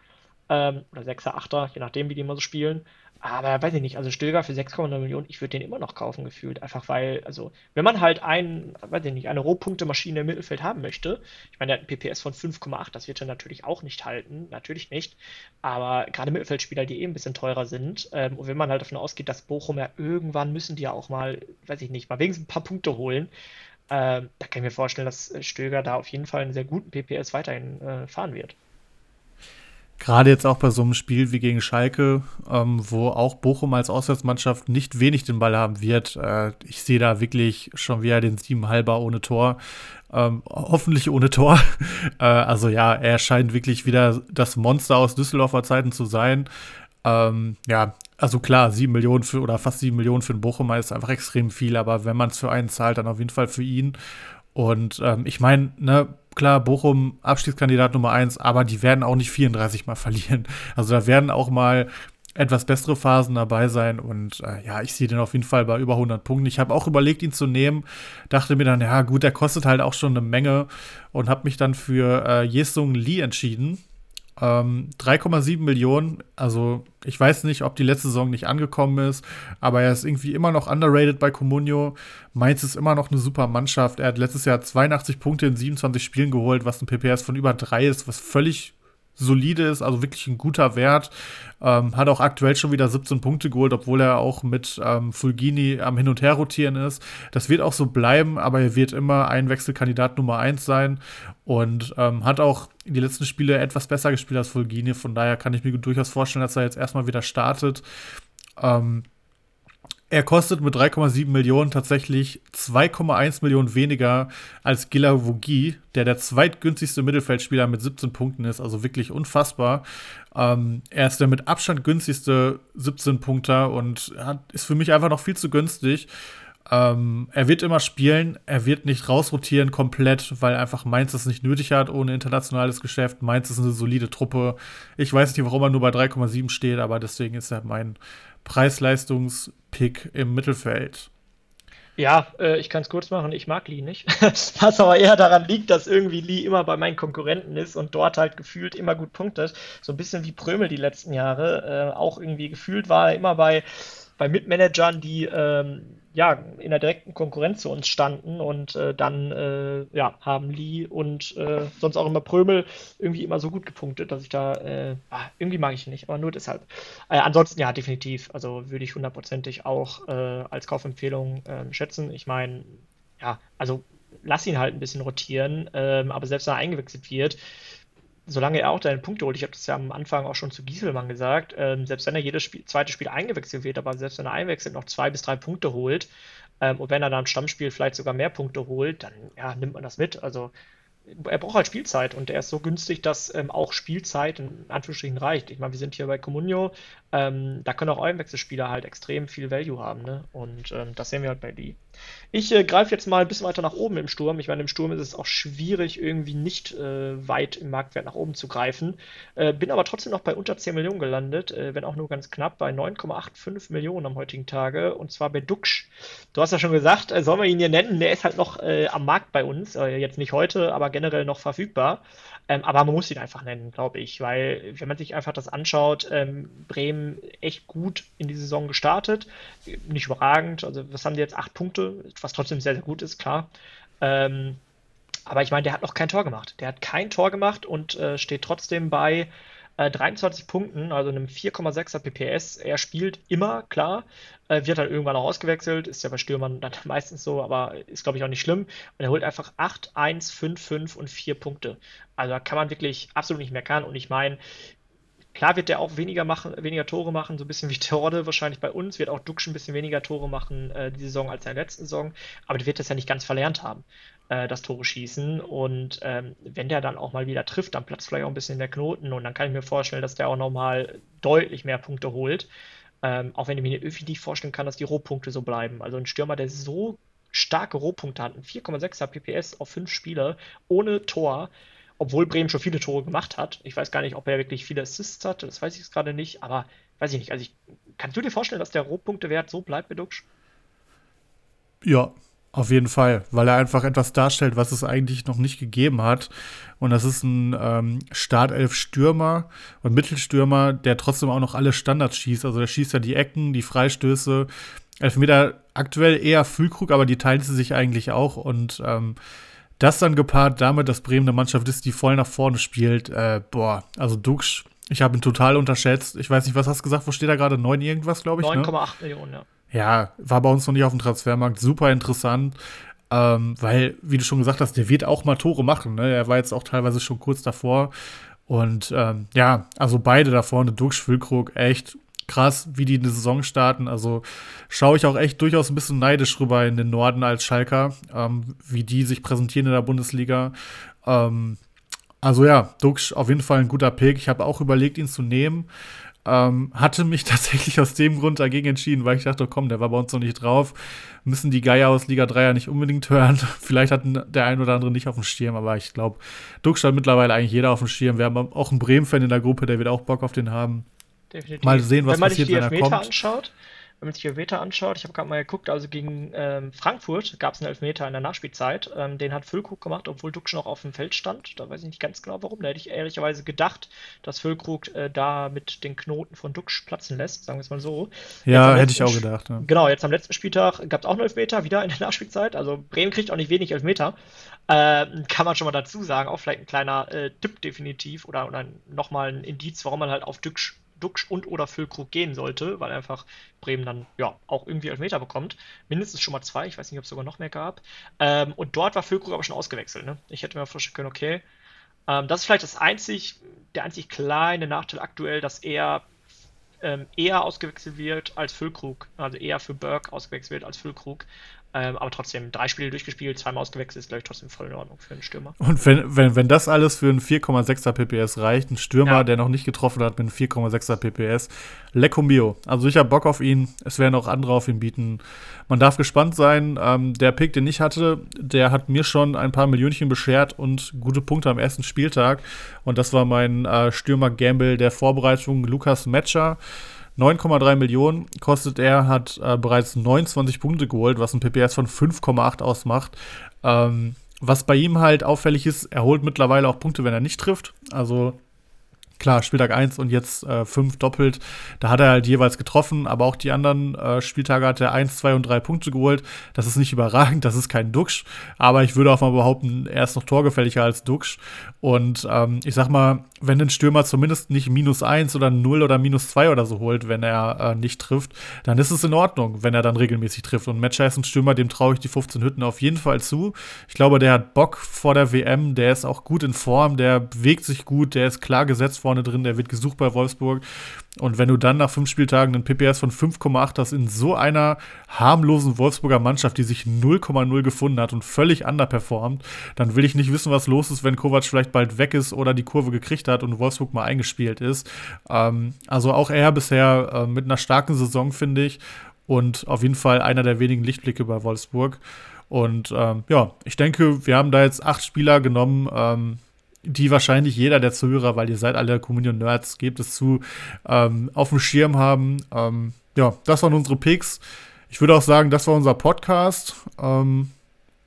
Ähm, oder Sechser, Achter, je nachdem, wie die immer so spielen. Aber weiß ich nicht, also Stöger für 6,9 Millionen, ich würde den immer noch kaufen gefühlt. Einfach weil, also, wenn man halt ein, weiß ich nicht, eine Rohpunkte-Maschine im Mittelfeld haben möchte, ich meine, der hat einen PPS von 5,8, das wird er natürlich auch nicht halten, natürlich nicht. Aber gerade Mittelfeldspieler, die eh ein bisschen teurer sind, ähm, und wenn man halt davon ausgeht, dass Bochum ja irgendwann müssen die ja auch mal, weiß ich nicht, mal wenigstens ein paar Punkte holen, ähm, da kann ich mir vorstellen, dass Stöger da auf jeden Fall einen sehr guten PPS weiterhin äh, fahren wird. Gerade jetzt auch bei so einem Spiel wie gegen Schalke, ähm, wo auch Bochum als Auswärtsmannschaft nicht wenig den Ball haben wird. Äh, ich sehe da wirklich schon wieder den Siebenhalber ohne Tor. Ähm, hoffentlich ohne Tor. <laughs> äh, also ja, er scheint wirklich wieder das Monster aus Düsseldorfer Zeiten zu sein. Ähm, ja, also klar, sieben Millionen für oder fast sieben Millionen für einen Bochumer ist einfach extrem viel, aber wenn man es für einen zahlt, dann auf jeden Fall für ihn. Und ähm, ich meine, ne, klar, Bochum Abstiegskandidat Nummer eins, aber die werden auch nicht 34 Mal <laughs> verlieren. Also da werden auch mal etwas bessere Phasen dabei sein und äh, ja, ich sehe den auf jeden Fall bei über 100 Punkten. Ich habe auch überlegt, ihn zu nehmen, dachte mir dann, ja gut, der kostet halt auch schon eine Menge und habe mich dann für äh, Jesung Lee entschieden, ähm, 3,7 Millionen, also ich weiß nicht, ob die letzte Saison nicht angekommen ist, aber er ist irgendwie immer noch underrated bei Comunio. Mainz ist immer noch eine super Mannschaft. Er hat letztes Jahr 82 Punkte in 27 Spielen geholt, was ein PPS von über 3 ist, was völlig solide ist, also wirklich ein guter Wert. Ähm, hat auch aktuell schon wieder 17 Punkte geholt, obwohl er auch mit ähm, Fulgini am Hin- und Her rotieren ist. Das wird auch so bleiben, aber er wird immer ein Wechselkandidat Nummer 1 sein und ähm, hat auch die letzten Spiele etwas besser gespielt als Fulgini. Von daher kann ich mir durchaus vorstellen, dass er jetzt erstmal wieder startet. Ähm, er kostet mit 3,7 Millionen tatsächlich 2,1 Millionen weniger als Gila Vogi, der der zweitgünstigste Mittelfeldspieler mit 17 Punkten ist, also wirklich unfassbar. Ähm, er ist der mit Abstand günstigste 17-Punkter und hat, ist für mich einfach noch viel zu günstig. Ähm, er wird immer spielen, er wird nicht rausrotieren komplett, weil einfach Mainz das nicht nötig hat ohne internationales Geschäft. Mainz ist eine solide Truppe. Ich weiß nicht, warum er nur bei 3,7 steht, aber deswegen ist er mein Preis-Leistungs-Pick im Mittelfeld. Ja, äh, ich kann es kurz machen. Ich mag Lee nicht. <laughs> Was aber eher daran liegt, dass irgendwie Lee immer bei meinen Konkurrenten ist und dort halt gefühlt immer gut punktet. So ein bisschen wie Prömel die letzten Jahre. Äh, auch irgendwie gefühlt war er immer bei, bei Mitmanagern, die ähm, ja, in der direkten Konkurrenz zu uns standen und äh, dann äh, ja, haben Lee und äh, sonst auch immer Prömel irgendwie immer so gut gepunktet, dass ich da äh, ah, irgendwie mag ich ihn nicht, aber nur deshalb. Äh, ansonsten ja, definitiv, also würde ich hundertprozentig auch äh, als Kaufempfehlung ähm, schätzen. Ich meine, ja, also lass ihn halt ein bisschen rotieren, ähm, aber selbst wenn er eingewechselt wird, solange er auch seine Punkte holt, ich habe das ja am Anfang auch schon zu Gieselmann gesagt, ähm, selbst wenn er jedes Spiel, zweite Spiel eingewechselt wird, aber selbst wenn er einwechselt, noch zwei bis drei Punkte holt, ähm, und wenn er dann im Stammspiel vielleicht sogar mehr Punkte holt, dann ja, nimmt man das mit. Also er braucht halt Spielzeit und er ist so günstig, dass ähm, auch Spielzeit in Anführungsstrichen reicht. Ich meine, wir sind hier bei Comunio, ähm, da können auch Einwechselspieler halt extrem viel Value haben, ne? Und ähm, das sehen wir halt bei Lee. Ich äh, greife jetzt mal ein bisschen weiter nach oben im Sturm. Ich meine, im Sturm ist es auch schwierig, irgendwie nicht äh, weit im Marktwert nach oben zu greifen. Äh, bin aber trotzdem noch bei unter 10 Millionen gelandet, äh, wenn auch nur ganz knapp, bei 9,85 Millionen am heutigen Tage. Und zwar bei Dux. Du hast ja schon gesagt, äh, sollen wir ihn hier nennen? Der ist halt noch äh, am Markt bei uns. jetzt nicht heute, aber generell noch verfügbar. Ähm, aber man muss ihn einfach nennen, glaube ich, weil wenn man sich einfach das anschaut, ähm, Bremen echt gut in die Saison gestartet. Nicht überragend. Also, was haben die jetzt? Acht Punkte was trotzdem sehr, sehr gut ist, klar. Ähm, aber ich meine, der hat noch kein Tor gemacht. Der hat kein Tor gemacht und äh, steht trotzdem bei äh, 23 Punkten, also einem 4,6er PPS. Er spielt immer, klar, äh, wird halt irgendwann auch ausgewechselt, ist ja bei Stürmern dann <laughs> meistens so, aber ist, glaube ich, auch nicht schlimm. Und er holt einfach 8, 1, 5, 5 und 4 Punkte. Also da kann man wirklich absolut nicht meckern. Und ich meine, Klar wird der auch weniger machen, weniger Tore machen, so ein bisschen wie Torde wahrscheinlich bei uns, wird auch Duxch ein bisschen weniger Tore machen äh, die Saison als in der letzten Saison, aber der wird das ja nicht ganz verlernt haben, äh, das Tore schießen. Und ähm, wenn der dann auch mal wieder trifft, dann platzt vielleicht auch ein bisschen der Knoten und dann kann ich mir vorstellen, dass der auch nochmal deutlich mehr Punkte holt. Ähm, auch wenn ich mir irgendwie nicht vorstellen kann, dass die Rohpunkte so bleiben. Also ein Stürmer, der so starke Rohpunkte hat, ein 4,6er PPS auf 5 Spiele ohne Tor, obwohl Bremen schon viele Tore gemacht hat. Ich weiß gar nicht, ob er wirklich viele Assists hat, das weiß ich jetzt gerade nicht, aber weiß ich nicht. Also ich, kannst du dir vorstellen, dass der Rohpunktewert so bleibt bei Duxch? Ja, auf jeden Fall, weil er einfach etwas darstellt, was es eigentlich noch nicht gegeben hat. Und das ist ein ähm, Startelf-Stürmer und Mittelstürmer, der trotzdem auch noch alle Standards schießt. Also der schießt ja die Ecken, die Freistöße. Elfmeter aktuell eher Füllkrug, aber die teilt sie sich eigentlich auch. Und ähm, das dann gepaart damit, dass Bremen eine Mannschaft ist, die voll nach vorne spielt, äh, boah, also Dux, ich habe ihn total unterschätzt. Ich weiß nicht, was hast du gesagt? Wo steht er gerade? 9 irgendwas, glaube ich? 9,8 ne? Millionen, ja. Ja, war bei uns noch nicht auf dem Transfermarkt. Super interessant. Ähm, weil, wie du schon gesagt hast, der wird auch mal Tore machen. Ne? Er war jetzt auch teilweise schon kurz davor. Und ähm, ja, also beide da vorne, Dux, Füllkrug, echt krass, wie die eine Saison starten. Also schaue ich auch echt durchaus ein bisschen neidisch rüber in den Norden als Schalker, ähm, wie die sich präsentieren in der Bundesliga. Ähm, also ja, Dux auf jeden Fall ein guter Pick. Ich habe auch überlegt, ihn zu nehmen. Ähm, hatte mich <laughs> tatsächlich aus dem Grund dagegen entschieden, weil ich dachte, komm, der war bei uns noch nicht drauf. Müssen die Geier aus Liga 3 ja nicht unbedingt hören. <laughs> Vielleicht hatten der ein oder andere nicht auf dem Schirm, aber ich glaube, hat mittlerweile eigentlich jeder auf dem Schirm. Wir haben auch einen Bremen-Fan in der Gruppe, der wird auch Bock auf den haben definitiv. Mal sehen, was wenn man passiert, sich die Elfmeter anschaut. Wenn man sich Elfmeter anschaut, ich habe gerade mal geguckt, also gegen ähm, Frankfurt gab es einen Elfmeter in der Nachspielzeit. Ähm, den hat Füllkrug gemacht, obwohl Duxch noch auf dem Feld stand. Da weiß ich nicht ganz genau warum. Da hätte ich ehrlicherweise gedacht, dass Füllkrug äh, da mit den Knoten von Duxch platzen lässt, sagen wir es mal so. Ja, hätte ich auch gedacht. Ja. Genau, jetzt am letzten Spieltag gab es auch einen Elfmeter, wieder in der Nachspielzeit. Also Bremen kriegt auch nicht wenig Elfmeter. Äh, kann man schon mal dazu sagen, auch vielleicht ein kleiner äh, Tipp definitiv oder, oder nochmal ein Indiz, warum man halt auf Duxch Duxch und oder Füllkrug gehen sollte, weil einfach Bremen dann ja auch irgendwie Elfmeter bekommt. Mindestens schon mal zwei, ich weiß nicht, ob es sogar noch mehr gab. Ähm, und dort war Füllkrug aber schon ausgewechselt. Ne? Ich hätte mir vorstellen können, okay, ähm, das ist vielleicht das einzig, der einzig kleine Nachteil aktuell, dass er ähm, eher ausgewechselt wird als Füllkrug, also eher für Burke ausgewechselt wird als Füllkrug. Ähm, aber trotzdem, drei Spiele durchgespielt, zweimal ausgewechselt, ist, glaube ich, trotzdem voll in Ordnung für einen Stürmer. Und wenn, wenn, wenn das alles für einen 4,6er PPS reicht, ein Stürmer, ja. der noch nicht getroffen hat mit einem 4,6er PPS, Lecco Mio. Also ich habe Bock auf ihn, es werden auch andere auf ihn bieten. Man darf gespannt sein. Ähm, der Pick, den ich hatte, der hat mir schon ein paar Millionchen beschert und gute Punkte am ersten Spieltag. Und das war mein äh, Stürmer-Gamble der Vorbereitung, Lukas Metscher. 9,3 Millionen kostet er, hat äh, bereits 29 Punkte geholt, was ein PPS von 5,8 ausmacht. Ähm, was bei ihm halt auffällig ist, er holt mittlerweile auch Punkte, wenn er nicht trifft. Also klar, Spieltag 1 und jetzt 5 äh, doppelt. Da hat er halt jeweils getroffen, aber auch die anderen äh, Spieltage hat er 1, 2 und 3 Punkte geholt. Das ist nicht <laughs> überragend, das ist kein Duxch, aber ich würde auch mal behaupten, er ist noch torgefälliger als Duxch. Und ähm, ich sag mal, wenn ein Stürmer zumindest nicht minus 1 oder 0 oder minus 2 oder so holt, wenn er äh, nicht trifft, dann ist es in Ordnung, wenn er dann regelmäßig trifft. Und Matcher ist ein Stürmer, dem traue ich die 15 Hütten auf jeden Fall zu. Ich glaube, der hat Bock vor der WM, der ist auch gut in Form, der bewegt sich gut, der ist klar gesetzt vorne drin, der wird gesucht bei Wolfsburg. Und wenn du dann nach fünf Spieltagen einen PPS von 5,8 hast in so einer harmlosen Wolfsburger Mannschaft, die sich 0,0 gefunden hat und völlig underperformt, dann will ich nicht wissen, was los ist, wenn Kovac vielleicht bald weg ist oder die Kurve gekriegt hat und Wolfsburg mal eingespielt ist. Ähm, also auch er bisher äh, mit einer starken Saison, finde ich. und auf jeden Fall einer der wenigen Lichtblicke bei Wolfsburg. Und ähm, ja, ich denke, wir haben da jetzt acht Spieler genommen, ähm, die wahrscheinlich jeder der Zuhörer, weil ihr seid alle Communion Nerds, gebt es zu, ähm, auf dem Schirm haben. Ähm, ja, das waren unsere Picks. Ich würde auch sagen, das war unser Podcast. Ähm,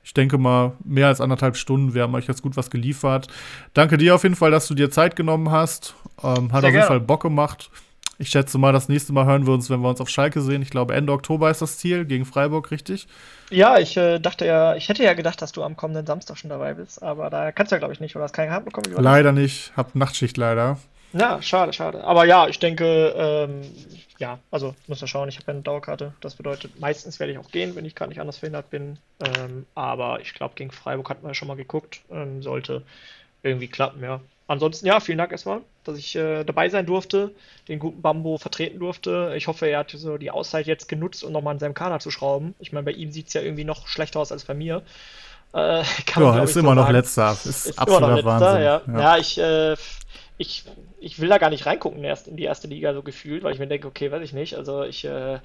ich denke mal, mehr als anderthalb Stunden. Wir haben euch jetzt gut was geliefert. Danke dir auf jeden Fall, dass du dir Zeit genommen hast. Ähm, hat Sehr auf jeden gerne. Fall Bock gemacht. Ich schätze mal, das nächste Mal hören wir uns, wenn wir uns auf Schalke sehen. Ich glaube, Ende Oktober ist das Ziel gegen Freiburg, richtig? Ja, ich äh, dachte ja, ich hätte ja gedacht, dass du am kommenden Samstag schon dabei bist, aber da kannst du ja, glaube ich, nicht, oder hast keinen Hand bekommen? Leider nicht, hab Nachtschicht leider. Ja, schade, schade. Aber ja, ich denke, ähm, ja, also muss man schauen, ich habe ja eine Dauerkarte. Das bedeutet, meistens werde ich auch gehen, wenn ich gar nicht anders verhindert bin. Ähm, aber ich glaube, gegen Freiburg hatten wir ja schon mal geguckt. Ähm, sollte irgendwie klappen, ja ansonsten, ja, vielen Dank erstmal, dass ich äh, dabei sein durfte, den guten Bambo vertreten durfte. Ich hoffe, er hat so die Auszeit jetzt genutzt, um nochmal an seinem Kader zu schrauben. Ich meine, bei ihm sieht es ja irgendwie noch schlechter aus als bei mir. Äh, <laughs> ja, ist immer so noch letzter. Ist, ist absoluter letzter, Wahnsinn. Ja, ja. ja ich, äh, ich, ich will da gar nicht reingucken in die erste Liga so gefühlt, weil ich mir denke, okay, weiß ich nicht. Also ich äh,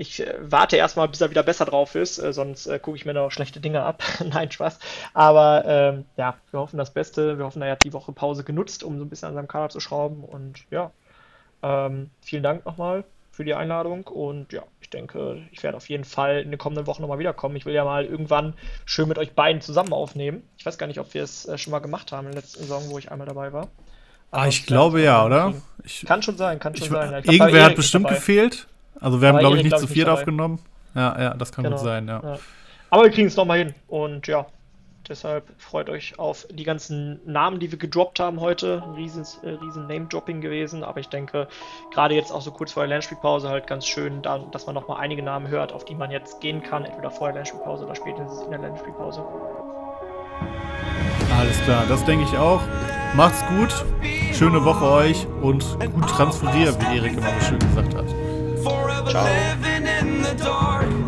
ich äh, warte erstmal, bis er wieder besser drauf ist, äh, sonst äh, gucke ich mir noch schlechte Dinge ab. <laughs> Nein, Spaß. Aber ähm, ja, wir hoffen das Beste. Wir hoffen, er hat die Woche Pause genutzt, um so ein bisschen an seinem Kader zu schrauben. Und ja, ähm, vielen Dank nochmal für die Einladung. Und ja, ich denke, ich werde auf jeden Fall in den kommenden Wochen nochmal wiederkommen. Ich will ja mal irgendwann schön mit euch beiden zusammen aufnehmen. Ich weiß gar nicht, ob wir es äh, schon mal gemacht haben in der letzten Saison, wo ich einmal dabei war. ah, ich glaube ja, oder? Ich, kann schon sein, kann schon ich, sein. Ja, irgendwer hat bestimmt gefehlt. Also wir haben, glaube ich, nicht zu viert aufgenommen. Ja, ja, das kann genau. gut sein, ja. ja. Aber wir kriegen es nochmal hin. Und ja, deshalb freut euch auf die ganzen Namen, die wir gedroppt haben heute. Ein riesen, äh, riesen Name-Dropping gewesen. Aber ich denke, gerade jetzt auch so kurz vor der Lernspielpause halt ganz schön, da, dass man nochmal einige Namen hört, auf die man jetzt gehen kann. Entweder vor der Lernspielpause oder spätestens in der Lernspielpause. Alles klar, das denke ich auch. Macht's gut, schöne Woche euch und gut transferieren, wie Erik immer so schön gesagt hat. Ciao.